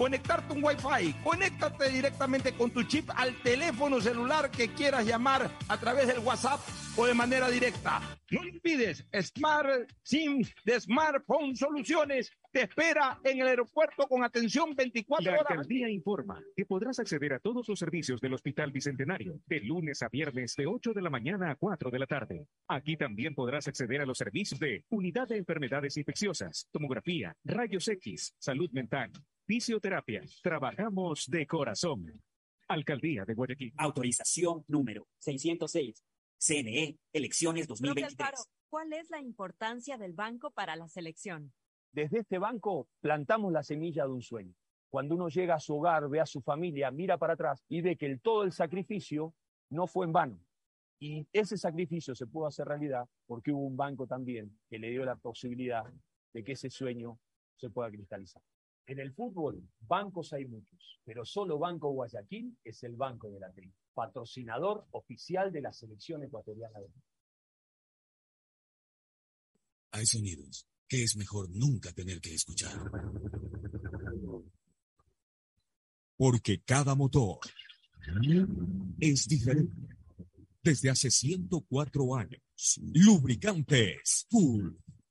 conectarte un Wi-Fi. Conéctate directamente con tu chip al teléfono celular que quieras llamar a través del WhatsApp o de manera directa. No olvides, Smart SIM de Smartphone Soluciones te espera en el aeropuerto con atención 24 La horas. alcaldía informa que podrás acceder a todos los servicios del Hospital Bicentenario de lunes a viernes de 8 de la mañana a 4 de la tarde. Aquí también podrás acceder a los servicios de Unidad de Enfermedades Infecciosas, Tomografía, Rayos X, Salud Mental, Fisioterapia. Trabajamos de corazón. Alcaldía de Guayaquil. Autorización número 606. CNE, elecciones Profe 2023. Alfaro, ¿cuál es la importancia del banco para la selección? Desde este banco plantamos la semilla de un sueño. Cuando uno llega a su hogar, ve a su familia, mira para atrás y ve que el, todo el sacrificio no fue en vano. Y ese sacrificio se pudo hacer realidad porque hubo un banco también que le dio la posibilidad de que ese sueño se pueda cristalizar. En el fútbol, bancos hay muchos, pero solo Banco Guayaquil es el banco de la tri, patrocinador oficial de la selección ecuatoriana de. Hay sonidos que es mejor nunca tener que escuchar. Porque cada motor es diferente. Desde hace 104 años, Lubricantes Full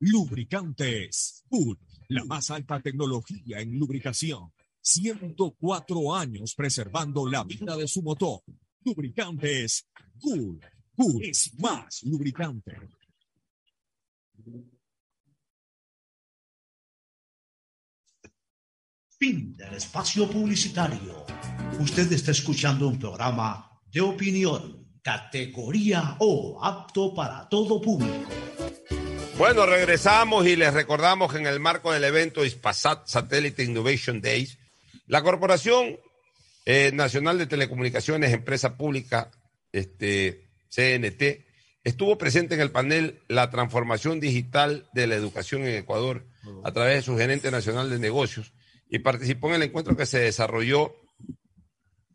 Lubricantes Full, la más alta tecnología en lubricación. 104 años preservando la vida de su motor. Lubricantes Cool. Cool es más lubricante. Fin del espacio publicitario. Usted está escuchando un programa de opinión, categoría O, apto para todo público. Bueno, regresamos y les recordamos que en el marco del evento ISPASAT Satellite Innovation Days, la Corporación eh, Nacional de Telecomunicaciones, empresa pública, este, CNT, estuvo presente en el panel La transformación digital de la educación en Ecuador a través de su gerente nacional de negocios y participó en el encuentro que se desarrolló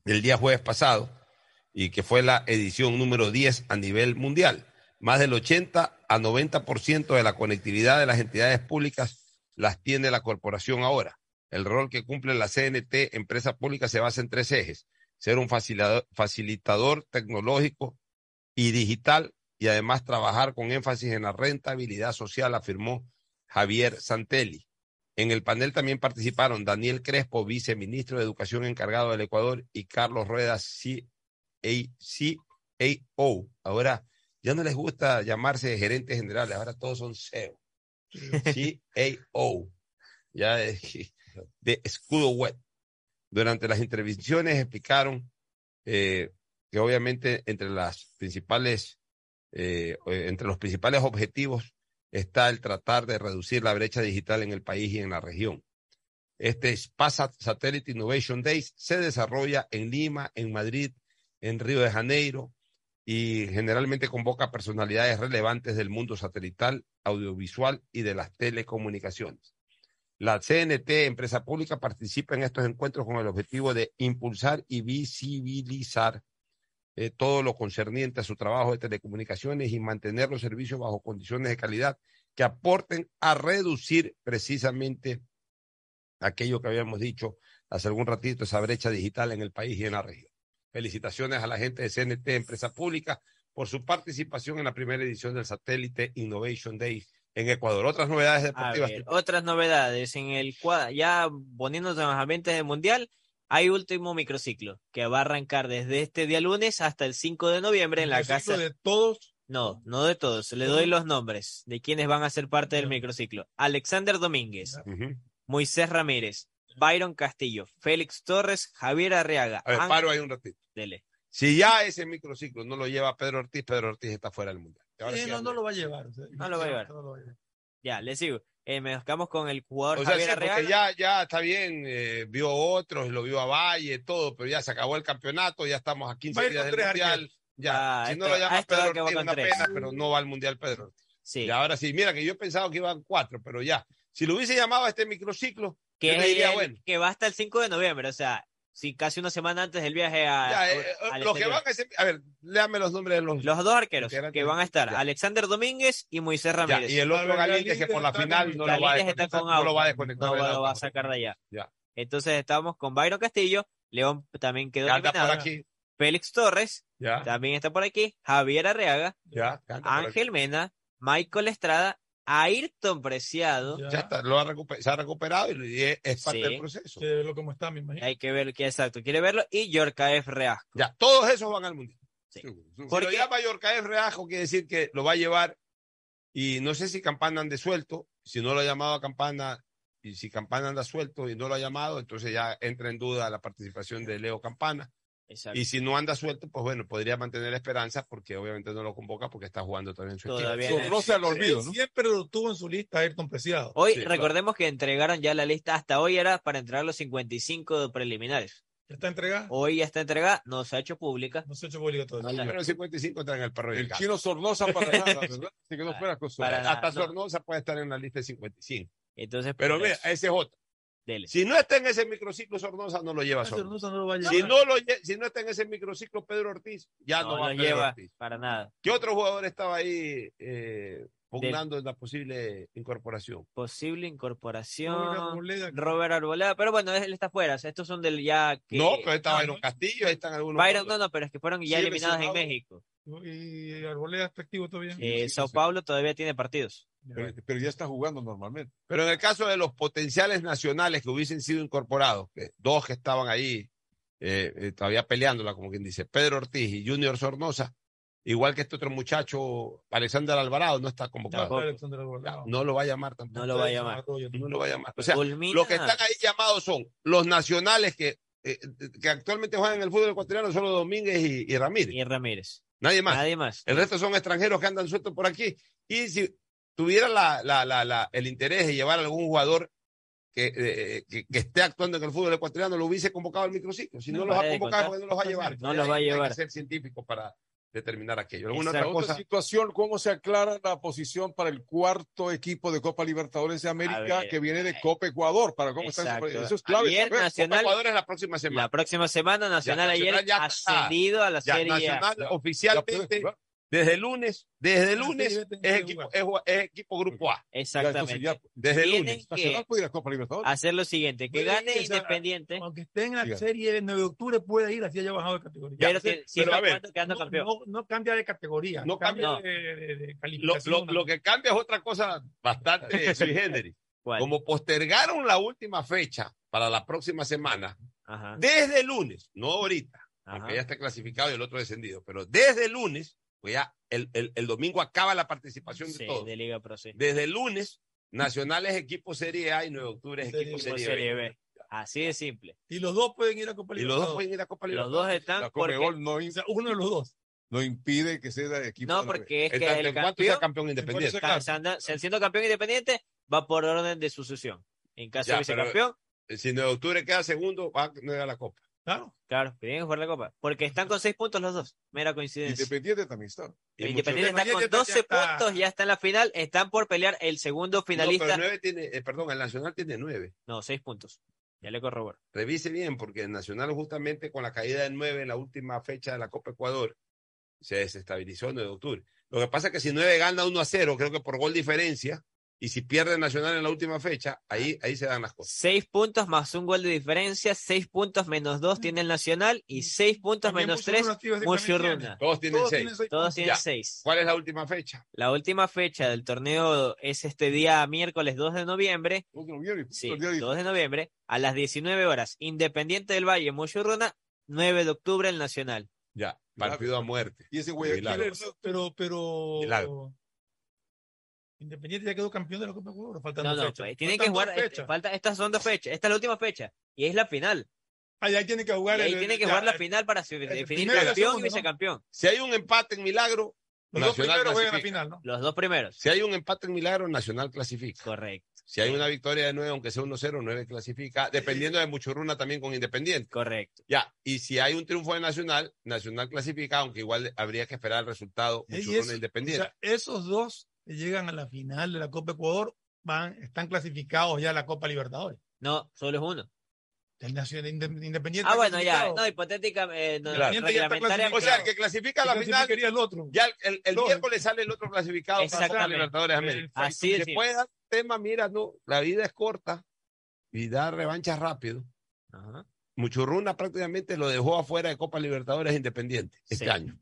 el día jueves pasado y que fue la edición número 10 a nivel mundial. Más del 80 a 90% de la conectividad de las entidades públicas las tiene la corporación ahora. El rol que cumple la CNT, empresa pública, se basa en tres ejes. Ser un facilitador, tecnológico y digital y además trabajar con énfasis en la rentabilidad social, afirmó Javier Santelli. En el panel también participaron Daniel Crespo, viceministro de Educación encargado del Ecuador, y Carlos Rueda, CAO. Ahora ya no les gusta llamarse gerentes generales, ahora todos son CEO. CAO. Ya de, de escudo web. Durante las intervenciones explicaron eh, que obviamente entre las principales, eh, entre los principales objetivos está el tratar de reducir la brecha digital en el país y en la región. Este PASA Satellite Innovation Days se desarrolla en Lima, en Madrid, en Río de Janeiro y generalmente convoca personalidades relevantes del mundo satelital, audiovisual y de las telecomunicaciones. La CNT, empresa pública, participa en estos encuentros con el objetivo de impulsar y visibilizar eh, todo lo concerniente a su trabajo de telecomunicaciones y mantener los servicios bajo condiciones de calidad que aporten a reducir precisamente aquello que habíamos dicho hace algún ratito, esa brecha digital en el país y en la región. Felicitaciones a la gente de CNT, empresa pública, por su participación en la primera edición del Satélite Innovation Day en Ecuador. Otras novedades deportivas. ver, otras novedades en el ya poniéndonos en los ambientes del mundial, hay último microciclo que va a arrancar desde este día lunes hasta el 5 de noviembre en la ¿Microciclo casa. de todos? No, no de todos. Le doy los nombres de quienes van a ser parte del microciclo. Alexander Domínguez, Moisés Ramírez, Byron Castillo, Félix Torres, Javier Arriaga. A ver, Ángel- paro ahí un ratito. Dele. Si ya ese microciclo no lo lleva Pedro Ortiz, Pedro Ortiz está fuera del mundial. Sí, no, no lo va a llevar. o sea, No lo va a llevar. no lo va a llevar. Ya, le sigo. Eh, con el jugador O sea, Javier sí, porque ya, ya está bien, eh, vio otros, lo vio a Valle, todo, pero ya se acabó el campeonato, ya estamos a 15 Va a ir días del Mundial. Ya, Ah, si no esto- lo llama a esto va Pedro que va Ortiz, con una tres. pena, pero no va al Mundial Pedro Ortiz. Sí. Y ahora sí, mira que yo he pensado que iban cuatro, pero ya. Si lo hubiese llamado a este microciclo, que, yo es te el- diría, el- bueno, que va hasta el 5 de noviembre, o sea, sí, casi una semana antes del viaje a, ya, eh, a- los que van a ese, a ver, léame los nombres de los, Los dos arqueros que van a estar, Ya. Alexander Domínguez y Moisés Ya, Ramírez. y el otro Galíndez que por la final no lo va a desconectar, con no lo va a desconectar no lo va a sacar de allá. Ya. Entonces estamos con Byron Castillo, León también quedó por eliminado. aquí. Félix Torres Ya. también está por aquí, Javier Arreaga, Ángel Mena, Michael Estrada, Ayrton Preciado. Ya está, lo ha recuper- se ha recuperado y es, parte Sí. del proceso. Quiere verlo como está, me imagino. Hay que ver que exacto, quiere verlo. Y Yorkaef Reasco. Ya, todos esos van al mundial. Sí. Si Porque- lo llama Yorcaef Reajo, quiere decir que lo va a llevar. Y no sé si Campana ande suelto. Si no lo ha llamado a Campana, y si Campana anda suelto y no lo ha llamado, entonces ya entra en duda la participación de Leo Campana. Exacto. Y si no anda suelto, pues bueno, podría mantener la esperanza porque obviamente no lo convoca porque está jugando todavía en su Todavía equipo. no. Sornosa al olvido, ¿no? Siempre lo tuvo en su lista Ayrton Preciado. Hoy Sí, recordemos que entregaron ya la lista, hasta hoy era para entregar los 55 preliminares. ¿Ya está entregada? Hoy ya está entregada, no se ha hecho pública. No se ha hecho público todavía. Pero el 55 está en el perro el chino Sornosa para nada, ¿verdad? Así que no fuera nada, Hasta no. Sornosa puede estar en la lista de 55. Entonces, Pero por mira, ese es otro. Si no está en ese microciclo Sornosa, no lo lleva Sornosa. No lo. Si no, lo, lle- si no está en ese microciclo Pedro Ortiz, ya no, no va lo Pedro lleva Ortiz. para nada. ¿Qué otro jugador estaba ahí eh, pugnando en la posible incorporación? Posible Robert incorporación. Arboleda. Robert Arboleda, pero bueno, él está fuera. o sea, estos son del ya que. No, pero Ah, Byron no. Castillo, ahí están algunos. Byron, no, no, pero es que fueron ya Sí, eliminados en. México. Y Arboleda está activo todavía. Eh, sí, Sao sí. Paulo todavía tiene partidos. Pero, pero ya está jugando normalmente. Pero en el caso de los potenciales nacionales que hubiesen sido incorporados, que dos que estaban ahí eh, eh, todavía peleándola, como quien dice, Pedro Ortiz y Junior Sornosa, igual que este otro muchacho, Alexander Alvarado, no está convocado. No lo va a llamar tampoco. No lo va a llamar. No lo va a llamar. O sea, Culmina- los que están ahí llamados son los nacionales que, eh, que actualmente juegan en el fútbol ecuatoriano, solo Domínguez y, y Ramírez. Y Ramírez. Nadie más. Nadie más. El resto son extranjeros que andan sueltos por aquí. Y si tuviera la, la, la, el interés de llevar a algún jugador que, eh, que, que esté actuando en el fútbol ecuatoriano, lo hubiese convocado al microciclo. Si no, No, los ha convocado, no los va a llevar. No los va a Hay- hay llevar. que ser científico para determinar aquello. ¿Alguna otra Otra cosa? situación, ¿cómo se aclara la posición para el cuarto equipo de Copa Libertadores de América ver. que viene de Copa Ecuador? ¿Para cómo está Exacto. eso? Es clave. Ayer. Nacional- Copa Ecuador es la próxima semana. La próxima semana, Nacional, Ya, Nacional ayer ya ascendido a la Ya, Serie. Nacional oficialmente. Desde el lunes, desde el sí, lunes, es equipo, es, equipo grupo A. Exactamente. ya, Desde el lunes. que Nacional puede ir a Copa Libertadores. hacer lo siguiente, que Puede gane ir, o sea, Independiente, Aunque esté en la serie de 9 de octubre, puede ir, así haya bajado de categoría. pero sí, siempre a ver, quedando no, campeón. no, no cambia de categoría, No cambia de, de- de Lo, calificación. lo- lo que cambia es otra cosa bastante sui generis. ¿Cuál? Como postergaron la última fecha para la próxima semana, Ajá, desde el lunes, no ahorita, ajá. aunque ya está clasificado y el otro descendido, pero desde el lunes, pues ya el, el- el domingo acaba la participación de Sí, todos. de Liga Pro, sí. Desde el lunes, Nacional es equipo Serie A y 9 de octubre es Serie equipo B. Serie, Serie B. B. Así de simple. Y los dos pueden ir a Copa Y los dos Libertadores. pueden ir a Copa Los Libertadores. dos están La porque... No, uno de los dos. no impide que sea equipo. No, de la B. porque es que el cuanto sea campeón, campeón independiente. Anda- siendo campeón independiente, va por orden de sucesión. En caso Ya, de vicecampeón, Si 9 de octubre queda segundo, va a ganar la Copa. Claro. claro, tienen que jugar la copa. Porque están con seis puntos los dos. Mera coincidencia. Independiente también está. Y El Independiente está con Independiente 12 ya está- puntos, ya está en la final, están por pelear el segundo No, pero finalista. nueve tiene, eh, perdón, el Nacional tiene nueve. No, seis puntos. Ya le corroboro. Revise bien, porque el Nacional justamente con la caída de nueve en la última fecha de la Copa Ecuador se desestabilizó en 9 de octubre. Lo que pasa es que si nueve gana 1 a 0, creo que por gol diferencia, y si pierde el Nacional en la última fecha, ahí, ahí se dan las cosas. Seis puntos más un gol de diferencia, seis puntos menos dos tiene el Nacional y seis puntos También menos tres tiene. Todos tienen Todos seis. tienen seis Todos tienen Ya. seis. ¿Cuál es la última fecha? La última fecha del torneo es este día miércoles 2 de noviembre. Dos de noviembre, Sí, el día de- 2 de noviembre a las 19 horas. Independiente del Valle, Mushuruna, 9 de octubre el Nacional. Ya, partido a muerte. Y ese. Guayaquil Pero, pero, pero Milagro. Independiente ya quedó campeón de la Copa Ecuador. Faltan No, dos no, fechas. pues, tienen que Faltan dos jugar. este, fechas. falta, estas son dos fechas. Esta es la última fecha. Y es la final. Ah, ya tiene que Y jugar. ahí el- tiene que ya, jugar la el- final para definir y campeón y vicecampeón. Si hay un empate en Milagro, Los dos Nacional primeros juegan la final, ¿no? Los dos primeros. Si hay un empate en milagro, Nacional clasifica. Correcto. Si hay una victoria de 9, aunque sea 1-0, 9 clasifica, dependiendo de Muchurruna también con Independiente. Correcto. Ya, y si hay un triunfo de Nacional, Nacional clasifica, aunque igual habría que esperar el resultado Y Muchurruna eso- Independiente. o sea, esos dos llegan a la final de la Copa Ecuador van, están clasificados ya a la Copa Libertadores. No, solo es uno. El Nacional Inde- Independiente. Ah, bueno, ya. No, hipotética. Eh, no, O sea, el que clasifica a la final, clasificaría el otro. ya el, el, el miércoles sale el otro clasificado para la Copa Exactamente. Libertadores de América. Así Se es. puede dar tema, mira, no, la vida es corta y da revanchas rápido. Ajá. Muchurruna prácticamente lo dejó afuera de Copa Libertadores Independiente este Sí. año.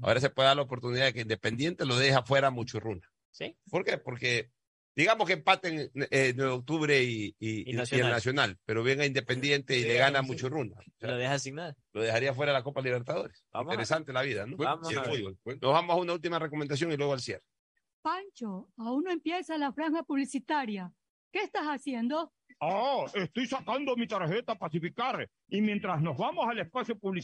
Ahora se puede dar la oportunidad de que Independiente lo deje afuera a Muchurruna. Sí. ¿Por qué? Porque digamos que empaten eh, de octubre y, y- Y y- y Nacional. el Nacional, pero venga Independiente y Sí, le gana a sí. Muchurruna. O sea, Lo deja sin nada. lo dejaría fuera de la Copa Libertadores. Vamos a- Interesante la vida, ¿no? Vamos a ver. Nos vamos a una última recomendación y luego al cierre. Pancho, aún no empieza la franja publicitaria. ¿Qué estás haciendo? Oh, estoy sacando mi tarjeta Pacificar y mientras nos vamos al espacio publicitario